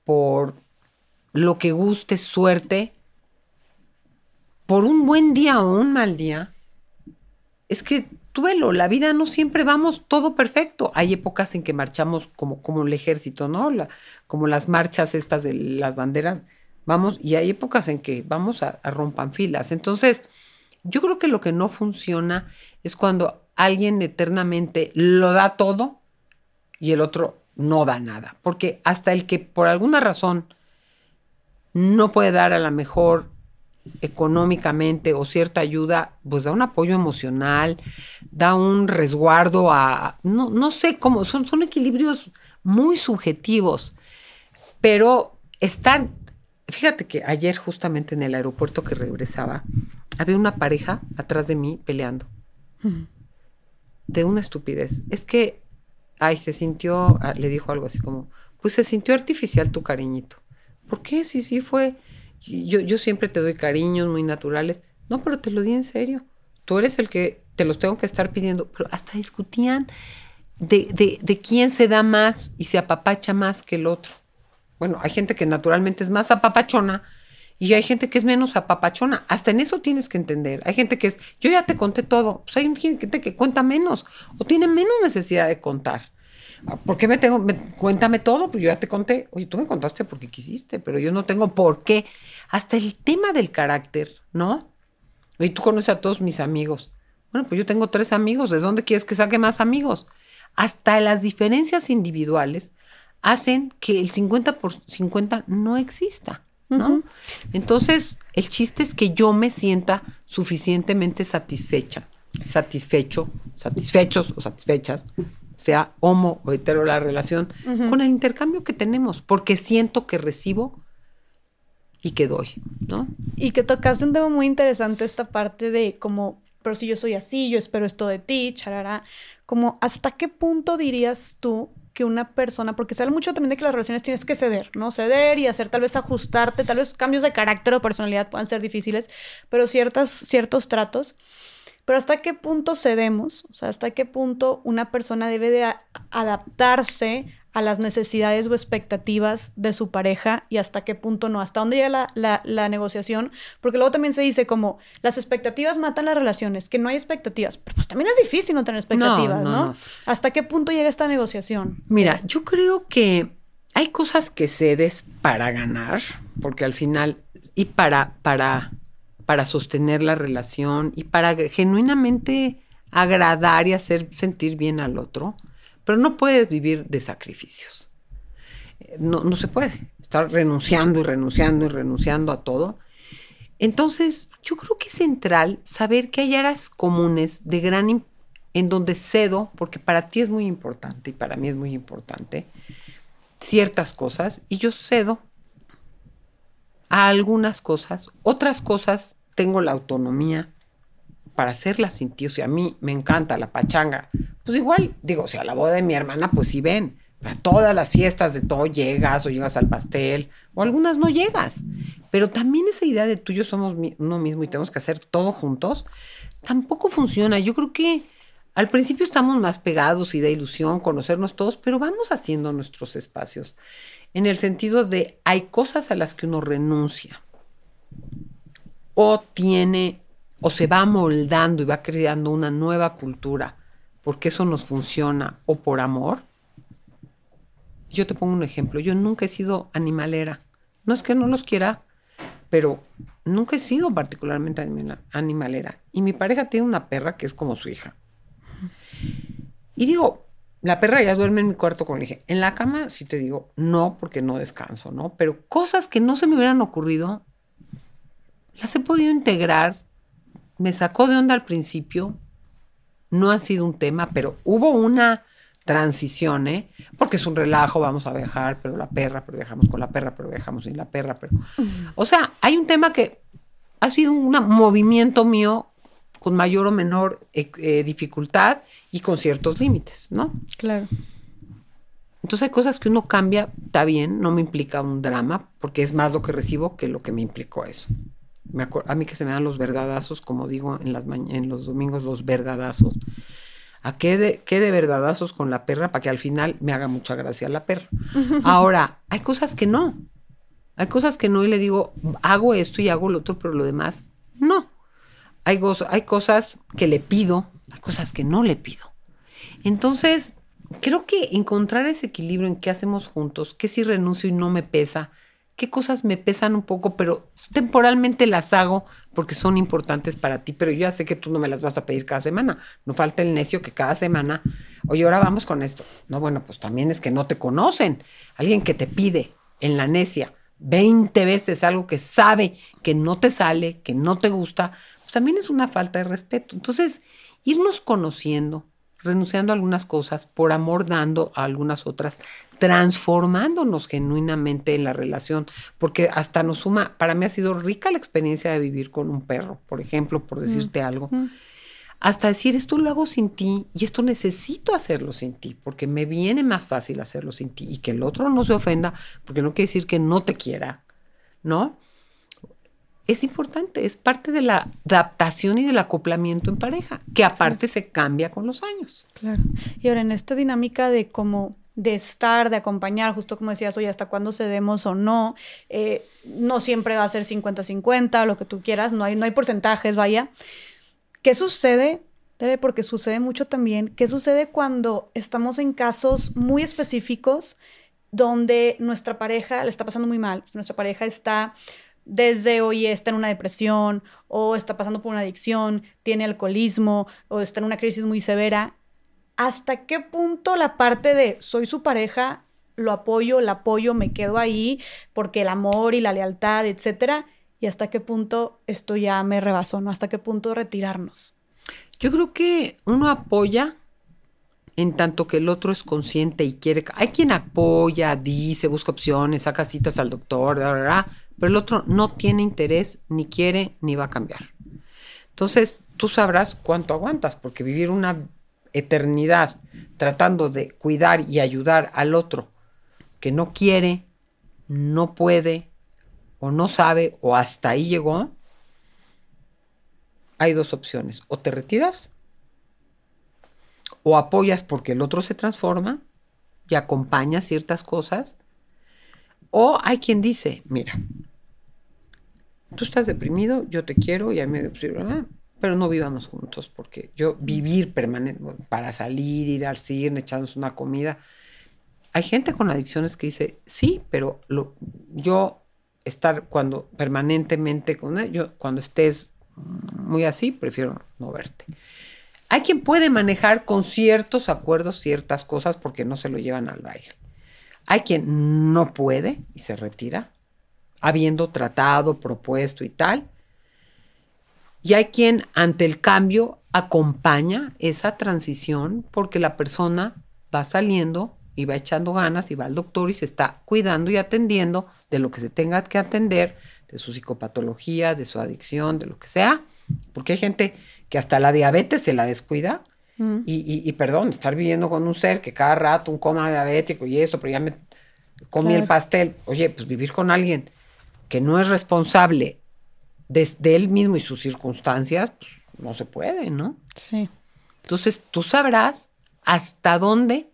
por lo que guste, suerte, por un buen día o un mal día, es que duelo, la vida no siempre vamos todo perfecto. Hay épocas en que marchamos como, como el ejército, ¿no? Como las marchas estas de las banderas, vamos, y hay épocas en que vamos a, a rompan filas. Entonces, yo creo que lo que no funciona es cuando alguien eternamente lo da todo y el otro no da nada. Porque hasta el que por alguna razón no puede dar a la mejor económicamente o cierta ayuda, pues da un apoyo emocional, da un resguardo a, no, no sé cómo, son, son equilibrios muy subjetivos, pero estar, fíjate que ayer justamente en el aeropuerto que regresaba, había una pareja atrás de mí peleando. De una estupidez. Es que, ay, se sintió, ah, le dijo algo así como, pues se sintió artificial tu cariñito. ¿Por qué? Sí, sí, fue yo, yo siempre te doy cariños muy naturales. No, pero te lo di en serio. Tú eres el que te los tengo que estar pidiendo. Pero hasta discutían de, de, de quién se da más y se apapacha más que el otro. Bueno, hay gente que naturalmente es más apapachona y hay gente que es menos apapachona. Hasta en eso tienes que entender. Hay gente que es, yo ya te conté todo. Pues hay gente que cuenta menos o tiene menos necesidad de contar. ¿Por qué me tengo? cuéntame todo, pues yo ya te conté. Oye, tú me contaste porque quisiste, pero yo no tengo por qué. Hasta el tema del carácter, ¿no? Oye, tú conoces a todos mis amigos. Bueno, pues yo tengo tres amigos. ¿De dónde quieres que saque más amigos? Hasta las diferencias individuales hacen que el 50 por 50 no exista, ¿no? Entonces, el chiste es que yo me sienta suficientemente satisfecha, satisfecho, satisfechos o satisfechas sea homo o hetero la relación, con el intercambio que tenemos, porque siento que recibo y que doy, ¿no? Y que tocaste un tema muy interesante, esta parte de como, pero si yo soy así, yo espero esto de ti, charará, como hasta qué punto dirías tú que una persona, porque se habla mucho también de que las relaciones tienes que ceder, ¿no? Ceder y hacer tal vez ajustarte, tal vez cambios de carácter o personalidad puedan ser difíciles, pero ciertas, ciertos tratos pero hasta qué punto cedemos, o sea, hasta qué punto una persona debe de adaptarse a las necesidades o expectativas de su pareja y hasta qué punto no, hasta dónde llega la, negociación, porque luego también se dice como las expectativas matan las relaciones, que no hay expectativas, pero pues también es difícil no tener expectativas, ¿no? no. ¿Hasta qué punto llega esta negociación? Mira, yo creo que hay cosas que cedes para ganar, porque al final, y para, para para sostener la relación y para genuinamente agradar y hacer sentir bien al otro, pero no puedes vivir de sacrificios. No, no se puede estar renunciando y renunciando y renunciando a todo. Entonces, yo creo que es central saber que hay áreas comunes de gran en donde cedo, porque para ti es muy importante y para mí es muy importante, ciertas cosas, y yo cedo a algunas cosas, otras cosas tengo la autonomía para hacerla sin ti. O sea, a mí me encanta la pachanga. Pues igual, digo, o sea, la boda de mi hermana, pues sí ven. Para todas las fiestas de todo llegas o llegas al pastel, o algunas no llegas. Pero también esa idea de tú y yo somos uno mismo y tenemos que hacer todo juntos, tampoco funciona. Yo creo que al principio estamos más pegados y da ilusión conocernos todos, pero vamos haciendo nuestros espacios. En el sentido de hay cosas a las que uno renuncia o tiene o se va moldando y va creando una nueva cultura porque eso nos funciona o por amor. Yo te pongo un ejemplo, yo nunca he sido animalera. No es que no los quiera, pero nunca he sido particularmente animalera. Y mi pareja tiene una perra que es como su hija. Y digo, la perra ya duerme en mi cuarto con el En la cama sí te digo, no, porque no descanso, ¿no? Pero cosas que no se me hubieran ocurrido, las he podido integrar. Me sacó de onda al principio. No ha sido un tema, pero hubo una transición, ¿eh? Porque es un relajo, vamos a viajar, pero la perra, pero viajamos con la perra, pero viajamos sin la perra, pero... O sea, hay un tema que ha sido un movimiento mío con mayor o menor eh, eh, dificultad y con ciertos límites, ¿no? Claro. Entonces hay cosas que uno cambia, está bien, no me implica un drama, porque es más lo que recibo que lo que me implicó eso a mí que se me dan los verdadazos, como digo en, las en los domingos, los verdadazos. ¿A qué de, qué de verdadazos con la perra para que al final me haga mucha gracia la perra? Ahora, hay cosas que no. Hay cosas que no y le digo, hago esto y hago lo otro, pero lo demás No. Hay, hay cosas que le pido, hay cosas que no le pido. Entonces, creo que encontrar ese equilibrio en qué hacemos juntos, qué si renuncio y no me pesa, qué cosas me pesan un poco, pero temporalmente las hago porque son importantes para ti, pero yo ya sé que tú no me las vas a pedir cada semana. No falta el necio que cada semana, oye, ahora vamos con esto. No, bueno, pues también es que no te conocen. Alguien que te pide en la necia 20 veces algo que sabe que no te sale, que no te gusta, pues también es una falta de respeto. Entonces, irnos conociendo, renunciando a algunas cosas, por amor dando a algunas otras, transformándonos genuinamente en la relación, porque hasta nos suma, para mí ha sido rica la experiencia de vivir con un perro, por ejemplo, por decirte algo. Hasta decir, esto lo hago sin ti y esto necesito hacerlo sin ti, porque me viene más fácil hacerlo sin ti y que el otro no se ofenda, porque no quiere decir que no te quiera, ¿no? Es importante, es parte de la adaptación y del acoplamiento en pareja, que aparte se cambia con los años. Claro. Y ahora en esta dinámica de cómo de estar, de acompañar, justo como decías, oye, hasta cuándo cedemos o no, eh, no siempre va a ser 50-50, lo que tú quieras, no hay, no hay porcentajes, vaya. ¿Qué sucede? Debe porque sucede mucho también. ¿Qué sucede cuando estamos en casos muy específicos donde nuestra pareja le está pasando muy mal? Nuestra pareja está desde hoy está en una depresión o está pasando por una adicción, tiene alcoholismo o está en una crisis muy severa, ¿hasta qué punto la parte de soy su pareja, lo apoyo, la apoyo, me quedo ahí porque el amor y la lealtad, etcétera? ¿Y hasta qué punto esto ya me rebasó, no? ¿Hasta qué punto retirarnos? Yo creo que uno apoya en tanto que el otro es consciente y quiere. Hay quien apoya, dice, busca opciones, saca citas al doctor, pero el otro no tiene interés, ni quiere, ni va a cambiar. Entonces, tú sabrás cuánto aguantas, porque vivir una eternidad tratando de cuidar y ayudar al otro que no quiere, no puede, o no sabe, o hasta ahí llegó, hay dos opciones. O te retiras, o apoyas porque el otro se transforma y acompaña ciertas cosas, o hay quien dice, mira, tú estás deprimido, yo te quiero, y a mí me pero no vivamos juntos, porque yo vivir permanente, para salir, ir al cine, echarnos una comida. Hay gente con adicciones que dice, sí, pero lo, yo estar cuando permanentemente con él, yo cuando estés muy así, prefiero no verte. Hay quien puede manejar con ciertos acuerdos ciertas cosas porque no se lo llevan al baile. Hay quien no puede y se retira habiendo tratado, propuesto y tal. Y hay quien ante el cambio acompaña esa transición porque la persona va saliendo y va echando ganas y va al doctor y se está cuidando y atendiendo de lo que se tenga que atender, de su psicopatología, de su adicción, de lo que sea. Porque hay gente que hasta la diabetes se la descuida. Mm. Y, perdón, estar viviendo con un ser que cada rato un coma diabético y esto, pero ya me comí el pastel. Oye, pues vivir con alguien que no es responsable de, él mismo y sus circunstancias, pues no se puede, ¿no? Sí. Entonces tú sabrás hasta dónde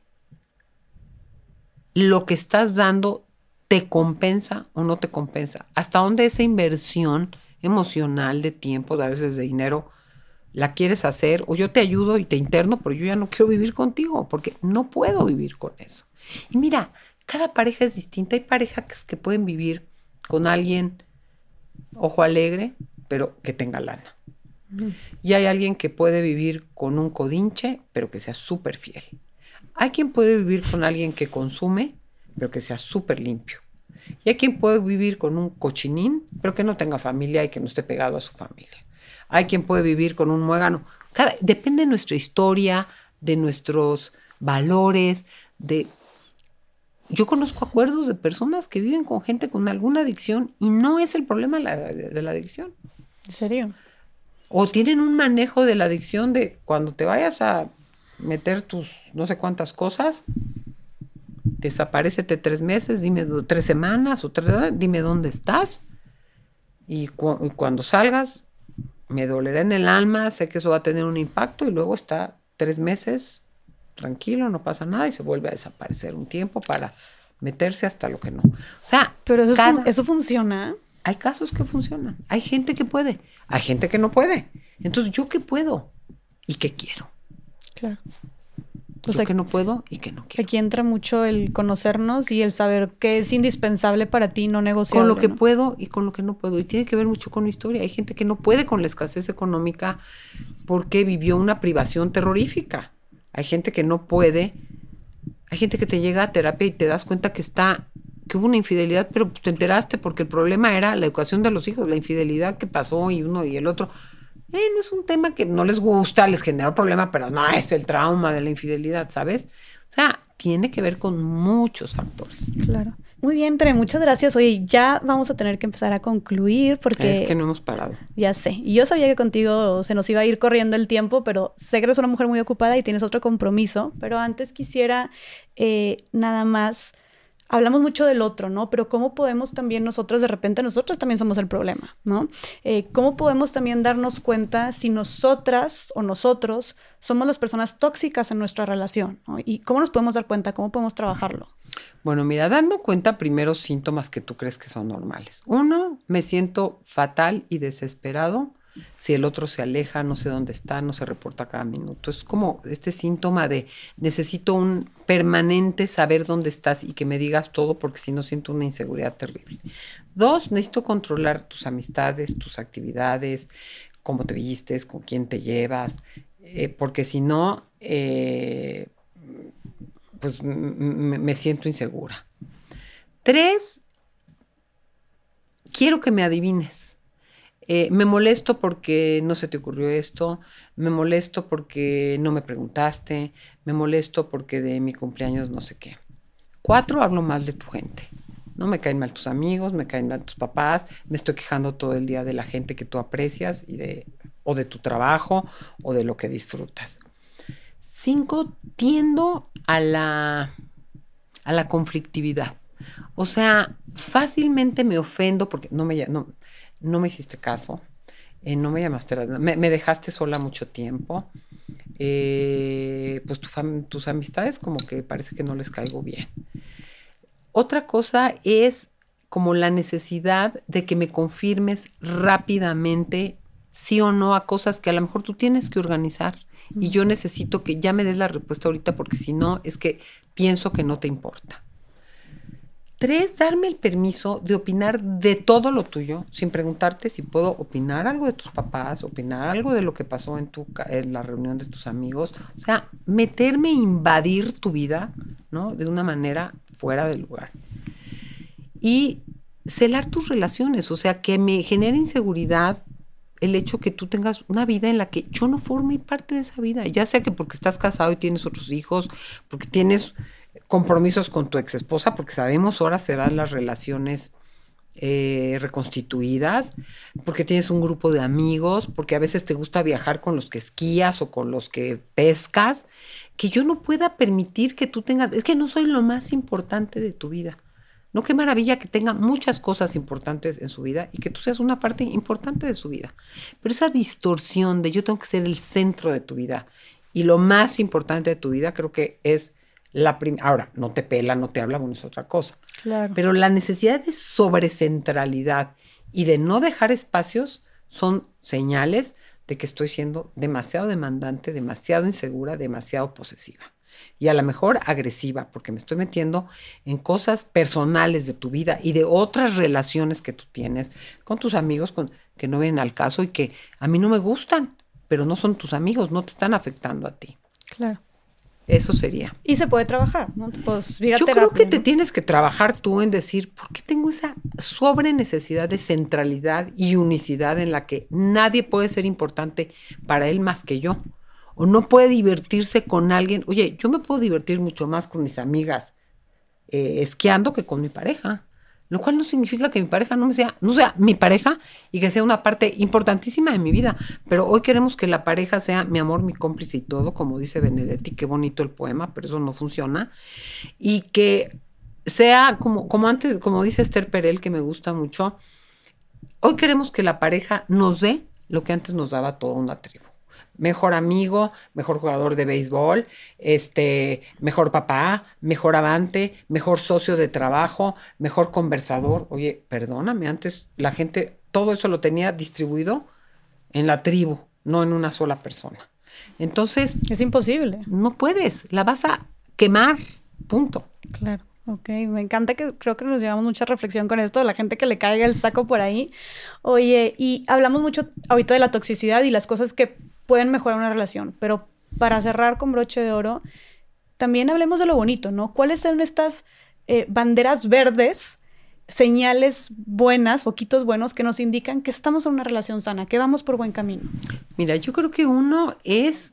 lo que estás dando te compensa o no te compensa. Hasta dónde esa inversión emocional de tiempo, a veces de dinero, la quieres hacer o yo te ayudo y te interno, pero yo ya no quiero vivir contigo porque no puedo vivir con eso. Y mira, cada pareja es distinta. Hay parejas que pueden vivir con alguien, ojo alegre, pero que tenga lana. Y hay alguien que puede vivir con un codinche, pero que sea súper fiel. Hay quien puede vivir con alguien que consume, pero que sea súper limpio. Y hay quien puede vivir con un cochinín, pero que no tenga familia y que no esté pegado a su familia. Hay quien puede vivir con un muégano. depende de nuestra historia, de nuestros valores, de yo conozco acuerdos de personas que viven con gente con alguna adicción y no es el problema de la adicción. ¿En serio? O tienen un manejo de la adicción de cuando te vayas a meter tus no sé cuántas cosas, desaparecete tres meses, dime tres semanas o tres, dime dónde estás. Y, y cuando salgas, me dolerá en el alma, sé que eso va a tener un impacto y luego está tres meses tranquilo, no pasa nada y se vuelve a desaparecer un tiempo para meterse hasta lo que no. O sea, pero eso, eso funciona. hay casos que funcionan, hay gente que puede, hay gente que no puede. Entonces, ¿yo qué puedo y qué quiero? Claro. O sea, que no puedo y que no quiero. Aquí entra mucho el conocernos y el saber qué es indispensable para ti, no negociar. Con lo que puedo y con lo que no puedo. Y tiene que ver mucho con mi historia. Hay gente que no puede con la escasez económica porque vivió una privación terrorífica. Hay gente que no puede. Hay gente que te llega a terapia y te das cuenta que está que hubo una infidelidad, pero te enteraste porque el problema era la educación de los hijos, la infidelidad que pasó y uno y el otro. Eh, no es un tema que no les gusta, les generó problema, pero no es el trauma de la infidelidad, ¿sabes? O sea, tiene que ver con muchos factores. Claro. Muy bien, Tere, muchas gracias. Oye, ya vamos a tener que empezar a concluir porque... Es que no hemos parado. Ya sé. Yo sabía que contigo se nos iba a ir corriendo el tiempo, pero sé que eres una mujer muy ocupada y tienes otro compromiso. Pero antes quisiera eh, nada más hablamos mucho del otro, ¿no? Pero ¿cómo podemos también nosotros, de repente, nosotros también somos el problema, ¿no? Eh, ¿Cómo podemos también darnos cuenta si nosotras o nosotros somos las personas tóxicas en nuestra relación? ¿Y cómo nos podemos dar cuenta? ¿Cómo podemos trabajarlo? Bueno, mira, dando cuenta primero síntomas que tú crees que son normales. Uno, me siento fatal y desesperado si el otro se aleja, no sé dónde está, no se reporta cada minuto. Es como este síntoma de necesito un permanente saber dónde estás y que me digas todo porque si no siento una inseguridad terrible. Dos, necesito controlar tus amistades, tus actividades, cómo te vistes, con quién te llevas, eh, porque si no, eh, pues me siento insegura. Tres, quiero que me adivines eh, me molesto porque no se te ocurrió esto, me molesto porque no me preguntaste, me molesto porque de mi cumpleaños no sé qué. Cuatro, hablo mal de tu gente. No me caen mal tus amigos, me caen mal tus papás, me estoy quejando todo el día de la gente que tú aprecias y de, o de tu trabajo o de lo que disfrutas. Cinco, tiendo a la, a la conflictividad. O sea, fácilmente me ofendo porque no me, no me hiciste caso, eh, no me llamaste, me, me, dejaste sola mucho tiempo, eh, pues tus amistades como que parece que no les caigo bien. Otra cosa es como la necesidad de que me confirmes rápidamente sí o no a cosas que a lo mejor tú tienes que organizar. Y yo necesito que ya me des la respuesta ahorita porque si no es que pienso que no te importa. Tres, darme el permiso de opinar de todo lo tuyo, sin preguntarte si puedo opinar algo de tus papás, opinar algo de lo que pasó en, tu, en la reunión de tus amigos. O sea, meterme, invadir tu vida, ¿no? De una manera fuera de lugar. Y celar tus relaciones, o sea, que me genere inseguridad el hecho que tú tengas una vida en la que yo no forme parte de esa vida, ya sea que porque estás casado y tienes otros hijos, porque tienes compromisos con tu ex esposa, porque sabemos ahora serán las relaciones eh, reconstituidas, porque tienes un grupo de amigos, porque a veces te gusta viajar con los que esquías o con los que pescas, que yo no pueda permitir que tú tengas, es que no soy lo más importante de tu vida. No, qué maravilla que tenga muchas cosas importantes en su vida y que tú seas una parte importante de su vida. Pero esa distorsión de yo tengo que ser el centro de tu vida y lo más importante de tu vida creo que es la Ahora, no te pela, no te habla, bueno, es otra cosa. Claro. Pero la necesidad de sobrecentralidad y de no dejar espacios son señales de que estoy siendo demasiado demandante, demasiado insegura, demasiado posesiva. Y a lo mejor agresiva, porque me estoy metiendo en cosas personales de tu vida y de otras relaciones que tú tienes con tus amigos con, que no vienen al caso y que a mí no me gustan, pero no son tus amigos, no te están afectando a ti. Claro. Eso sería. Y se puede trabajar, ¿no? Pues, Yo creo que te tienes que trabajar tú en decir, ¿por qué tengo esa sobre necesidad de centralidad y unicidad en la que nadie puede ser importante para él más que yo? O no puede divertirse con alguien. Oye, yo me puedo divertir mucho más con mis amigas eh, esquiando que con mi pareja lo cual no significa que mi pareja no me sea, no sea mi pareja y que sea una parte importantísima de mi vida, pero hoy queremos que la pareja sea mi amor, mi cómplice y todo, como dice Benedetti, qué bonito el poema, pero eso no funciona, y que sea como, como antes, como dice Esther Perel, que me gusta mucho, hoy queremos que la pareja nos dé lo que antes nos daba toda una tribu. Mejor amigo, mejor jugador de béisbol, este, mejor papá, mejor avante, mejor socio de trabajo, mejor conversador. Oye, perdóname, antes la gente todo eso lo tenía distribuido en la tribu, no en una sola persona. Entonces. Es imposible. No puedes, la vas a quemar, punto. Claro. Ok, me encanta que creo que nos llevamos mucha reflexión con esto, la gente que le caiga el saco por ahí. Oye, y hablamos mucho ahorita de la toxicidad y las cosas que pueden mejorar una relación, pero para cerrar con broche de oro, también hablemos de lo bonito, ¿no? ¿Cuáles son estas eh, banderas verdes, señales buenas, foquitos buenos que nos indican que estamos en una relación sana, que vamos por buen camino? Mira, yo creo que uno es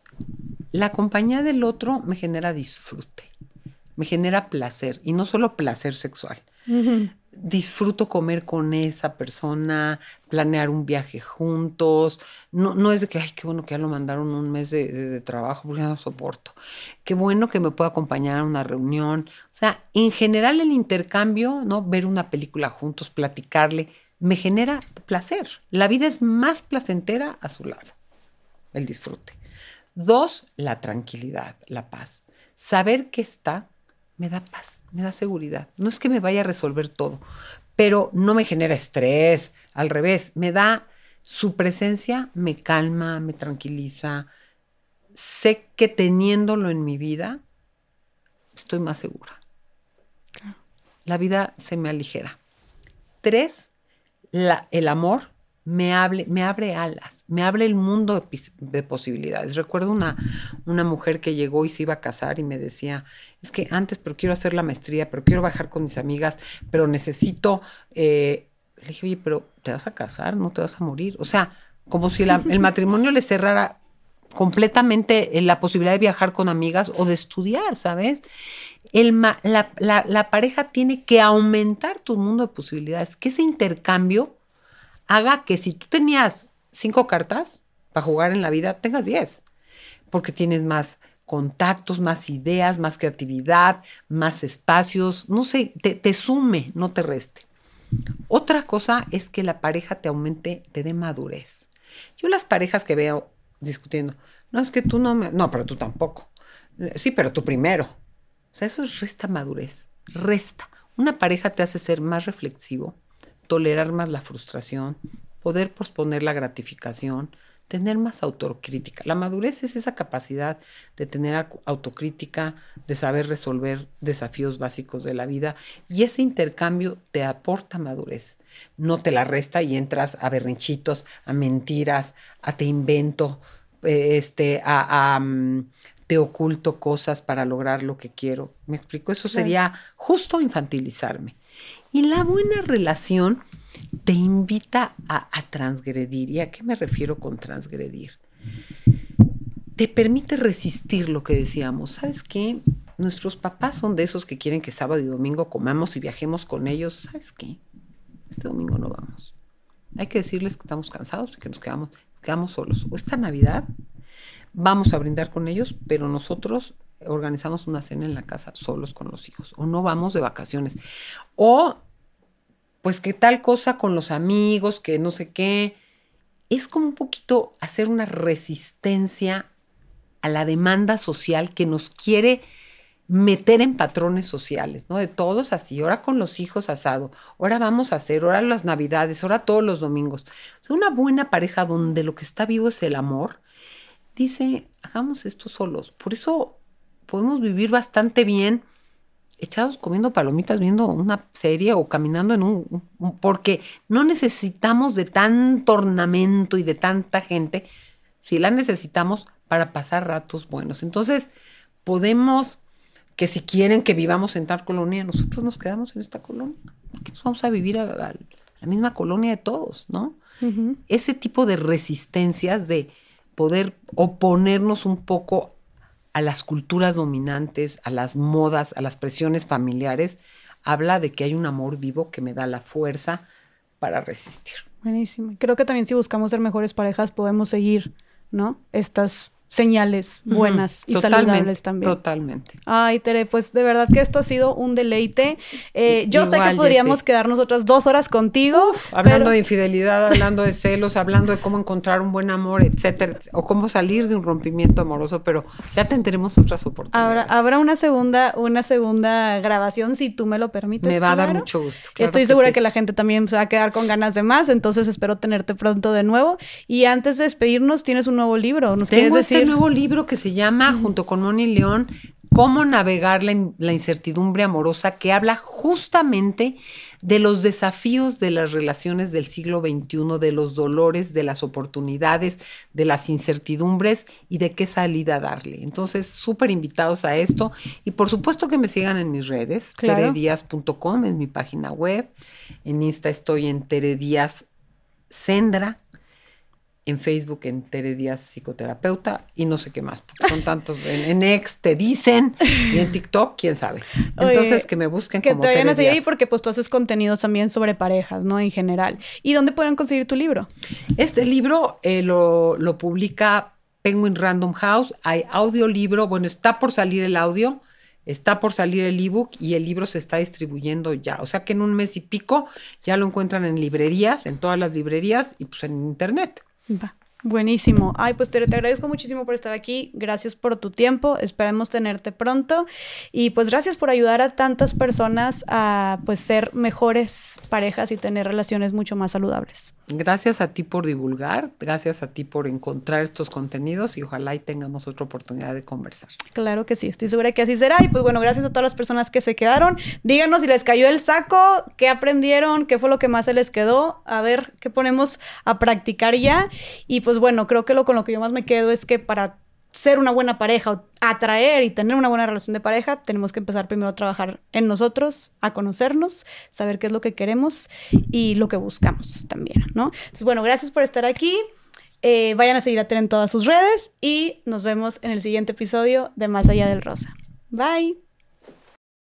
la compañía del otro me genera disfrute me genera placer y no solo placer sexual. Disfruto comer con esa persona, planear un viaje juntos. No, no es de que, ay, qué bueno que ya lo mandaron un mes de, trabajo porque ya no soporto. Qué bueno que me pueda acompañar a una reunión. O sea, en general el intercambio, ¿no? Ver una película juntos, platicarle, me genera placer. La vida es más placentera a su lado, el disfrute. Dos, la tranquilidad, la paz. Saber que está me da paz, me da seguridad. No es que me vaya a resolver todo, pero no me genera estrés, al revés, me da su presencia, me calma, me tranquiliza. Sé que teniéndolo en mi vida, estoy más segura. La vida se me aligera. Tres, la, el amor me, me abre alas, me abre el mundo de, posibilidades. Recuerdo una, una mujer que llegó y se iba a casar y me decía, es que antes, pero quiero hacer la maestría, pero quiero bajar con mis amigas, pero necesito... Eh", le dije, oye, pero te vas a casar, no te vas a morir. O sea, como si el matrimonio le cerrara completamente eh, la posibilidad de viajar con amigas o de estudiar, ¿sabes? El la, la pareja tiene que aumentar tu mundo de posibilidades, que ese intercambio haga que si tú tenías cinco cartas para jugar en la vida, tengas diez, porque tienes más contactos, más ideas, más creatividad, más espacios, no sé, te, sume, no te reste. Otra cosa es que la pareja te aumente, te dé madurez. Yo las parejas que veo discutiendo, no es que tú no me, no, pero tú tampoco. Sí, pero tú primero. O sea, eso resta madurez, resta. Una pareja te hace ser más reflexivo, tolerar más la frustración, poder posponer la gratificación, tener más autocrítica. La madurez es esa capacidad de tener autocrítica, de saber resolver desafíos básicos de la vida y ese intercambio te aporta madurez. No te la resta y entras a berrinchitos, a mentiras, a te invento, eh, este, a, mm, te oculto cosas para lograr lo que quiero. ¿Me explico? Eso sería justo infantilizarme. Y la buena relación te invita a, transgredir. ¿Y a qué me refiero con transgredir? Te permite resistir lo que decíamos. ¿Sabes qué? Nuestros papás son de esos que quieren que sábado y domingo comamos y viajemos con ellos. ¿Sabes qué? Este domingo no vamos. Hay que decirles que estamos cansados y que nos quedamos, quedamos solos. O esta Navidad vamos a brindar con ellos, pero nosotros organizamos una cena en la casa solos con los hijos. O no vamos de vacaciones. O pues que tal cosa con los amigos, que no sé qué. Es como un poquito hacer una resistencia a la demanda social que nos quiere meter en patrones sociales, ¿no? De todos así, ahora con los hijos asado, ahora vamos a hacer, ahora las navidades, ahora todos los domingos. O sea, una buena pareja donde lo que está vivo es el amor, dice, hagamos esto solos. Por eso podemos vivir bastante bien echados comiendo palomitas, viendo una serie o caminando en un, porque no necesitamos de tanto ornamento y de tanta gente, si la necesitamos para pasar ratos buenos. Entonces, podemos que si quieren que vivamos en tal colonia, nosotros nos quedamos en esta colonia, porque nos vamos a vivir a, la misma colonia de todos, ¿no? Ese tipo de resistencias de poder oponernos un poco a las culturas dominantes, a las modas, a las presiones familiares, habla de que hay un amor vivo que me da la fuerza para resistir. Buenísimo. Creo que también si buscamos ser mejores parejas podemos seguir, ¿no? Estas señales buenas y saludables también. Totalmente. Ay, Tere, pues de verdad que esto ha sido un deleite. Eh, yo sé que podríamos quedarnos otras dos horas contigo. hablando de infidelidad, hablando de celos, hablando de cómo encontrar un buen amor, etcétera, o cómo salir de un rompimiento amoroso, pero ya tendremos otras oportunidades. Habrá, habrá una segunda, una segunda grabación si tú me lo permites. Me va a dar mucho gusto. Estoy segura que la gente también se va a quedar con ganas de más, entonces espero tenerte pronto de nuevo. Y antes de despedirnos, tienes un nuevo libro. ¿Nos Tengo quieres decir? Este nuevo libro que se llama, junto con Moni León, Cómo navegar la, la, incertidumbre amorosa, que habla justamente de los desafíos de las relaciones del siglo XXI, de los dolores, de las oportunidades, de las incertidumbres y de qué salida darle. Entonces, súper invitados a esto. Y por supuesto que me sigan en mis redes, claro. teredias.com, es mi página web. En Insta estoy en Teredias Sendra en Facebook en Tere Díaz Psicoterapeuta y no sé qué más, porque son tantos, en, en X te dicen y en TikTok, quién sabe. Entonces Oye, que me busquen que como te vayan Tere a seguir Díaz. porque pues tú haces contenidos también sobre parejas, ¿no? En general. ¿Y dónde pueden conseguir tu libro? Este libro eh, lo, lo publica Penguin Random House, hay audiolibro, bueno, está por salir el audio, está por salir el ebook y el libro se está distribuyendo ya. O sea que en un mes y pico ya lo encuentran en librerías, en todas las librerías y pues en internet. Va. Buenísimo. Ay, pues Tere, te agradezco muchísimo por estar aquí. Gracias por tu tiempo. Esperemos tenerte pronto. Y pues gracias por ayudar a tantas personas a pues ser mejores parejas y tener relaciones mucho más saludables. Gracias a ti por divulgar, gracias a ti por encontrar estos contenidos y ojalá y tengamos otra oportunidad de conversar. Claro que sí, estoy segura que así será. Y pues bueno, gracias a todas las personas que se quedaron. Díganos si les cayó el saco, qué aprendieron, qué fue lo que más se les quedó, a ver qué ponemos a practicar ya. Y pues bueno, creo que lo con lo que yo más me quedo es que para ser una buena pareja o atraer y tener una buena relación de pareja, tenemos que empezar primero a trabajar en nosotros, a conocernos, saber qué es lo que queremos y lo que buscamos también, ¿no? Entonces, bueno, gracias por estar aquí. Eh, vayan a seguir a Tere en todas sus redes y nos vemos en el siguiente episodio de Más Allá del Rosa. Bye.